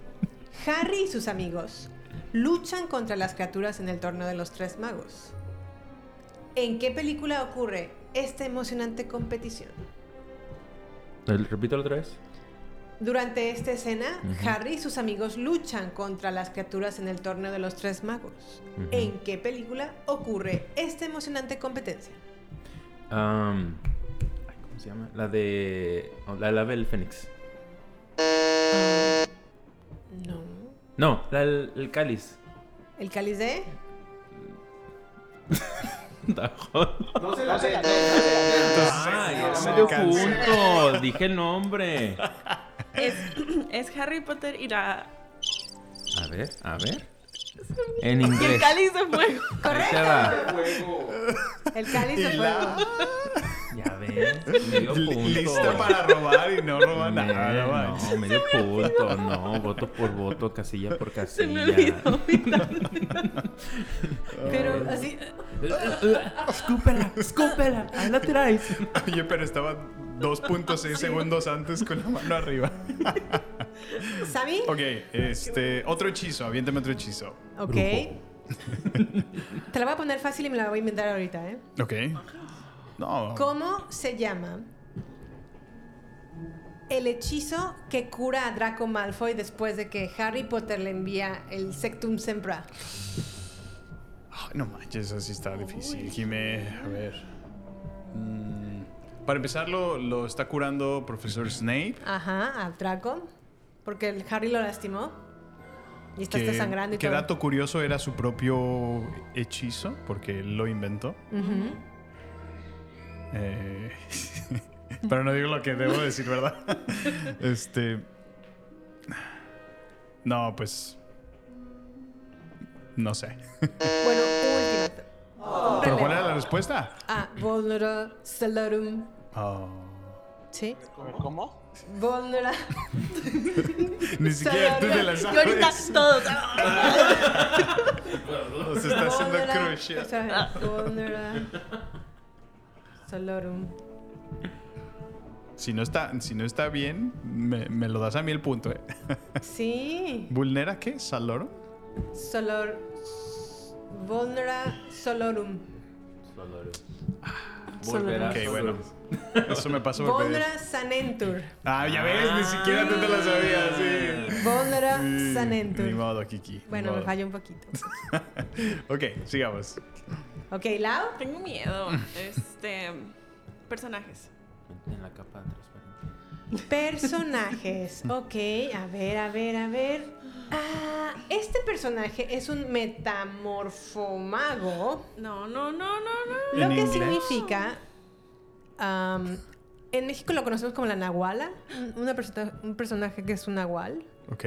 Speaker 5: Harry y sus amigos luchan contra las criaturas en el torneo de los tres magos. ¿En qué película ocurre esta emocionante competición?
Speaker 9: ¿El- ¿Repítelo otra vez?
Speaker 5: Durante esta escena. Harry y sus amigos luchan contra las criaturas en el torneo de los tres magos.
Speaker 9: Ujú.
Speaker 5: ¿En qué película ocurre esta emocionante competencia?
Speaker 9: ¿Cómo se llama? La de. oh, La del ave del Fénix.
Speaker 5: No.
Speaker 9: No, la del el cáliz.
Speaker 5: ¿El cáliz de?
Speaker 11: No se la sé.
Speaker 9: Medio punto. Dije el nombre.
Speaker 10: Es, es Harry Potter y la.
Speaker 9: A ver, a ver. En
Speaker 10: Y el
Speaker 9: inglés.
Speaker 10: cáliz de fuego.
Speaker 9: Va.
Speaker 5: El cáliz de fuego.
Speaker 4: la-
Speaker 9: Ya ves, medio punto.
Speaker 4: Lista para robar y no roba
Speaker 9: Me-
Speaker 4: nada. no
Speaker 9: no, medio punto. No, voto por voto, casilla por casilla.
Speaker 10: Se me olvidó.
Speaker 5: Pero así.
Speaker 9: Escúpela, escúpela. Ahí la traes.
Speaker 4: Oye, pero estaba 2.6 segundos antes con la mano arriba.
Speaker 5: ¿Sammy?
Speaker 4: Ok, este. Otro hechizo, aviéntame otro hechizo.
Speaker 5: Ok. Te la voy a poner fácil y me la voy a inventar ahorita, ¿eh?
Speaker 4: Ok. No.
Speaker 5: ¿Cómo se llama el hechizo que cura a Draco Malfoy después de que Harry Potter le envía el Sectum Sempra?
Speaker 4: Ay, no manches, eso sí está difícil. Jime, a ver. Mm, para empezar, lo, lo está curando profesor Snape.
Speaker 5: Ajá, a Draco. Porque el Harry lo lastimó. Y está, está sangrando y
Speaker 4: qué
Speaker 5: todo.
Speaker 4: dato curioso era su propio hechizo, porque él lo inventó.
Speaker 5: Ujú.
Speaker 4: Eh, pero no digo lo que debo decir, ¿verdad? este. No, pues. No sé.
Speaker 5: Bueno, último.
Speaker 4: ¿Pero cuál era la respuesta?
Speaker 5: Ah, Volnera Celorum.
Speaker 4: Oh.
Speaker 5: ¿Sí?
Speaker 11: ¿Cómo?
Speaker 5: Volnera.
Speaker 4: Ni siquiera tú te la
Speaker 10: Y ahorita
Speaker 4: sabes.
Speaker 10: todos.
Speaker 4: Se está haciendo crush.
Speaker 5: o sea, Volnera Celorum.
Speaker 4: Si no está, si no está bien, me, me lo das a mí el punto, ¿eh?
Speaker 5: Sí.
Speaker 4: ¿Vulnera qué? ¿Saloro?
Speaker 5: Solor. Volnera Solorum.
Speaker 9: Volverá.
Speaker 4: Ok, bueno. Eso me pasó por pedir.
Speaker 5: Volnera Sanentur.
Speaker 4: Ah, ya ves, ni siquiera tú te la sabías, sí. Sí,
Speaker 5: Sanentur.
Speaker 4: Ni modo, Kiki.
Speaker 5: Bueno, me falló un poquito.
Speaker 4: ok, sigamos.
Speaker 5: Ok, Lau.
Speaker 10: Tengo miedo. Este. Personajes.
Speaker 9: En la capa transparente.
Speaker 5: Personajes. Ok, a ver, a ver, a ver. Ah, este personaje es un metamorfomago.
Speaker 10: No, no, no, no, no.
Speaker 5: Lo
Speaker 4: ¿En
Speaker 5: que
Speaker 4: inglés?
Speaker 5: significa. en México lo conocemos como la Nahuala. un- Una persona, un personaje que es un Nahual.
Speaker 4: Ok.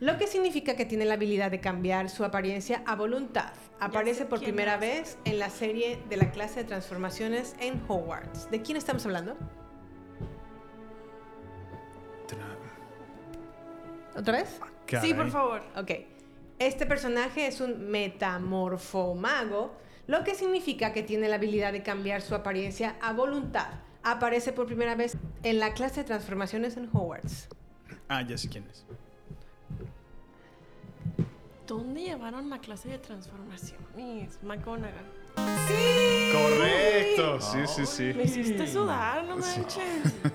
Speaker 5: Lo que significa que tiene la habilidad de cambiar su apariencia a voluntad. Aparece por primera
Speaker 10: es.
Speaker 5: vez en la serie de la clase de transformaciones en Hogwarts. ¿De quién estamos hablando? ¿Otra vez?
Speaker 10: Sí, por favor.
Speaker 5: Ok. Este personaje es un metamorfomago, lo que significa que tiene la habilidad de cambiar su apariencia a voluntad. Aparece por primera vez en la clase de transformaciones en Hogwarts.
Speaker 4: Ah, ya sé quién es.
Speaker 10: ¿Dónde llevaron la clase de transformación? Miss McGonagall.
Speaker 4: Correcto, sí, sí, sí.
Speaker 10: Me hiciste sudar, no
Speaker 4: Sí.
Speaker 10: manches.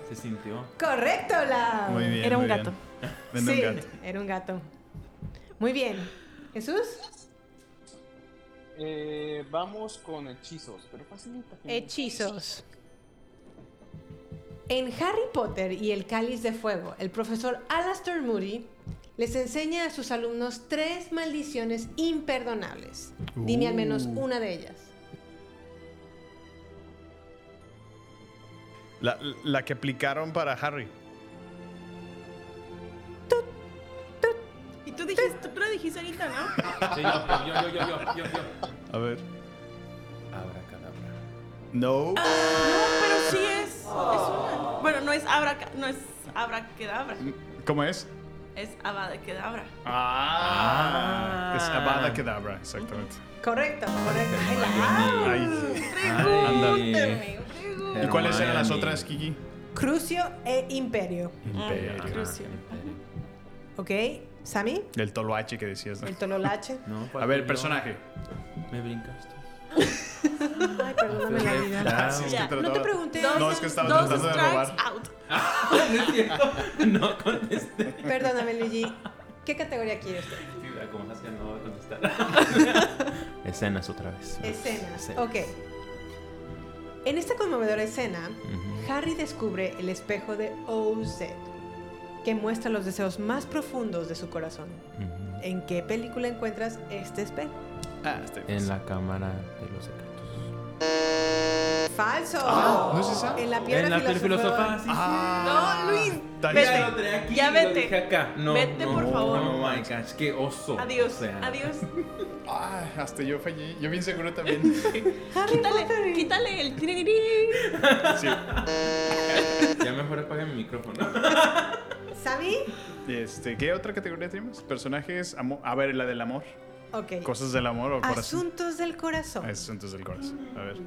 Speaker 9: Se sintió.
Speaker 5: Correcto, la.
Speaker 4: Muy bien.
Speaker 10: Era un
Speaker 4: bien.
Speaker 10: gato.
Speaker 5: Sí,
Speaker 4: un gato.
Speaker 5: era un gato. Muy bien. Jesús.
Speaker 11: Eh, vamos con hechizos, pero facilita.
Speaker 5: Hechizos. En Harry Potter y el Cáliz de Fuego, el profesor Alastor Moody les enseña a sus alumnos tres maldiciones imperdonables. Dime al menos
Speaker 4: Uh.
Speaker 5: una de ellas.
Speaker 4: La, la que aplicaron para Harry.
Speaker 10: Y tú dijiste, tú lo dijiste ahorita, ¿no?
Speaker 9: Sí, yo, yo, yo, yo, yo, yo, yo.
Speaker 4: A ver.
Speaker 9: Abracadabra.
Speaker 4: No.
Speaker 10: No, pero sí es. es una. Bueno, no es abra, no es abraquedabra.
Speaker 4: ¿Cómo es?
Speaker 10: Es abadaquedabra.
Speaker 4: Ah, es Avada Kedavra, exactamente.
Speaker 5: Correcto, correcto. Ay, la-
Speaker 4: Ay, ándale.
Speaker 10: Pregúntame,
Speaker 4: ¿Y cuáles eran las otras, Kiki?
Speaker 5: Crucio e Imperio.
Speaker 4: Imperio.
Speaker 10: Crucio.
Speaker 5: ¿Ok? ¿Sami?
Speaker 4: Del toloache que decías. ¿no?
Speaker 5: El Tololache.
Speaker 9: No,
Speaker 4: A ver, personaje.
Speaker 9: Me brincaste.
Speaker 5: Ay, perdóname la vida.
Speaker 4: Ah, sí, es que
Speaker 5: No te pregunté.
Speaker 4: No, es que estaba
Speaker 10: Dos
Speaker 4: tratando de robar.
Speaker 10: out.
Speaker 9: no cierto. No contesté.
Speaker 5: Perdóname, Luigi. ¿Qué categoría quiere usted?
Speaker 9: Sí, como sabes que no voy a contestar. Escenas otra vez.
Speaker 5: Escenas.
Speaker 9: Escenas.
Speaker 5: Ok. En esta conmovedora escena. Harry descubre el espejo de OZ, que muestra los deseos más profundos de su corazón. ¿En qué película encuentras este espejo?
Speaker 4: Ah, está bien.
Speaker 9: En la cámara de los secretos.
Speaker 5: Falso.
Speaker 4: Ah, ¿no es esa?
Speaker 5: En la piedra
Speaker 9: En la piedra
Speaker 5: filosofal.
Speaker 9: filosofal, sí,
Speaker 4: Ah.
Speaker 10: No, Luis. Vete.
Speaker 9: lo trae aquí
Speaker 10: Ya
Speaker 9: lo
Speaker 10: vete.
Speaker 9: dije acá. No,
Speaker 10: Vete,
Speaker 9: no,
Speaker 10: por favor.
Speaker 9: Oh my gosh, qué oso.
Speaker 10: Adiós.
Speaker 9: O sea,
Speaker 10: Adiós.
Speaker 4: Ah, hasta yo fallé. Yo bien seguro también.
Speaker 10: Quítale, quítale el tiririrí.
Speaker 4: Sí.
Speaker 9: Ya mejor apaga mi micrófono.
Speaker 5: ¿Sammy?
Speaker 4: Este, ¿Qué otra categoría tenemos? Personajes, a ver, la del amor.
Speaker 5: Ok.
Speaker 4: Cosas del amor o corazón.
Speaker 5: Asuntos del corazón.
Speaker 4: Asuntos del corazón. A ver.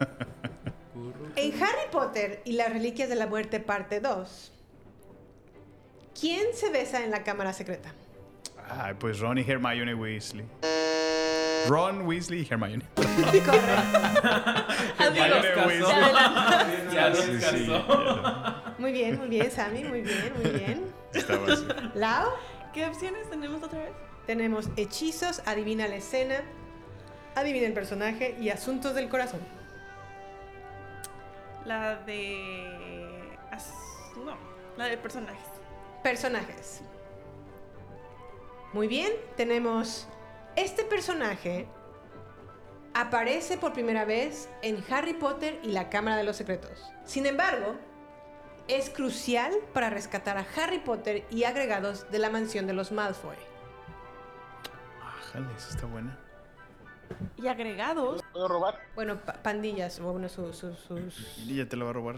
Speaker 5: En Harry Potter y las Reliquias de la Muerte, parte 2, ¿quién se besa en la cámara secreta?
Speaker 4: Ay, pues Ron y Hermione Weasley. Ron Weasley y Hermione.
Speaker 10: Adiós.
Speaker 4: Hermione
Speaker 10: adelanta.
Speaker 9: Ya
Speaker 4: Sí, sí.
Speaker 5: Muy bien, muy bien, Sammy, muy bien, muy bien.
Speaker 4: Estaba así.
Speaker 5: Lau,
Speaker 10: ¿Qué opciones tenemos otra vez?
Speaker 5: Tenemos hechizos, adivina la escena, adivina el personaje y asuntos del corazón.
Speaker 10: La de. No, la de personajes.
Speaker 5: Personajes. Muy bien, tenemos este personaje aparece por primera vez en Harry Potter y la Cámara de los Secretos. Sin embargo, es crucial para rescatar a Harry Potter y agregados de la mansión de los Malfoy.
Speaker 4: Ájale, esa está buena.
Speaker 10: Y agregados.
Speaker 11: ¿Puedo robar?
Speaker 5: Bueno, pa- pandillas, o bueno, su- su- sus...
Speaker 4: Y ya te lo va a robar.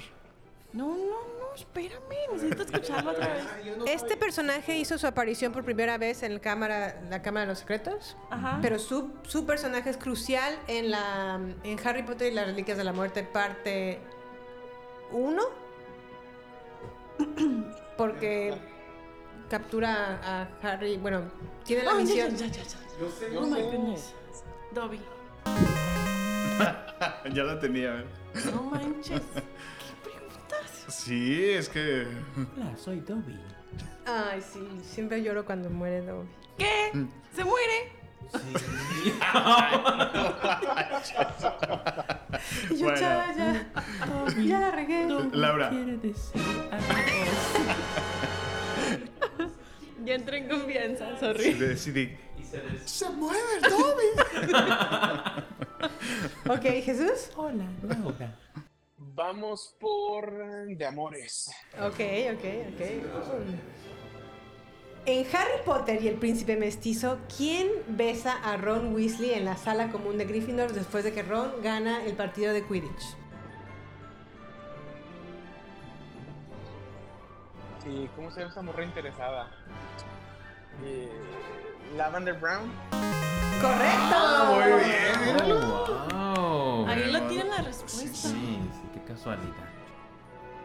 Speaker 10: No, no, no, espérame. Necesito escucharlo otra vez.
Speaker 5: Este personaje hizo su aparición por primera vez en el cámara, la Cámara de los Secretos,
Speaker 10: Ajá.
Speaker 5: pero su, su personaje es crucial en, la, en Harry Potter y las Reliquias de la Muerte, parte 1, porque captura a Harry, bueno, tiene la
Speaker 10: Oh,
Speaker 5: misión...
Speaker 10: ya, ya, ya, ya.
Speaker 11: Yo sé,
Speaker 10: Oh my goodness. Dobby.
Speaker 4: ya la tenía. ¿eh?
Speaker 10: No manches. ¿Qué preguntas?
Speaker 4: Sí, es que.
Speaker 9: Hola, soy Dobby.
Speaker 5: Ay, sí, siempre lloro cuando muere Dobby.
Speaker 10: ¿Qué? ¿Se muere?
Speaker 5: Y yo,
Speaker 4: Bueno.
Speaker 5: ya, ya, ya la regué.
Speaker 4: Laura.
Speaker 10: Ya entré en confianza,
Speaker 4: Sí,
Speaker 10: sorry.
Speaker 4: decidí.
Speaker 5: ¡Se mueve Dobby! ok, Jesús.
Speaker 9: Hola, Laura.
Speaker 11: Vamos por eh, de amores.
Speaker 5: Ok, ok, ok. En Harry Potter y el príncipe mestizo, ¿quién besa a Ron Weasley en la sala común de Gryffindor después de que Ron gana el partido de Quidditch?
Speaker 11: ¿Y cómo se llama esa morra interesada? Eh, Lavender Brown.
Speaker 5: ¡Correcto!
Speaker 4: muy bien.
Speaker 9: Oh, wow.
Speaker 10: Ahí lo tienen la respuesta.
Speaker 9: Sí, sí, qué casualidad.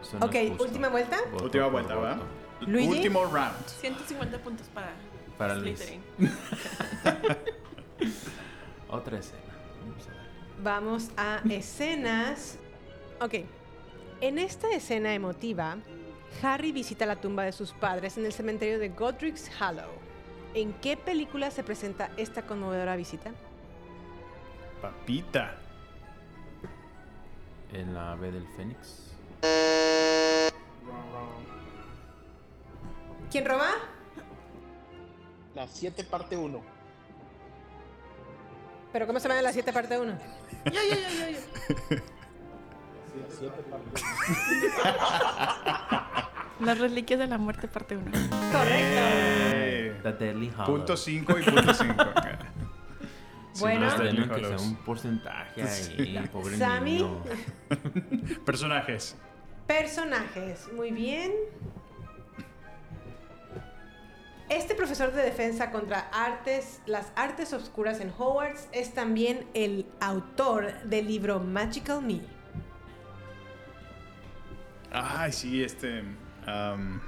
Speaker 9: Eso no
Speaker 5: Ok,
Speaker 9: es justo.
Speaker 5: última vuelta.
Speaker 9: Voto
Speaker 4: Última vuelta.
Speaker 5: Luigi.
Speaker 4: Último round.
Speaker 10: 150 puntos para,
Speaker 9: Para.
Speaker 10: Slytherin.
Speaker 9: Otra escena. Vamos a ver.
Speaker 5: Vamos a escenas. Ok. En esta escena emotiva, Harry visita la tumba de sus padres en el cementerio de Godric's Hollow. ¿En qué película se presenta esta conmovedora visita?
Speaker 4: Papita.
Speaker 9: En la B del Fénix.
Speaker 5: ¿Quién roba?
Speaker 11: La 7 parte 1.
Speaker 5: ¿Pero cómo se llama la 7 parte 1?
Speaker 10: Ya, ya, ya, ya, ya.
Speaker 11: La 7 parte
Speaker 10: Las reliquias de la muerte, parte 1.
Speaker 5: Correcto.
Speaker 9: The Deadly Hallows.
Speaker 4: punto 5 y punto 5.
Speaker 5: Bueno.
Speaker 9: Que sea un porcentaje ahí, pobre
Speaker 5: Sammy.
Speaker 9: niño.
Speaker 4: Personajes.
Speaker 5: Personajes. Muy bien. Este profesor de defensa contra artes, las artes oscuras en Hogwarts es también el autor del libro Magical Me.
Speaker 4: Ay, sí, este. am,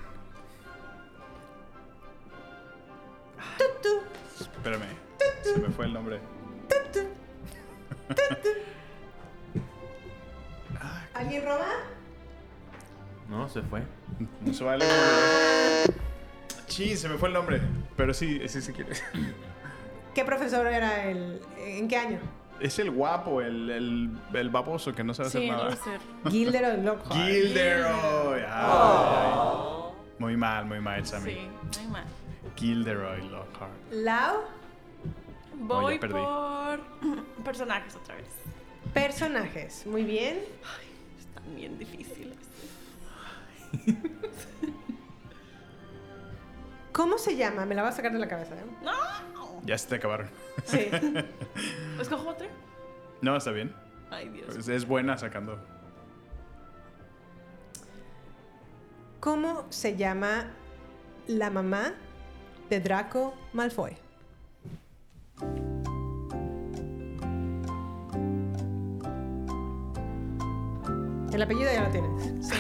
Speaker 5: Tutu,
Speaker 4: espérame. Se me fue el nombre.
Speaker 5: ¿Alguien roba?
Speaker 9: No, se fue.
Speaker 4: No se vale. Sí, se me fue el nombre. Pero sí, sí, sí quiere.
Speaker 5: ¿Qué profesor era el? ¿En qué año?
Speaker 4: Es el guapo, el, el, el baboso que no sabe hacer nada.
Speaker 5: Gilderoy Lockhart.
Speaker 4: Gilderoy. Ay, ay. Muy mal, muy mal, Sammy.
Speaker 10: Sí, hay más.
Speaker 4: Gilderoy Lockhart.
Speaker 5: Lau.
Speaker 10: Voy
Speaker 4: perdí.
Speaker 10: por personajes otra vez.
Speaker 5: Personajes. Muy bien.
Speaker 10: Están bien difíciles.
Speaker 5: ¿Cómo se llama? Me la voy a sacar de la cabeza. ¿eh?
Speaker 10: ¡No!
Speaker 4: Ya se te acabaron.
Speaker 5: Sí.
Speaker 10: ¿Escojo otra?
Speaker 4: No, está bien.
Speaker 10: Ay, Dios.
Speaker 4: Pues es buena sacando.
Speaker 5: ¿Cómo se llama la mamá de Draco Malfoy? El apellido ya lo tienes.
Speaker 10: Sí.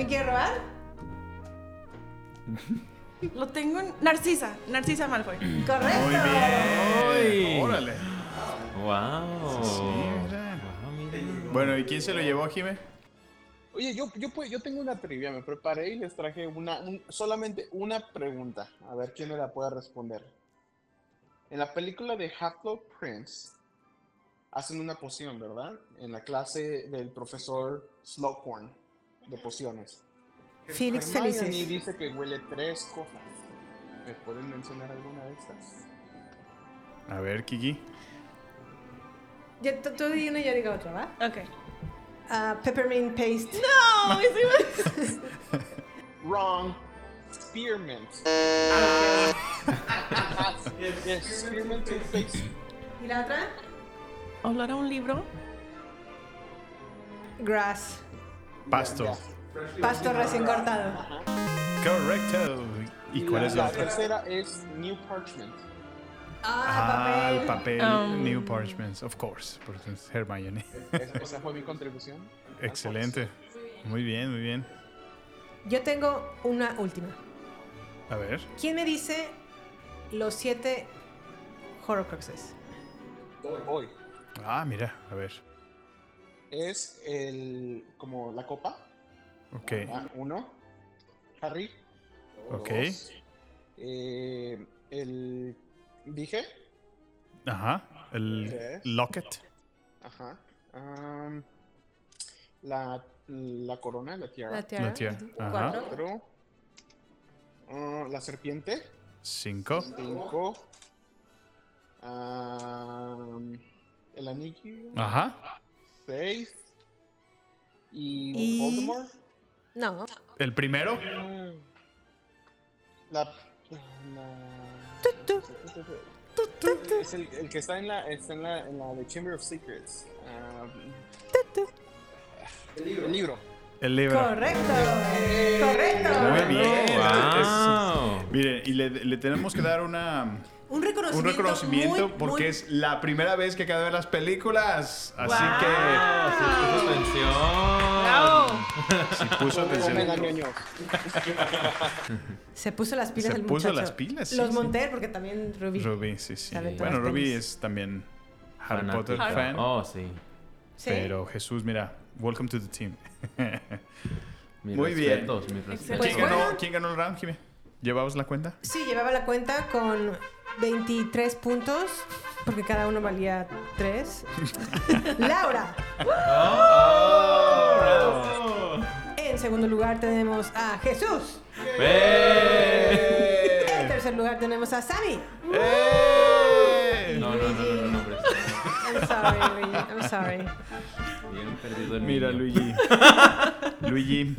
Speaker 5: ¿Alguien quiere robar?
Speaker 10: Lo tengo en... Narcisa. Narcisa Malfoy.
Speaker 5: Correcto.
Speaker 4: Muy bien. Órale.
Speaker 9: Wow.
Speaker 4: Sí, mira.
Speaker 9: Wow, mira.
Speaker 4: Bueno, ¿y quién se lo llevó, Jime?
Speaker 11: Oye, yo, yo, yo tengo una trivia, me preparé y les traje una, un- solamente una pregunta. A ver quién me la puede responder. En la película de Half-Blood Prince hacen una poción, ¿verdad? En la clase del profesor Slughorn de pociones.
Speaker 5: Felix
Speaker 11: Hermione
Speaker 5: Felices.
Speaker 11: dice que huele tres cosas. ¿Me pueden mencionar alguna de estas?
Speaker 4: A ver, Kiki.
Speaker 5: Ya, tú, tú di una y yo digo otra, ¿va?
Speaker 10: Ok.
Speaker 5: Ah, peppermint paste.
Speaker 10: No, ese
Speaker 11: Wrong. Spearmint. yes, spearmint toothpaste.
Speaker 5: ¿Y la otra?
Speaker 10: ¿Hablar a un libro?
Speaker 5: Grass.
Speaker 4: Pasto.
Speaker 5: Pasto recién cortado.
Speaker 4: Correcto. ¿Y cuál es la
Speaker 11: la
Speaker 4: otra?
Speaker 11: tercera es New Parchment.
Speaker 4: Ah, el papel
Speaker 10: Um.
Speaker 4: New Parchments, of course, porque es Hermione.
Speaker 11: Es- Esa fue mi contribución.
Speaker 4: Excelente. Muy bien, muy bien.
Speaker 5: Yo tengo una última.
Speaker 4: A ver.
Speaker 5: ¿Quién me dice los siete Horcruxes?
Speaker 11: Hoy
Speaker 4: Ah, mira, a ver.
Speaker 11: Es el como la copa.
Speaker 4: Ok.
Speaker 11: Ah, uno. Harry.
Speaker 4: Ok.
Speaker 11: Dos. Eh, el dije.
Speaker 4: Ajá. El
Speaker 11: Tres.
Speaker 4: locket.
Speaker 11: Ajá. La, la corona, la tiara.
Speaker 5: La tiara.
Speaker 4: La tiara, ajá.
Speaker 5: Cuatro.
Speaker 11: Ah, la serpiente.
Speaker 4: Cinco.
Speaker 11: Cinco. El anillo.
Speaker 4: Ajá.
Speaker 11: Seis. Y,
Speaker 5: Y-
Speaker 11: Voldemort.
Speaker 5: No.
Speaker 4: El primero.
Speaker 11: Ah, La. la- Es el, el que está en la, está en la, en la de Chamber of Secrets. Ah, el libro.
Speaker 4: El libro.
Speaker 5: Correcto. Correcto.
Speaker 4: Muy bien.
Speaker 9: Wow.
Speaker 4: Es- mire, y le, le tenemos que dar una,
Speaker 5: Un
Speaker 4: un
Speaker 5: reconocimiento.
Speaker 4: reconocimiento
Speaker 5: muy,
Speaker 4: porque
Speaker 5: muy-
Speaker 4: es la primera vez que acaba de ver las películas. Así
Speaker 9: Ah, sí, puso atención.
Speaker 10: ¡Bravo!
Speaker 4: que si puso atención.
Speaker 5: Se puso las pilas
Speaker 4: Se
Speaker 5: el
Speaker 4: puso
Speaker 5: muchacho.
Speaker 4: las pilas, sí,
Speaker 5: Los
Speaker 4: sí.
Speaker 5: monté porque también Ruby.
Speaker 4: Ruby, sí, sí. Bueno, Ruby es también Harry. Potter
Speaker 10: Harry-
Speaker 4: fan.
Speaker 9: Oh, sí.
Speaker 5: Sí.
Speaker 4: Pero Jesús, mira, welcome to the team. Muy bien.
Speaker 9: respetos.
Speaker 4: ¿Quién, ganó. ¿Quién ganó el round, Jimmy? ¿Llevabas la cuenta?
Speaker 5: Sí, llevaba la cuenta con 23 puntos, porque cada uno valía 3. Laura. En segundo lugar tenemos a Jesús. En tercer lugar tenemos a Sammy.
Speaker 4: ¡Eh!
Speaker 9: No, no, no, no, no, no, hombre.
Speaker 5: I'm sorry, Luigi. I'm sorry.
Speaker 9: Bien perdido el
Speaker 4: Mira,
Speaker 9: niño.
Speaker 4: Luigi. Luigi.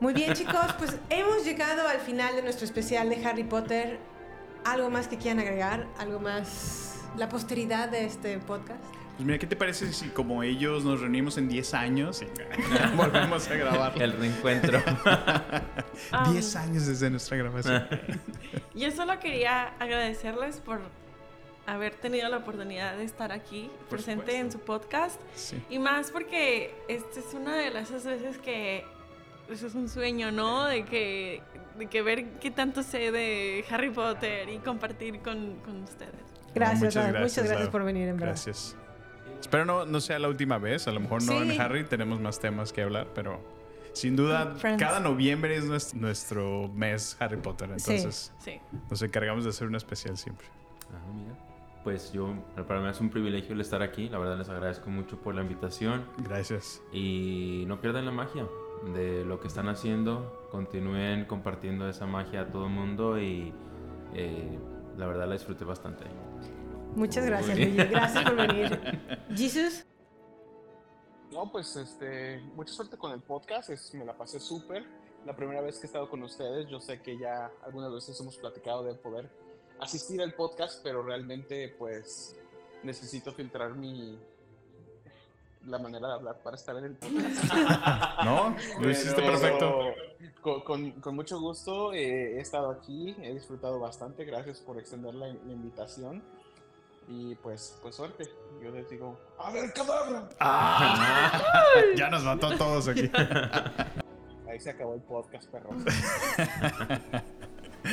Speaker 5: Muy bien, chicos, pues hemos llegado al final de nuestro especial de Harry Potter. ¿Algo más que quieran agregar? ¿Algo más? ¿La posteridad de este podcast?
Speaker 4: Pues mira, ¿qué te parece si como ellos nos reunimos en 10 años y volvemos a grabar?
Speaker 9: El reencuentro.
Speaker 4: 10 años desde nuestra grabación.
Speaker 10: Yo solo quería agradecerles por haber tenido la oportunidad de estar aquí
Speaker 4: Por
Speaker 10: presente
Speaker 4: supuesto.
Speaker 10: en su podcast.
Speaker 4: Sí.
Speaker 10: Y más porque esta es una de las veces que eso es un sueño, ¿no? De que, de que ver qué tanto sé de Harry Potter y compartir con, con ustedes.
Speaker 5: Gracias,
Speaker 4: muchas gracias,
Speaker 5: muchas gracias por venir, en verdad.
Speaker 4: Gracias. Espero no, no sea la última vez. A lo mejor no
Speaker 5: Sí.
Speaker 4: en Harry tenemos más temas que hablar, pero sin duda
Speaker 10: Friends.
Speaker 4: cada noviembre es nuestro, nuestro mes Harry Potter. Entonces
Speaker 10: Sí.
Speaker 4: nos encargamos de hacer un especial siempre.
Speaker 9: Ah, mira. Pues yo, para mí es un privilegio el estar aquí. La verdad les agradezco mucho por la invitación.
Speaker 4: Gracias.
Speaker 9: Y no pierdan la magia. de lo que están haciendo. Continúen compartiendo esa magia a todo el mundo y eh, la verdad la disfruté bastante.
Speaker 5: Muchas gracias. Luigi. Gracias por venir. Jesus.
Speaker 11: No, pues este, mucha suerte con el podcast, es- me la pasé súper. La primera vez que he estado con ustedes, yo sé que ya algunas veces hemos platicado de poder asistir al podcast, pero realmente pues necesito filtrar mi la manera de hablar para estar en el podcast.
Speaker 4: No, lo hiciste
Speaker 11: Pero
Speaker 4: perfecto.
Speaker 11: Con, con- con mucho gusto eh, he estado aquí, he disfrutado bastante, gracias por extender la, la invitación y pues, pues suerte. Yo les digo, ¡a ver, cabrón!
Speaker 4: Ah, ya nos mató a todos aquí.
Speaker 11: Ahí se acabó el podcast, perro.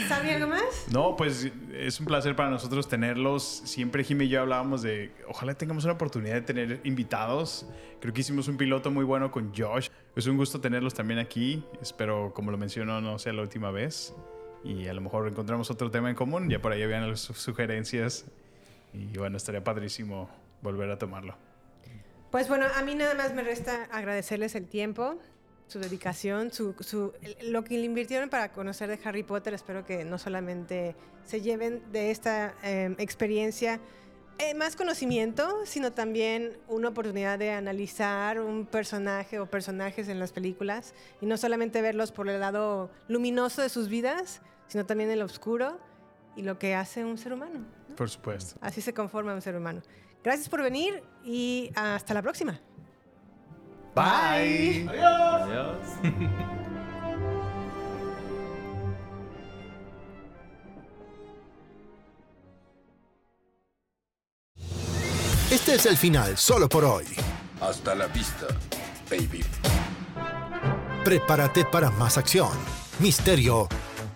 Speaker 5: ¿Sabe algo más?
Speaker 4: No, pues es un placer para nosotros tenerlos. Siempre Jimmy y yo hablábamos de, ojalá tengamos una oportunidad de tener invitados. Creo que hicimos un piloto muy bueno con Josh. Es un gusto tenerlos también aquí. Espero, como lo mencionó, no sea la última vez. Y a lo mejor encontramos otro tema en común. Ya por ahí habían las su- sugerencias. Y bueno, estaría padrísimo volver a tomarlo.
Speaker 5: Pues bueno, a mí nada más me resta agradecerles el tiempo, su dedicación, su, su- lo que le invirtieron para conocer de Harry Potter. Espero que no solamente se lleven de esta eh, experiencia eh, más conocimiento, sino también una oportunidad de analizar un personaje o personajes en las películas y no solamente verlos por el lado luminoso de sus vidas, sino también el oscuro y lo que hace un ser humano.
Speaker 4: Por supuesto.
Speaker 5: Así se conforma un ser humano. Gracias por venir y hasta la próxima.
Speaker 4: Bye.
Speaker 9: Adiós.
Speaker 1: Este es el final solo por hoy.
Speaker 13: Hasta la vista, baby.
Speaker 1: Prepárate para más acción, misterio